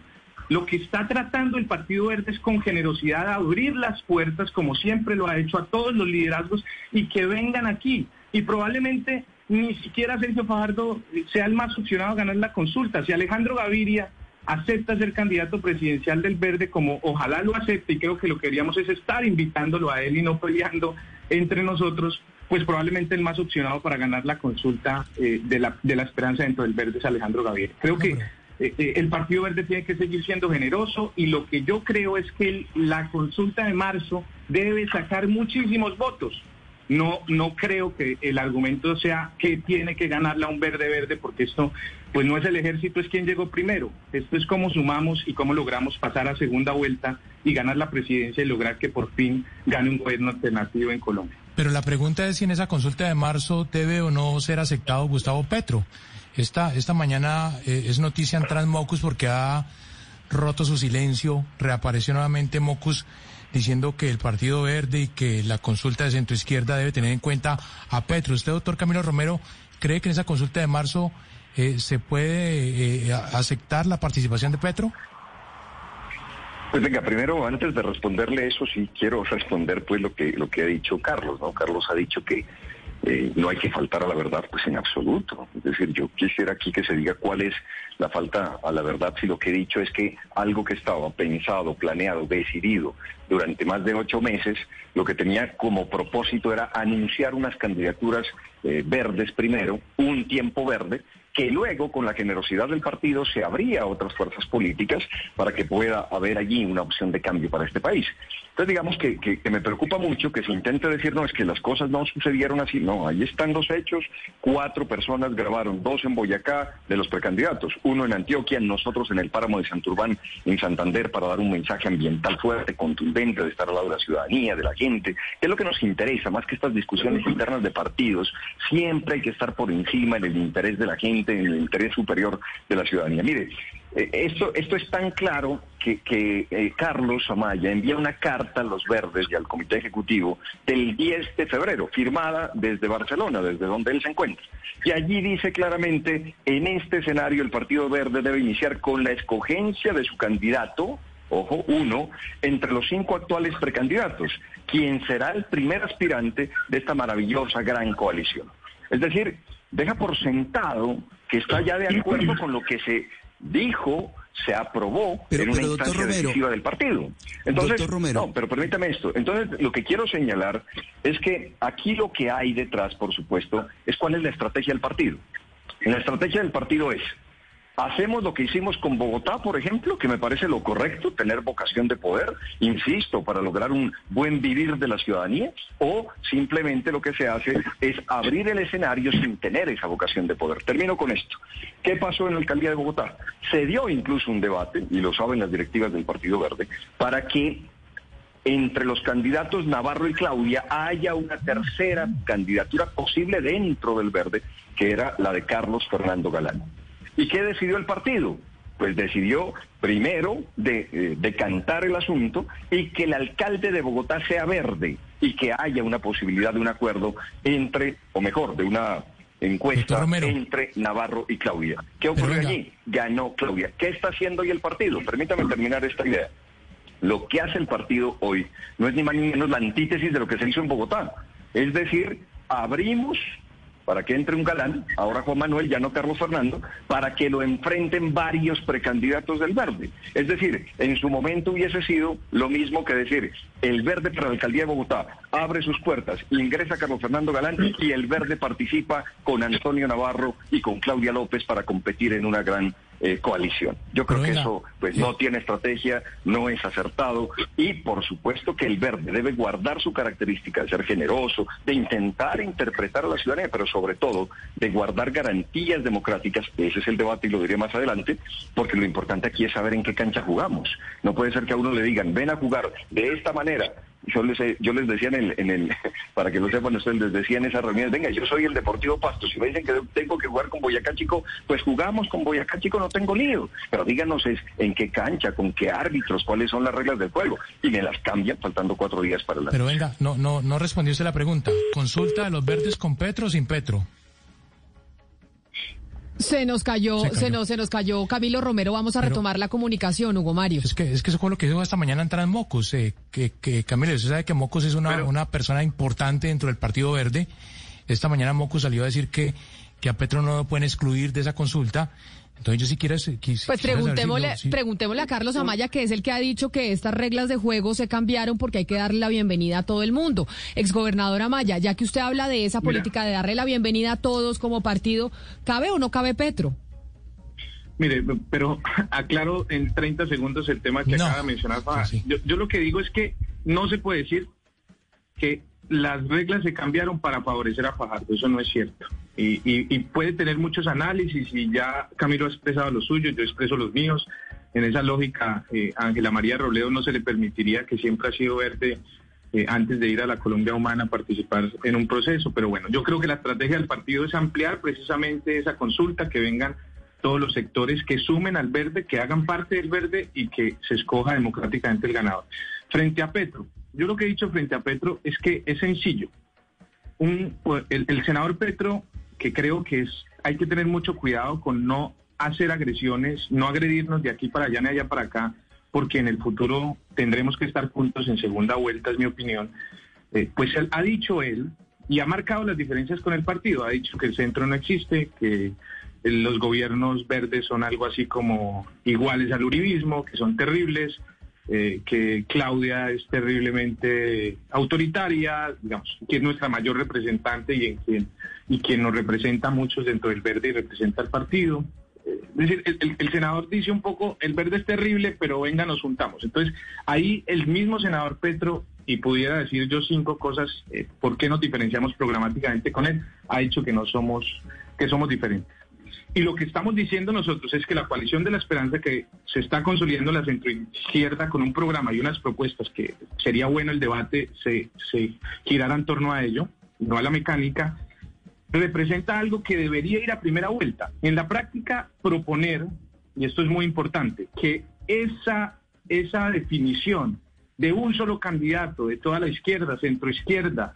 S38: Lo que está tratando el Partido Verde es con generosidad abrir las puertas, como siempre lo ha hecho, a todos los liderazgos y que vengan aquí. Y probablemente ni siquiera Sergio Fajardo sea el más opcionado a ganar la consulta. Si Alejandro Gaviria acepta ser candidato presidencial del Verde, como ojalá lo acepte, y creo que lo que queríamos es estar invitándolo a él y no peleando entre nosotros, pues probablemente el más opcionado para ganar la consulta eh, de, la, de la esperanza dentro del Verde es Alejandro Gaviria. Creo que eh, el Partido Verde tiene que seguir siendo generoso y lo que yo creo es que la consulta de marzo debe sacar muchísimos votos. No, no creo que el argumento sea que tiene que ganarla un verde verde, porque esto, pues no es el ejército, es quien llegó primero. Esto es cómo sumamos y cómo logramos pasar a segunda vuelta y ganar la presidencia y lograr que por fin gane un gobierno alternativo en Colombia.
S40: Pero la pregunta es si en esa consulta de marzo debe o no ser aceptado Gustavo Petro. Esta, esta mañana eh, es noticia en Transmocus porque ha roto su silencio, reapareció nuevamente Mocus diciendo que el Partido Verde y que la consulta de centro izquierda debe tener en cuenta a Petro. ¿Usted, doctor Camilo Romero, cree que en esa consulta de marzo eh, se puede eh, aceptar la participación de Petro?
S39: Pues venga, primero, antes de responderle eso, sí quiero responder pues lo que lo que ha dicho Carlos, ¿no? Carlos ha dicho que eh, no hay que faltar a la verdad, pues en absoluto. Es decir, yo quisiera aquí que se diga cuál es la falta a la verdad si lo que he dicho es que algo que estaba pensado, planeado, decidido durante más de ocho meses, lo que tenía como propósito era anunciar unas candidaturas eh, verdes primero, un tiempo verde, que luego con la generosidad del partido se abría a otras fuerzas políticas para que pueda haber allí una opción de cambio para este país. Entonces digamos que, que, me preocupa mucho que se intente decir, no, es que las cosas no sucedieron así. No, ahí están los hechos. Cuatro personas grabaron, dos en Boyacá de los precandidatos, uno en Antioquia, nosotros en el páramo de Santurbán, en Santander, para dar un mensaje ambiental fuerte, contundente, de estar al lado de la ciudadanía, de la gente, que es lo que nos interesa, más que estas discusiones internas de partidos. Siempre hay que estar por encima en el interés de la gente, en el interés superior de la ciudadanía. Mire, eh, esto, esto es tan claro que, eh, Carlos Amaya envía una carta a los verdes y al comité ejecutivo del 10 de febrero, firmada desde Barcelona, desde donde él se encuentra. Y allí dice claramente, en este escenario el Partido Verde debe iniciar con la escogencia de su candidato, ojo, uno, entre los cinco actuales precandidatos, quien será el primer aspirante de esta maravillosa gran coalición. Es decir, deja por sentado que está ya de acuerdo con lo que se dijo, se aprobó en una instancia decisiva del partido. Entonces, no, pero permítame esto. Entonces, lo que quiero señalar es que aquí lo que hay detrás, por supuesto, es cuál es la estrategia del partido. La estrategia del partido es Hacemos lo que hicimos con Bogotá, por ejemplo, que me parece lo correcto, tener vocación de poder, insisto, para lograr un buen vivir de la ciudadanía, o simplemente lo que se hace es abrir el escenario sin tener esa vocación de poder. Termino con esto. ¿Qué pasó en la alcaldía de Bogotá? Se dio incluso un debate, y lo saben las directivas del Partido Verde, para que entre los candidatos Navarro y Claudia haya una tercera candidatura posible dentro del Verde, que era la de Carlos Fernando Galán. ¿Y qué decidió el partido? Pues decidió primero de, eh, decantar el asunto y que el alcalde de Bogotá sea verde y que haya una posibilidad de un acuerdo entre, o mejor, de una encuesta entre Navarro y Claudia. ¿Qué ocurrió allí? Ganó Claudia. ¿Qué está haciendo hoy el partido? Permítame terminar esta idea. Lo que hace el partido hoy no es ni más ni menos la antítesis de lo que se hizo en Bogotá. Es decir, abrimos para que entre un galán, ahora Juan Manuel, ya no Carlos Fernando, para que lo enfrenten varios precandidatos del verde. Es decir, en su momento hubiese sido lo mismo que decir, el verde para la alcaldía de Bogotá abre sus puertas, ingresa Carlos Fernando Galán y el verde participa con Antonio Navarro y con Claudia López para competir en una gran eh, coalición. Yo creo que eso pues no tiene estrategia, no es acertado y por supuesto que el verde debe guardar su característica de ser generoso, de intentar interpretar a la ciudadanía, pero sobre todo de guardar garantías democráticas, ese es el debate y lo diré más adelante, porque lo importante aquí es saber en qué cancha jugamos. No puede ser que a uno le digan, ven a jugar de esta manera, yo les, yo les decía en el, en el, para que lo sepan ustedes, les decía en esas reuniones, venga, yo soy el Deportivo Pasto, si me dicen que tengo que jugar con Boyacá Chico, pues jugamos con Boyacá Chico, no tengo lío, pero díganos es, en qué cancha, con qué árbitros, cuáles son las reglas del juego, y me las cambian faltando cuatro días para la...
S40: Pero venga, no, no, no respondió la pregunta, ¿consulta de los verdes con Petro o sin Petro?
S5: Se nos cayó, se, nos, se nos cayó Camilo Romero. Vamos a retomar la comunicación, Hugo Mario.
S40: Es que, es que eso fue lo que dijo esta mañana entrar en Mocos. Eh, que, que Camilo, usted sabe que Mocos es una, una persona importante dentro del Partido Verde. Esta mañana Mocos salió a decir que, que a Petro no lo pueden excluir de esa consulta entonces yo si quieres...
S5: pues preguntémosle, preguntémosle a Carlos Amaya, que es el que ha dicho que estas reglas de juego se cambiaron porque hay que darle la bienvenida a todo el mundo. Exgobernador Amaya, ya que usted habla de esa política de darle la bienvenida a todos como partido, ¿cabe o no cabe Petro?
S38: Mire, pero aclaro en 30 segundos el tema que acaba de mencionar. Yo, yo lo que digo es que no se puede decir que las reglas se cambiaron para favorecer a Fajardo, eso no es cierto. Y, puede tener muchos análisis y ya Camilo ha expresado los suyos, yo expreso los míos. En esa lógica, eh, Ángela María Robledo no se le permitiría que siempre ha sido verde eh, antes de ir a la Colombia Humana a participar en un proceso. Pero bueno, yo creo que la estrategia del partido es ampliar precisamente esa consulta, que vengan todos los sectores que sumen al verde, que hagan parte del verde y que se escoja democráticamente el ganador. Frente a Petro, yo lo que he dicho frente a Petro es que es sencillo. Un, el, el senador Petro, que creo que es, hay que tener mucho cuidado con no hacer agresiones, no agredirnos de aquí para allá ni allá para acá, porque en el futuro tendremos que estar juntos en segunda vuelta, es mi opinión. Eh, pues él, ha dicho él y ha marcado las diferencias con el partido. Ha dicho que el centro no existe, que los gobiernos verdes son algo así como iguales al uribismo, que son terribles, eh, que Claudia es terriblemente autoritaria, digamos, que es nuestra mayor representante y, en quien, y quien nos representa a muchos dentro del verde y representa al partido. Eh, es decir, el, senador dice un poco, el verde es terrible, pero venga, nos juntamos. Entonces, ahí el mismo senador Petro, y pudiera decir yo cinco cosas, eh, ¿por qué nos diferenciamos programáticamente con él? Ha dicho que no somos, que somos diferentes. Y lo que estamos diciendo nosotros es que la coalición de la esperanza que se está consolidando la centroizquierda con un programa y unas propuestas que sería bueno el debate se, se girara en torno a ello, no a la mecánica, representa algo que debería ir a primera vuelta. En la práctica, proponer, y esto es muy importante, que esa, esa definición de un solo candidato de toda la izquierda, centroizquierda,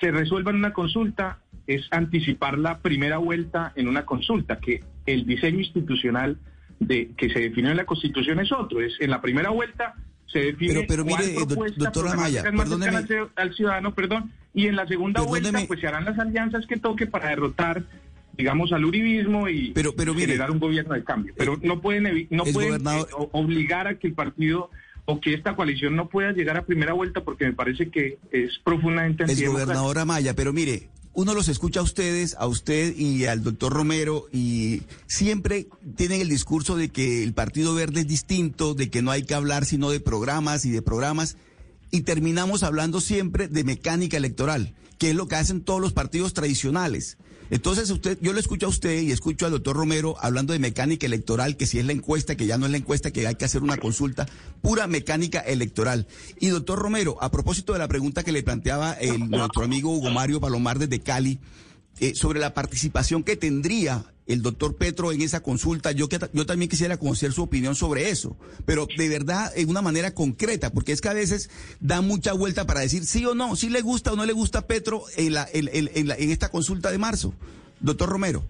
S38: se resuelva en una consulta es anticipar la primera vuelta en una consulta, que el diseño institucional de que se define en la Constitución es otro, es en la primera vuelta se define
S3: pero, pero mire, doctora Maya, perdóneme.
S38: Al, ciudadano, perdón, y en la segunda vuelta pues se harán las alianzas que toque para derrotar digamos al uribismo y
S3: pero, pero
S38: generar un gobierno de cambio. Pero eh, no pueden no pueden eh, obligar a que el partido o que esta coalición no pueda llegar a primera vuelta porque me parece que es profundamente
S3: Es gobernadora Maya, pero mire, uno los escucha a ustedes, a usted y al doctor Romero, y siempre tienen el discurso de que el Partido Verde es distinto, de que no hay que hablar sino de programas y de programas, y terminamos hablando siempre de mecánica electoral, que es lo que hacen todos los partidos tradicionales. Entonces, usted, yo lo escucho a usted y escucho al doctor Romero hablando de mecánica electoral, que si es la encuesta, que ya no es la encuesta, que hay que hacer una consulta, pura mecánica electoral. Y doctor Romero, a propósito de la pregunta que le planteaba el, nuestro amigo Hugo Mario Palomar desde Cali, eh, sobre la participación que tendría el doctor Petro en esa consulta. Yo, yo también quisiera conocer su opinión sobre eso, pero de verdad en una manera concreta, porque es que a veces da mucha vuelta para decir sí o no, si le gusta o no le gusta Petro en, la, en, en esta consulta de marzo. Doctor Romero.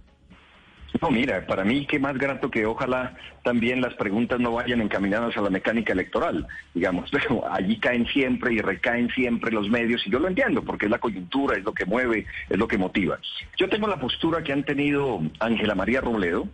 S39: No, mira, para mí qué más grato que ojalá también las preguntas no vayan encaminadas a la mecánica electoral, digamos, allí caen siempre y recaen siempre los medios y yo lo entiendo porque es la coyuntura, es lo que mueve, es lo que motiva. Yo tengo la postura que han tenido Ángela María Robledo,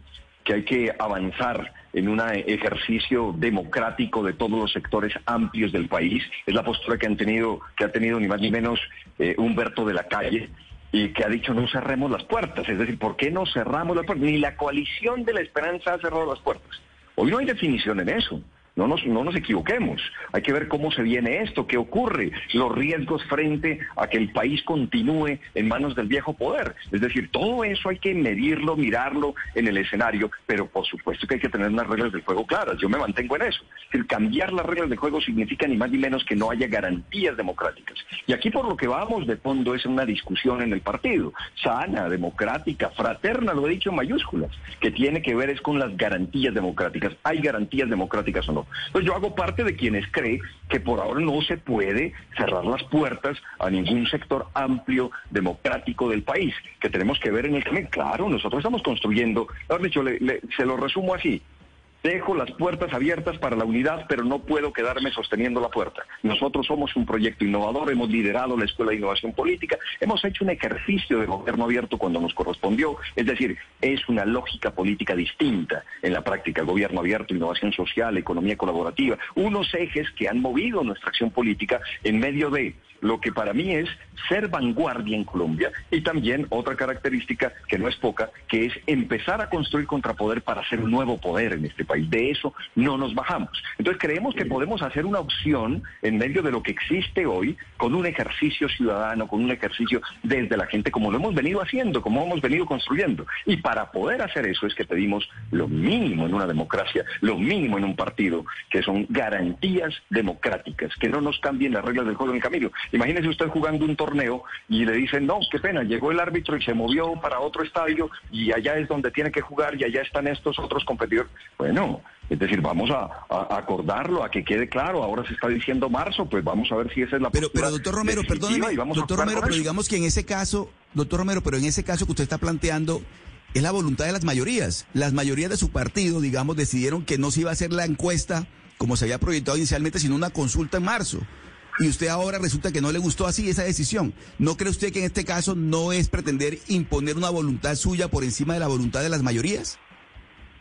S39: que hay que avanzar en un ejercicio democrático de todos los sectores amplios del país. Es la postura que han tenido, que ha tenido ni más ni menos eh, Humberto de la Calle y que ha dicho no cerremos las puertas. Es decir, ¿por qué no cerramos las puertas? Ni la coalición de la esperanza ha cerrado las puertas. Hoy no hay definición en eso. No nos, no nos equivoquemos. Hay que ver cómo se viene esto, qué ocurre, los riesgos frente a que el país continúe en manos del viejo poder. Es decir, todo eso hay que medirlo, mirarlo en el escenario, pero por supuesto que hay que tener unas reglas del juego claras. Yo me mantengo en eso. Es cambiar las reglas del juego significa ni más ni menos que no haya garantías democráticas. Y aquí por lo que vamos de fondo es una discusión en el partido, sana, democrática, fraterna, lo he dicho en mayúsculas, que tiene que ver es con las garantías democráticas. ¿Hay garantías democráticas o no? Pues yo hago parte de quienes creen que por ahora no se puede cerrar las puertas a ningún sector amplio, democrático del país, que tenemos que ver en el camino. Claro, nosotros estamos construyendo, dicho, se lo resumo así, Dejo las puertas abiertas para la unidad, pero no puedo quedarme sosteniendo la puerta. Nosotros somos un proyecto innovador, hemos liderado la Escuela de Innovación Política, hemos hecho un ejercicio de gobierno abierto cuando nos correspondió, es decir, es una lógica política distinta en la práctica, gobierno abierto, innovación social, economía colaborativa, unos ejes que han movido nuestra acción política en medio de lo que para mí es ser vanguardia en Colombia y también otra característica que no es poca, que es empezar a construir contrapoder para hacer un nuevo poder en este país. De eso no nos bajamos. Entonces creemos que podemos hacer una opción en medio de lo que existe hoy con un ejercicio ciudadano, con un ejercicio desde la gente, como lo hemos venido haciendo, como hemos venido construyendo. Y para poder hacer eso es que pedimos lo mínimo en una democracia, lo mínimo en un partido, que son garantías democráticas, que no nos cambien las reglas del juego en el camino Imagínese usted jugando un torneo y le dicen, no, qué pena, llegó el árbitro y se movió para otro estadio y allá es donde tiene que jugar y allá están estos otros competidores. Bueno, es decir, vamos a, acordarlo, a que quede claro. Ahora se está diciendo marzo, pues vamos a ver si esa es la
S41: Pero, pero doctor Romero, perdóneme, doctor Romero, pero digamos que en ese caso, doctor Romero, pero en ese caso que usted está planteando, es la voluntad de las mayorías. Las mayorías de su partido, digamos, decidieron que no se iba a hacer la encuesta como se había proyectado inicialmente, sino una consulta en marzo. Y usted ahora resulta que no le gustó así esa decisión. ¿No cree usted que en este caso no es pretender imponer una voluntad suya por encima de la voluntad de las mayorías?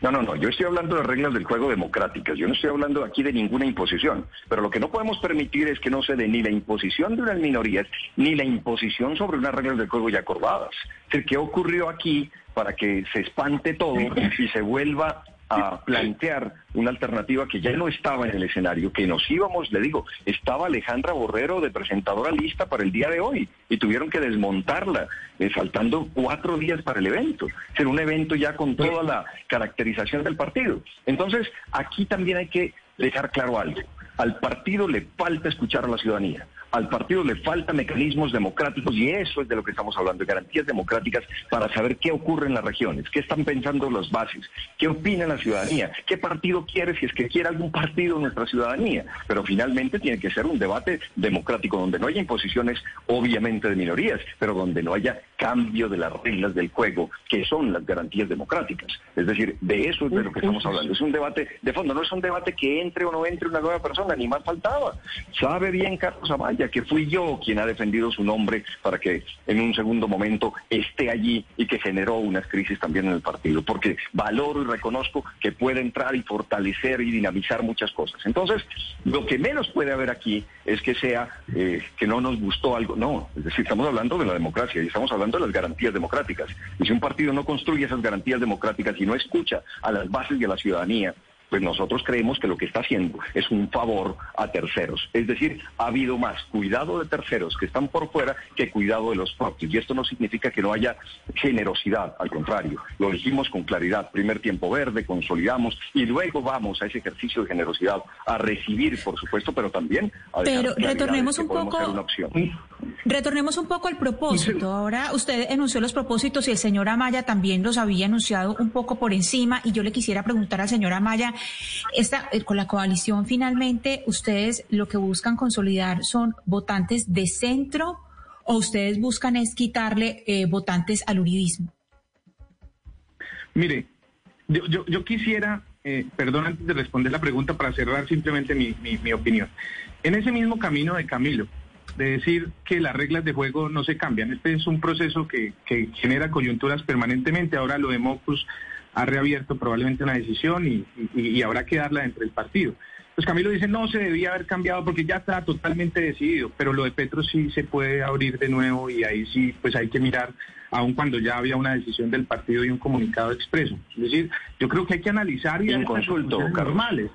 S39: No, no, no, yo estoy hablando de reglas del juego democráticas, yo no estoy hablando aquí de ninguna imposición, pero lo que no podemos permitir es que no se dé ni la imposición de unas minorías, ni la imposición sobre unas reglas del juego ya acordadas. Es decir, ¿qué ocurrió aquí para que se espante todo y se vuelva a plantear una alternativa que ya no estaba en el escenario, que nos íbamos, le digo, estaba Alejandra Borrero de presentadora lista para el día de hoy y tuvieron que desmontarla, eh, faltando cuatro días para el evento, ser un evento ya con toda la caracterización del partido. Entonces, aquí también hay que dejar claro algo. Al partido le falta escuchar a la ciudadanía al partido le faltan mecanismos democráticos y eso es de lo que estamos hablando, de garantías democráticas para saber qué ocurre en las regiones, qué están pensando las bases, qué opina la ciudadanía, qué partido quiere, si es que quiere algún partido nuestra ciudadanía. Pero finalmente tiene que ser un debate democrático donde no haya imposiciones obviamente de minorías, pero donde no haya cambio de las reglas del juego, que son las garantías democráticas. Es decir, de eso es de lo que estamos hablando. Es un debate de fondo, no es un debate que entre o no entre una nueva persona, ni más faltaba. Sabe bien Carlos Amaya que fui yo quien ha defendido su nombre para que en un segundo momento esté allí y que generó unas crisis también en el partido, porque valoro y reconozco que puede entrar y fortalecer y dinamizar muchas cosas. Entonces, lo que menos puede haber aquí es que sea eh, que no nos gustó algo, no, es decir, estamos hablando de la democracia y estamos hablando de las garantías democráticas. Y si un partido no construye esas garantías democráticas y no escucha a las bases de la ciudadanía, pues nosotros creemos que lo que está haciendo es un favor a terceros. Es decir, ha habido más cuidado de terceros que están por fuera que cuidado de los propios. Y esto no significa que no haya generosidad, al contrario, lo dijimos con claridad, primer tiempo verde, consolidamos y luego vamos a ese ejercicio de generosidad, a recibir, por supuesto, pero también a
S42: Pero retornemos un poco. Retornemos un poco al propósito. Ahora usted enunció los propósitos y el señor Amaya también los había anunciado un poco por encima y yo le quisiera preguntar al señor Amaya esta, eh, con la coalición finalmente, ustedes lo que buscan consolidar son votantes de centro o ustedes buscan es quitarle eh, votantes al uridismo.
S38: Mire, yo, yo, quisiera, eh, perdón antes de responder la pregunta para cerrar simplemente mi, mi, opinión. En ese mismo camino de Camilo, de decir que las reglas de juego no se cambian. Este es un proceso que, que genera coyunturas permanentemente. Ahora lo de Mocus ha reabierto probablemente una decisión y, habrá que darla entre el partido. Pues Camilo dice, no se debía haber cambiado porque ya está totalmente decidido, pero lo de Petro sí se puede abrir de nuevo y ahí sí, pues hay que mirar, aun cuando ya había una decisión del partido y un comunicado expreso. Es decir, yo creo que hay que analizar y
S39: consulto,
S38: normales,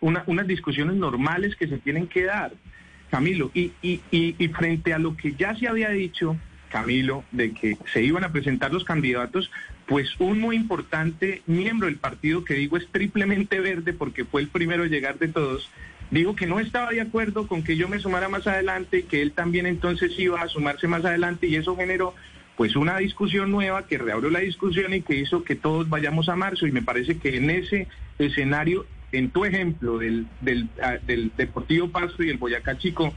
S38: unas discusiones normales que se tienen que dar, Camilo, y, y, y frente a lo que ya se había dicho, Camilo, de que se iban a presentar los candidatos, pues un muy importante miembro del partido, que digo es triplemente verde porque fue el primero a llegar de todos, dijo que no estaba de acuerdo con que yo me sumara más adelante, que él también entonces iba a sumarse más adelante y eso generó pues una discusión nueva que reabrió la discusión y que hizo que todos vayamos a marzo y me parece que en ese escenario, en tu ejemplo del, del, ah, del Deportivo Pasto y el Boyacá Chico,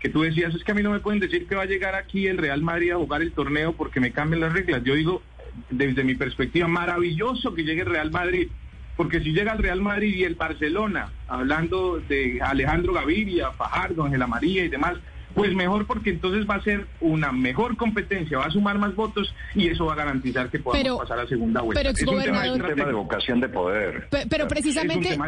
S38: que tú decías, es que a mí no me pueden decir que va a llegar aquí el Real Madrid a jugar el torneo porque me cambian las reglas. Yo digo, desde mi perspectiva, maravilloso que llegue el Real Madrid, porque si llega el Real Madrid y el Barcelona, hablando de Alejandro Gaviria, Fajardo, Ángela María y demás, pues mejor porque entonces va a ser una mejor competencia, va a sumar más votos y eso va a garantizar que podamos pasar a segunda vuelta.
S39: Pero es un tema, de vocación de poder.
S5: Pero, precisamente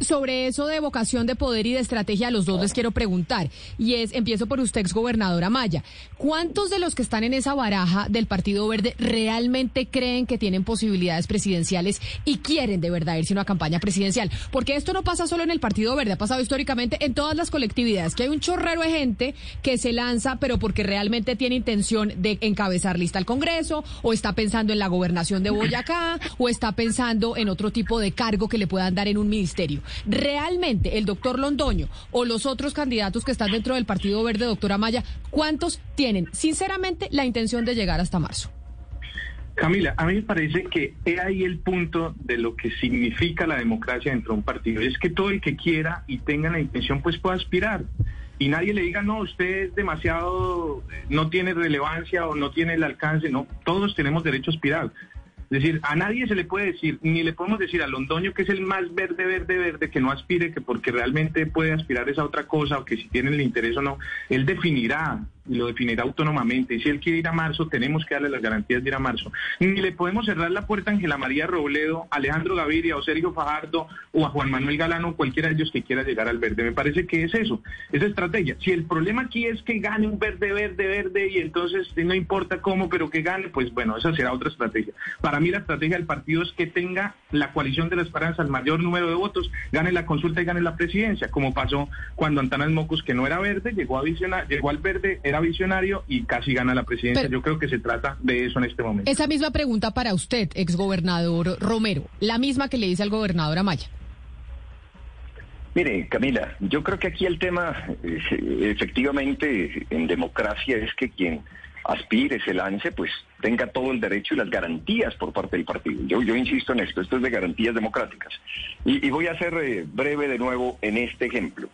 S5: sobre eso de vocación de poder y de estrategia a los dos les quiero preguntar. Y es, empiezo por usted, exgobernador Amaya. ¿Cuántos de los que están en esa baraja del Partido Verde realmente creen que tienen posibilidades presidenciales y quieren de verdad irse a una campaña presidencial? Porque esto no pasa solo en el Partido Verde, ha pasado históricamente en todas las colectividades, que hay un chorrero de gente que se lanza, pero porque realmente tiene intención de encabezar lista al Congreso, o está pensando en la gobernación de Boyacá, o está pensando en otro tipo de cargo que le puedan dar en un ministerio. Realmente, el doctor Londoño o los otros candidatos que están dentro del Partido Verde, doctora Maya, ¿cuántos tienen, sinceramente, la intención de llegar hasta marzo?
S38: Camila, a mí me parece que es ahí el punto de lo que significa la democracia dentro de un partido. Es que todo el que quiera y tenga la intención, pues pueda aspirar. Y nadie le diga, no, usted es demasiado, no tiene relevancia o no tiene el alcance. No, todos tenemos derecho a aspirar. Es decir, a nadie se le puede decir, ni le podemos decir a Londoño que es el más verde, verde, verde, que no aspire, que porque realmente puede aspirar a esa otra cosa o que si tiene el interés o no. Él definirá y lo definirá autónomamente. Y si él quiere ir a marzo, tenemos que darle las garantías de ir a marzo. Ni le podemos cerrar la puerta a Ángela María Robledo, Alejandro Gaviria o Sergio Fajardo o a Juan Manuel Galano, cualquiera de ellos que quiera llegar al verde. Me parece que es eso, esa estrategia. Si el problema aquí es que gane un verde, verde, verde y entonces no importa cómo, pero que gane, pues bueno, esa será otra estrategia. Para mí la estrategia del partido es que tenga la coalición de la esperanza el mayor número de votos, gane la consulta y gane la presidencia, como pasó cuando Antanas Mocos, que no era verde, llegó a visionar, llegó al verde, era visionario y casi gana la presidencia. Yo creo que se trata de eso en este momento.
S5: Esa misma pregunta para usted, exgobernador Romero, la misma que le dice al gobernador Amaya.
S39: Mire, Camila, yo creo que aquí el tema, eh, efectivamente, en democracia es que quien aspire, se lance, pues tenga todo el derecho y las garantías por parte del partido. Yo, yo insisto en esto, esto es de garantías democráticas. Y, voy a ser eh, breve de nuevo en este ejemplo.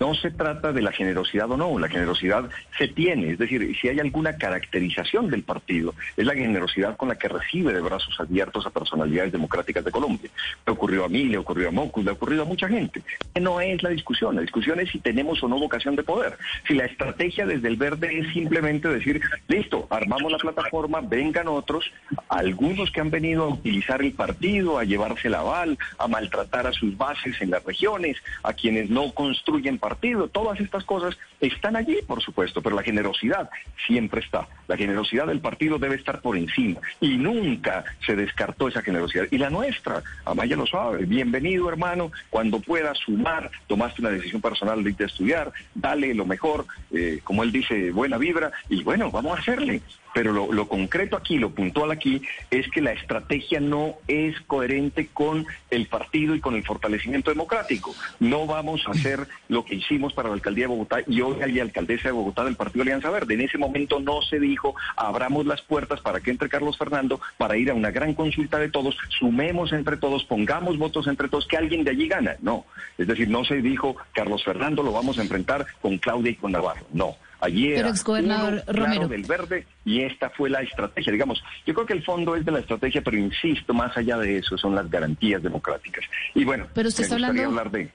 S39: No se trata de la generosidad o no, la generosidad se tiene, es decir, si hay alguna caracterización del partido, es la generosidad con la que recibe de brazos abiertos a personalidades democráticas de Colombia. Le ocurrió a mí, le ocurrió a Mocus, le ha ocurrido a mucha gente. No es la discusión, la discusión es si tenemos o no vocación de poder. Si la estrategia desde el verde es simplemente decir, listo, armamos la plataforma, vengan otros, algunos que han venido a utilizar el partido, a llevarse el aval, a maltratar a sus bases en las regiones, a quienes no construyen partido, todas estas cosas están allí, por supuesto, pero la generosidad siempre está. La generosidad del partido debe estar por encima y nunca se descartó esa generosidad. Y la nuestra, Amaya lo sabe, bienvenido hermano, cuando puedas sumar, tomaste una decisión personal de irte a estudiar, dale lo mejor, eh, como él dice, buena vibra, y bueno, vamos a hacerle. Pero lo, concreto aquí, lo puntual aquí, es que la estrategia no es coherente con el partido y con el fortalecimiento democrático. No vamos a hacer lo que hicimos para la alcaldía de Bogotá y hoy hay alcaldesa de Bogotá del Partido Alianza Verde. En ese momento no se dijo, abramos las puertas para que entre Carlos Fernando, para ir a una gran consulta de todos, sumemos entre todos, pongamos votos entre todos, que alguien de allí gana. No. Es decir, no se dijo, Carlos Fernando lo vamos a enfrentar con Claudia y con Navarro. No. Allí era
S5: uno
S39: del verde y esta fue la estrategia. Digamos, yo creo que el fondo es de la estrategia, pero insisto, más allá de eso, son las garantías democráticas. Y bueno,
S5: pero usted está hablando,
S39: hablar de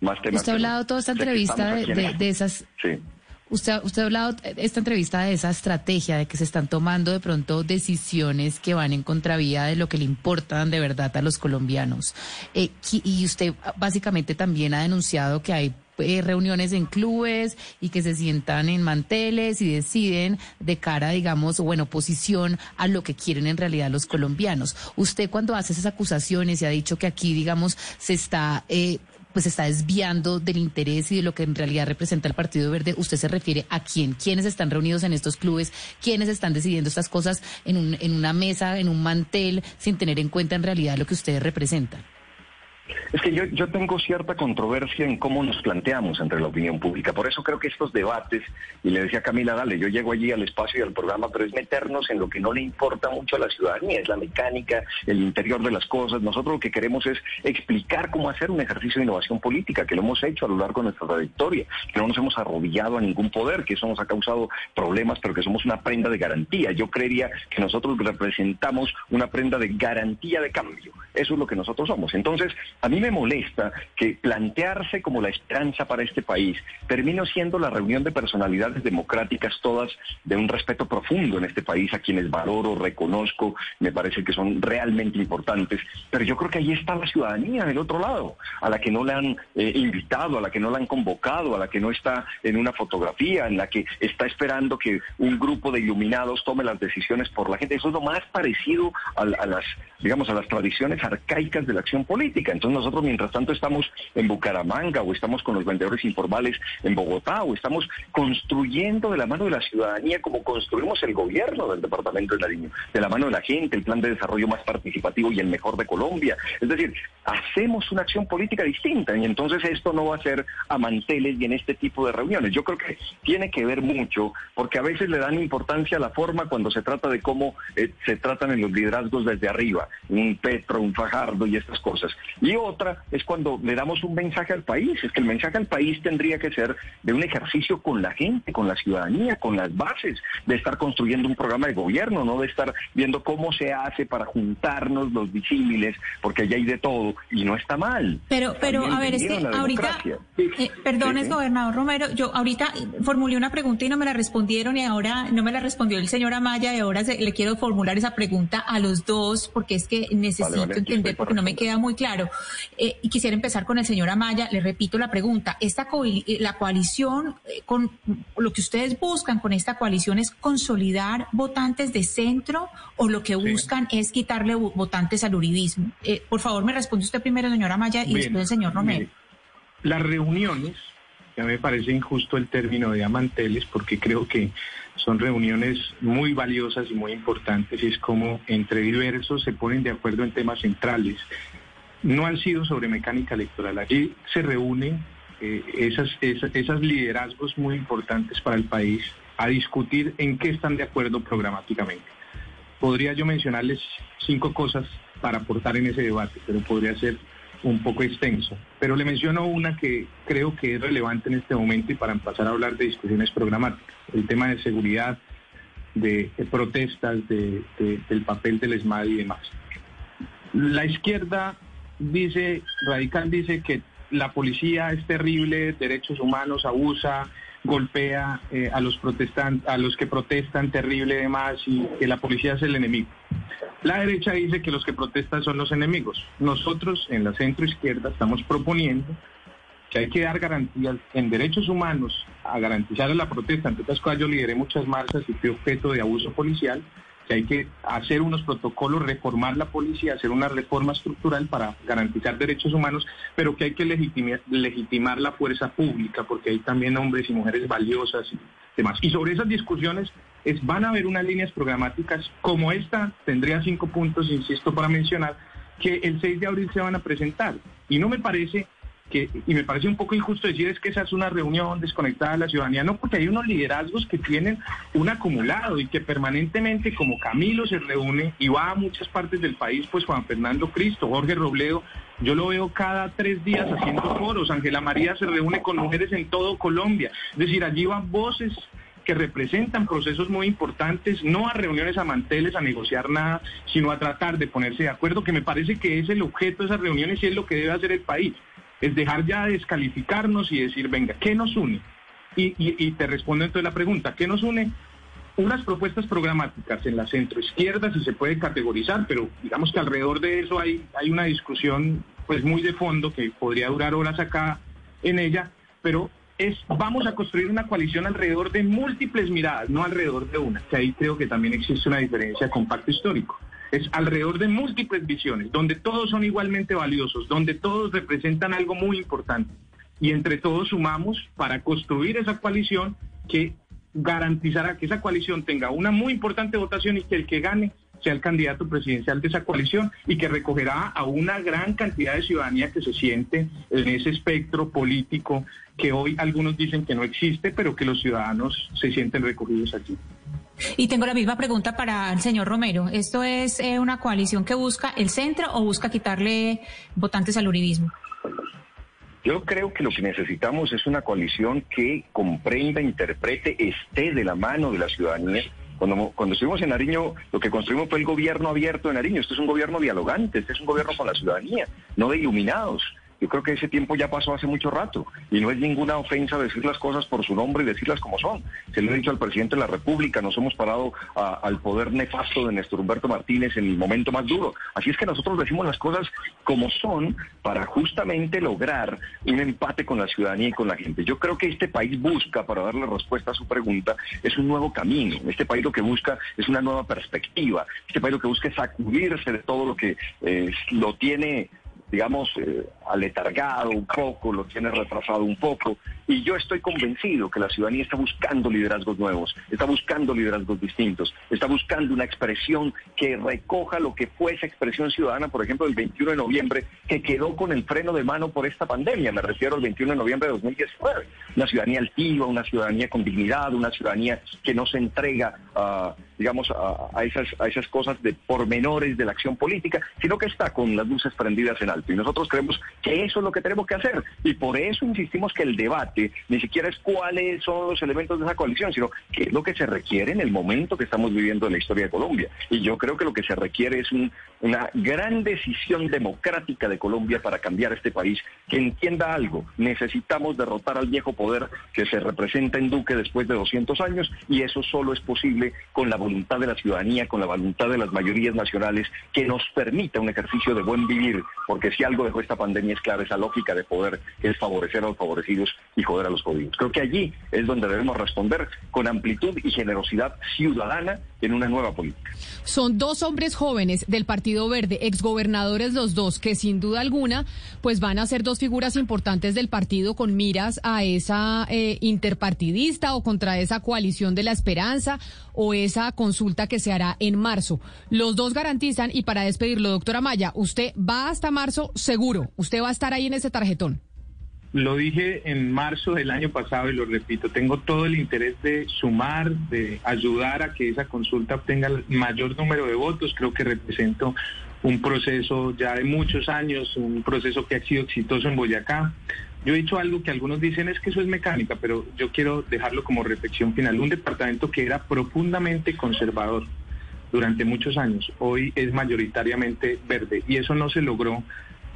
S39: más temas.
S5: Usted ha hablado toda esta entrevista de, esas...
S39: Sí.
S5: Usted, usted ha hablado esta entrevista de esa estrategia, de que se están tomando de pronto decisiones que van en contravía de lo que le importan de verdad a los colombianos. Eh, y usted básicamente también ha denunciado que hay eh, reuniones en clubes y que se sientan en manteles y deciden de cara, digamos, o en oposición a lo que quieren en realidad los colombianos. Usted cuando hace esas acusaciones y ha dicho que aquí, digamos, se está... Eh, pues está desviando del interés y de lo que en realidad representa el Partido Verde. ¿Usted se refiere a quién? ¿Quiénes están reunidos en estos clubes? ¿Quiénes están decidiendo estas cosas en, un, en una mesa, en un mantel, sin tener en cuenta en realidad lo que ustedes representan?
S39: Es que yo, yo tengo cierta controversia en cómo nos planteamos entre la opinión pública. Por eso creo que estos debates, y le decía Camila, dale, yo llego allí al espacio y al programa, pero es meternos en lo que no le importa mucho a la ciudadanía, es la mecánica, el interior de las cosas. Nosotros lo que queremos es explicar cómo hacer un ejercicio de innovación política, que lo hemos hecho a lo largo de nuestra trayectoria, que no nos hemos arrodillado a ningún poder, que eso nos ha causado problemas, pero que somos una prenda de garantía. Yo creería que nosotros representamos una prenda de garantía de cambio. Eso es lo que nosotros somos. Entonces, a mí me molesta que plantearse como la esperanza para este país termine siendo la reunión de personalidades democráticas todas de un respeto profundo en este país, a quienes valoro, reconozco, me parece que son realmente importantes. Pero yo creo que ahí está la ciudadanía del otro lado, a la que no le han eh, invitado, a la que no la han convocado, a la que no está en una fotografía, en la que está esperando que un grupo de iluminados tome las decisiones por la gente. Eso es lo más parecido a, a las, digamos, a las tradiciones arcaicas de la acción política. Entonces, Entonces nosotros mientras tanto estamos en Bucaramanga o estamos con los vendedores informales en Bogotá o estamos construyendo de la mano de la ciudadanía como construimos el gobierno del departamento de Nariño, de la mano de la gente, el plan de desarrollo más participativo y el mejor de Colombia. Es decir, hacemos una acción política distinta y entonces esto no va a ser a manteles y en este tipo de reuniones. Yo creo que tiene que ver mucho porque a veces le dan importancia a la forma cuando se trata de cómo eh, se tratan en los liderazgos desde arriba, un Petro, un Fajardo y estas cosas. Otra es cuando le damos un mensaje al país, es que el mensaje al país tendría que ser de un ejercicio con la gente, con la ciudadanía, con las bases, de estar construyendo un programa de gobierno, no de estar viendo cómo se hace para juntarnos los disímiles, porque allá hay de todo y no está mal.
S42: Pero, pero a ver, es que ahorita, eh, perdón, es gobernador Romero, yo ahorita formulé una pregunta y no me la respondieron y ahora no me la respondió el señor Amaya y ahora le quiero formular esa pregunta a los dos porque es que necesito entender porque no me queda muy claro. Eh, y quisiera empezar con el señor Amaya, le repito la pregunta, esta eh, la coalición, con lo que ustedes buscan con esta coalición es consolidar votantes de centro o lo que buscan es quitarle votantes al uribismo. por favor, me responde usted primero, señor Amaya, y después el señor Romero.
S38: las reuniones ya me parece injusto el término de amanteles porque creo que son reuniones muy valiosas y muy importantes y es como entre diversos se ponen de acuerdo en temas centrales. No han sido sobre mecánica electoral. Allí se reúnen eh, esas, esas, liderazgos muy importantes para el país a discutir en qué están de acuerdo programáticamente. Podría yo mencionarles cinco cosas para aportar en ese debate, pero podría ser un poco extenso. Pero le menciono una que creo que es relevante en este momento y para pasar a hablar de discusiones programáticas. El tema de seguridad, de, protestas, de, del papel del ESMAD y demás. La izquierda dice, radical dice que la policía es terrible, derechos humanos abusa, golpea eh, a los protestantes, a los que protestan terrible demás y que la policía es el enemigo. La derecha dice que los que protestan son los enemigos. Nosotros en la centro izquierda estamos proponiendo que hay que dar garantías en derechos humanos a garantizar la protesta. Entre otras cosas, yo lideré muchas marchas y fui objeto de abuso policial que hay que hacer unos protocolos, reformar la policía, hacer una reforma estructural para garantizar derechos humanos, pero que hay que legitimar, la fuerza pública, porque hay también hombres y mujeres valiosas y demás. Y sobre esas discusiones es, van a haber unas líneas programáticas como esta, tendría cinco puntos, insisto, para mencionar, que el 6 de abril se van a presentar. Y no me parece y me parece un poco injusto decir es que esa es una reunión desconectada de la ciudadanía, no, porque hay unos liderazgos que tienen un acumulado y que permanentemente, como Camilo se reúne y va a muchas partes del país, pues Juan Fernando Cristo, Jorge Robledo, yo lo veo cada tres días haciendo foros, Ángela María se reúne con mujeres en todo Colombia, es decir, allí van voces que representan procesos muy importantes, no a reuniones a manteles, a negociar nada, sino a tratar de ponerse de acuerdo, que me parece que es el objeto de esas reuniones y es lo que debe hacer el país es dejar ya de descalificarnos y decir, venga, ¿qué nos une? Y, te respondo entonces la pregunta, ¿qué nos une? Unas propuestas programáticas en la centro izquierda, si se puede categorizar, pero digamos que alrededor de eso hay, hay una discusión pues muy de fondo que podría durar horas acá en ella, pero es vamos a construir una coalición alrededor de múltiples miradas, no alrededor de una, que ahí creo que también existe una diferencia con pacto histórico es alrededor de múltiples visiones, donde todos son igualmente valiosos, donde todos representan algo muy importante. Y entre todos sumamos para construir esa coalición que garantizará que esa coalición tenga una muy importante votación y que el que gane sea el candidato presidencial de esa coalición y que recogerá a una gran cantidad de ciudadanía que se siente en ese espectro político que hoy algunos dicen que no existe, pero que los ciudadanos se sienten recogidos allí.
S42: Y tengo la misma pregunta para el señor Romero. ¿Esto es eh, una coalición que busca el centro o busca quitarle votantes al uribismo?
S39: Yo creo que lo que necesitamos es una coalición que comprenda, interprete, esté de la mano de la ciudadanía. Cuando, cuando estuvimos en Nariño, lo que construimos fue el gobierno abierto de Nariño. Esto es un gobierno dialogante, este es un gobierno con la ciudadanía, no de iluminados. Yo creo que ese tiempo ya pasó hace mucho rato y no es ninguna ofensa decir las cosas por su nombre y decirlas como son. Se lo he dicho al presidente de la República, nos hemos parado al poder nefasto de Néstor Humberto Martínez en el momento más duro. Así es que nosotros decimos las cosas como son para justamente lograr un empate con la ciudadanía y con la gente. Yo creo que este país busca, para darle respuesta a su pregunta, es un nuevo camino. Este país lo que busca es una nueva perspectiva. Este país lo que busca es sacudirse de todo lo que eh, lo tiene digamos, eh, aletargado un poco, lo tiene retrasado un poco. Y yo estoy convencido que la ciudadanía está buscando liderazgos nuevos, está buscando liderazgos distintos, está buscando una expresión que recoja lo que fue esa expresión ciudadana, por ejemplo, el 21 de noviembre, que quedó con el freno de mano por esta pandemia. Me refiero al 21 de noviembre de 2019. Una ciudadanía altiva, una ciudadanía con dignidad, una ciudadanía que no se entrega a digamos, a, esas, a esas cosas de pormenores de la acción política, sino que está con las luces prendidas en alto. Y nosotros creemos que eso es lo que tenemos que hacer. Y por eso insistimos que el debate ni siquiera es cuáles son los elementos de esa coalición, sino qué es lo que se requiere en el momento que estamos viviendo en la historia de Colombia. Y yo creo que lo que se requiere es una gran decisión democrática de Colombia para cambiar este país, que entienda algo. Necesitamos derrotar al viejo poder que se representa en Duque después de 200 años y eso solo es posible con la voluntad de la ciudadanía, con la voluntad de las mayorías nacionales, que nos permita un ejercicio de buen vivir, porque si algo dejó esta pandemia es clara esa lógica de poder, que es favorecer a los favorecidos y joder a los jodidos. Creo que allí es donde debemos responder con amplitud y generosidad ciudadana en una nueva política.
S5: Son dos hombres jóvenes del Partido Verde, exgobernadores los dos, que sin duda alguna pues van a ser dos figuras importantes del partido con miras a esa eh, interpartidista o contra esa coalición de la esperanza o esa consulta que se hará en marzo. Los dos garantizan, y para despedirlo, doctora Maya, usted va hasta marzo seguro, usted va a estar ahí en ese tarjetón.
S38: Lo dije en marzo del año pasado y lo repito, tengo todo el interés de sumar, de ayudar a que esa consulta obtenga el mayor número de votos. Creo que represento un proceso ya de muchos años, un proceso que ha sido exitoso en Boyacá. Yo he dicho algo que algunos dicen es que eso es mecánica, pero yo quiero dejarlo como reflexión final. Un departamento que era profundamente conservador durante muchos años, hoy es mayoritariamente verde y eso no se logró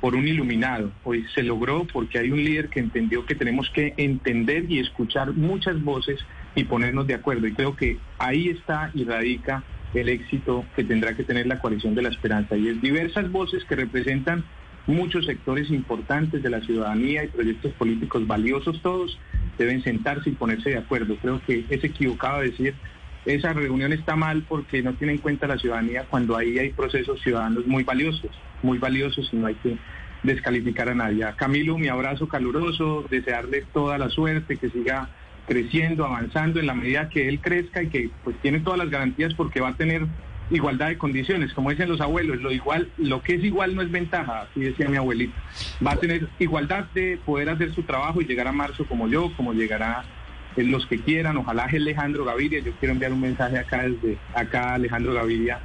S38: por un iluminado. Hoy se logró porque hay un líder que entendió que tenemos que entender y escuchar muchas voces y ponernos de acuerdo. Y creo que ahí está y radica el éxito que tendrá que tener la coalición de la esperanza. Y es diversas voces que representan muchos sectores importantes de la ciudadanía y proyectos políticos valiosos todos deben sentarse y ponerse de acuerdo. Creo que es equivocado decir esa reunión está mal porque no tiene en cuenta la ciudadanía cuando ahí hay procesos ciudadanos muy valiosos, muy valiosos y no hay que descalificar a nadie. Camilo, mi abrazo caluroso, desearle toda la suerte, que siga creciendo, avanzando en la medida que él crezca y que pues tiene todas las garantías porque va a tener igualdad de condiciones, como dicen los abuelos, lo igual, lo que es igual no es ventaja, así decía mi abuelita. Va a tener igualdad de poder hacer su trabajo y llegar a marzo como yo, como llegará los que quieran, ojalá es Alejandro Gaviria, yo quiero enviar un mensaje acá desde acá Alejandro Gaviria.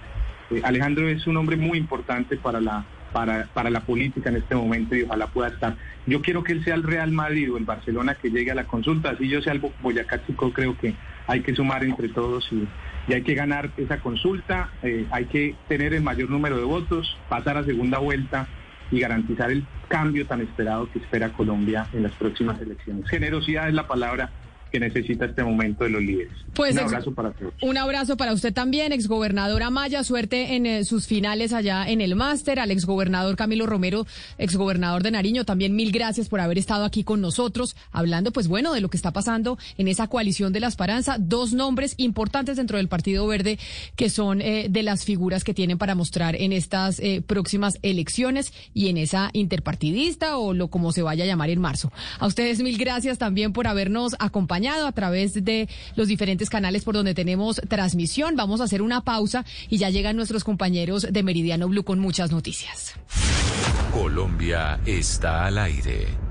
S38: Eh, Alejandro es un hombre muy importante para la, para, para la política en este momento y ojalá pueda estar. Yo quiero que él sea el Real Madrid o el Barcelona que llegue a la consulta, así yo sea el Boyacá Chico, creo que hay que sumar entre todos y, hay que ganar esa consulta, eh, hay que tener el mayor número de votos, pasar a segunda vuelta y garantizar el cambio tan esperado que espera Colombia en las próximas elecciones. Generosidad es la palabra que necesita este momento de los líderes.
S5: Pues
S38: un abrazo para todos.
S5: Un abrazo para usted también, exgobernadora Maya. Suerte en eh, sus finales allá en el máster. Al exgobernador Camilo Romero, exgobernador de Nariño, también mil gracias por haber estado aquí con nosotros, hablando, pues bueno, de lo que está pasando en esa coalición de la esperanza. Dos nombres importantes dentro del Partido Verde que son eh, de las figuras que tienen para mostrar en estas eh, próximas elecciones y en esa interpartidista o lo como se vaya a llamar en marzo. A ustedes mil gracias también por habernos a través de los diferentes canales por donde tenemos transmisión. Vamos a hacer una pausa y ya llegan nuestros compañeros de Meridiano Blue con muchas noticias.
S9: Colombia está al aire.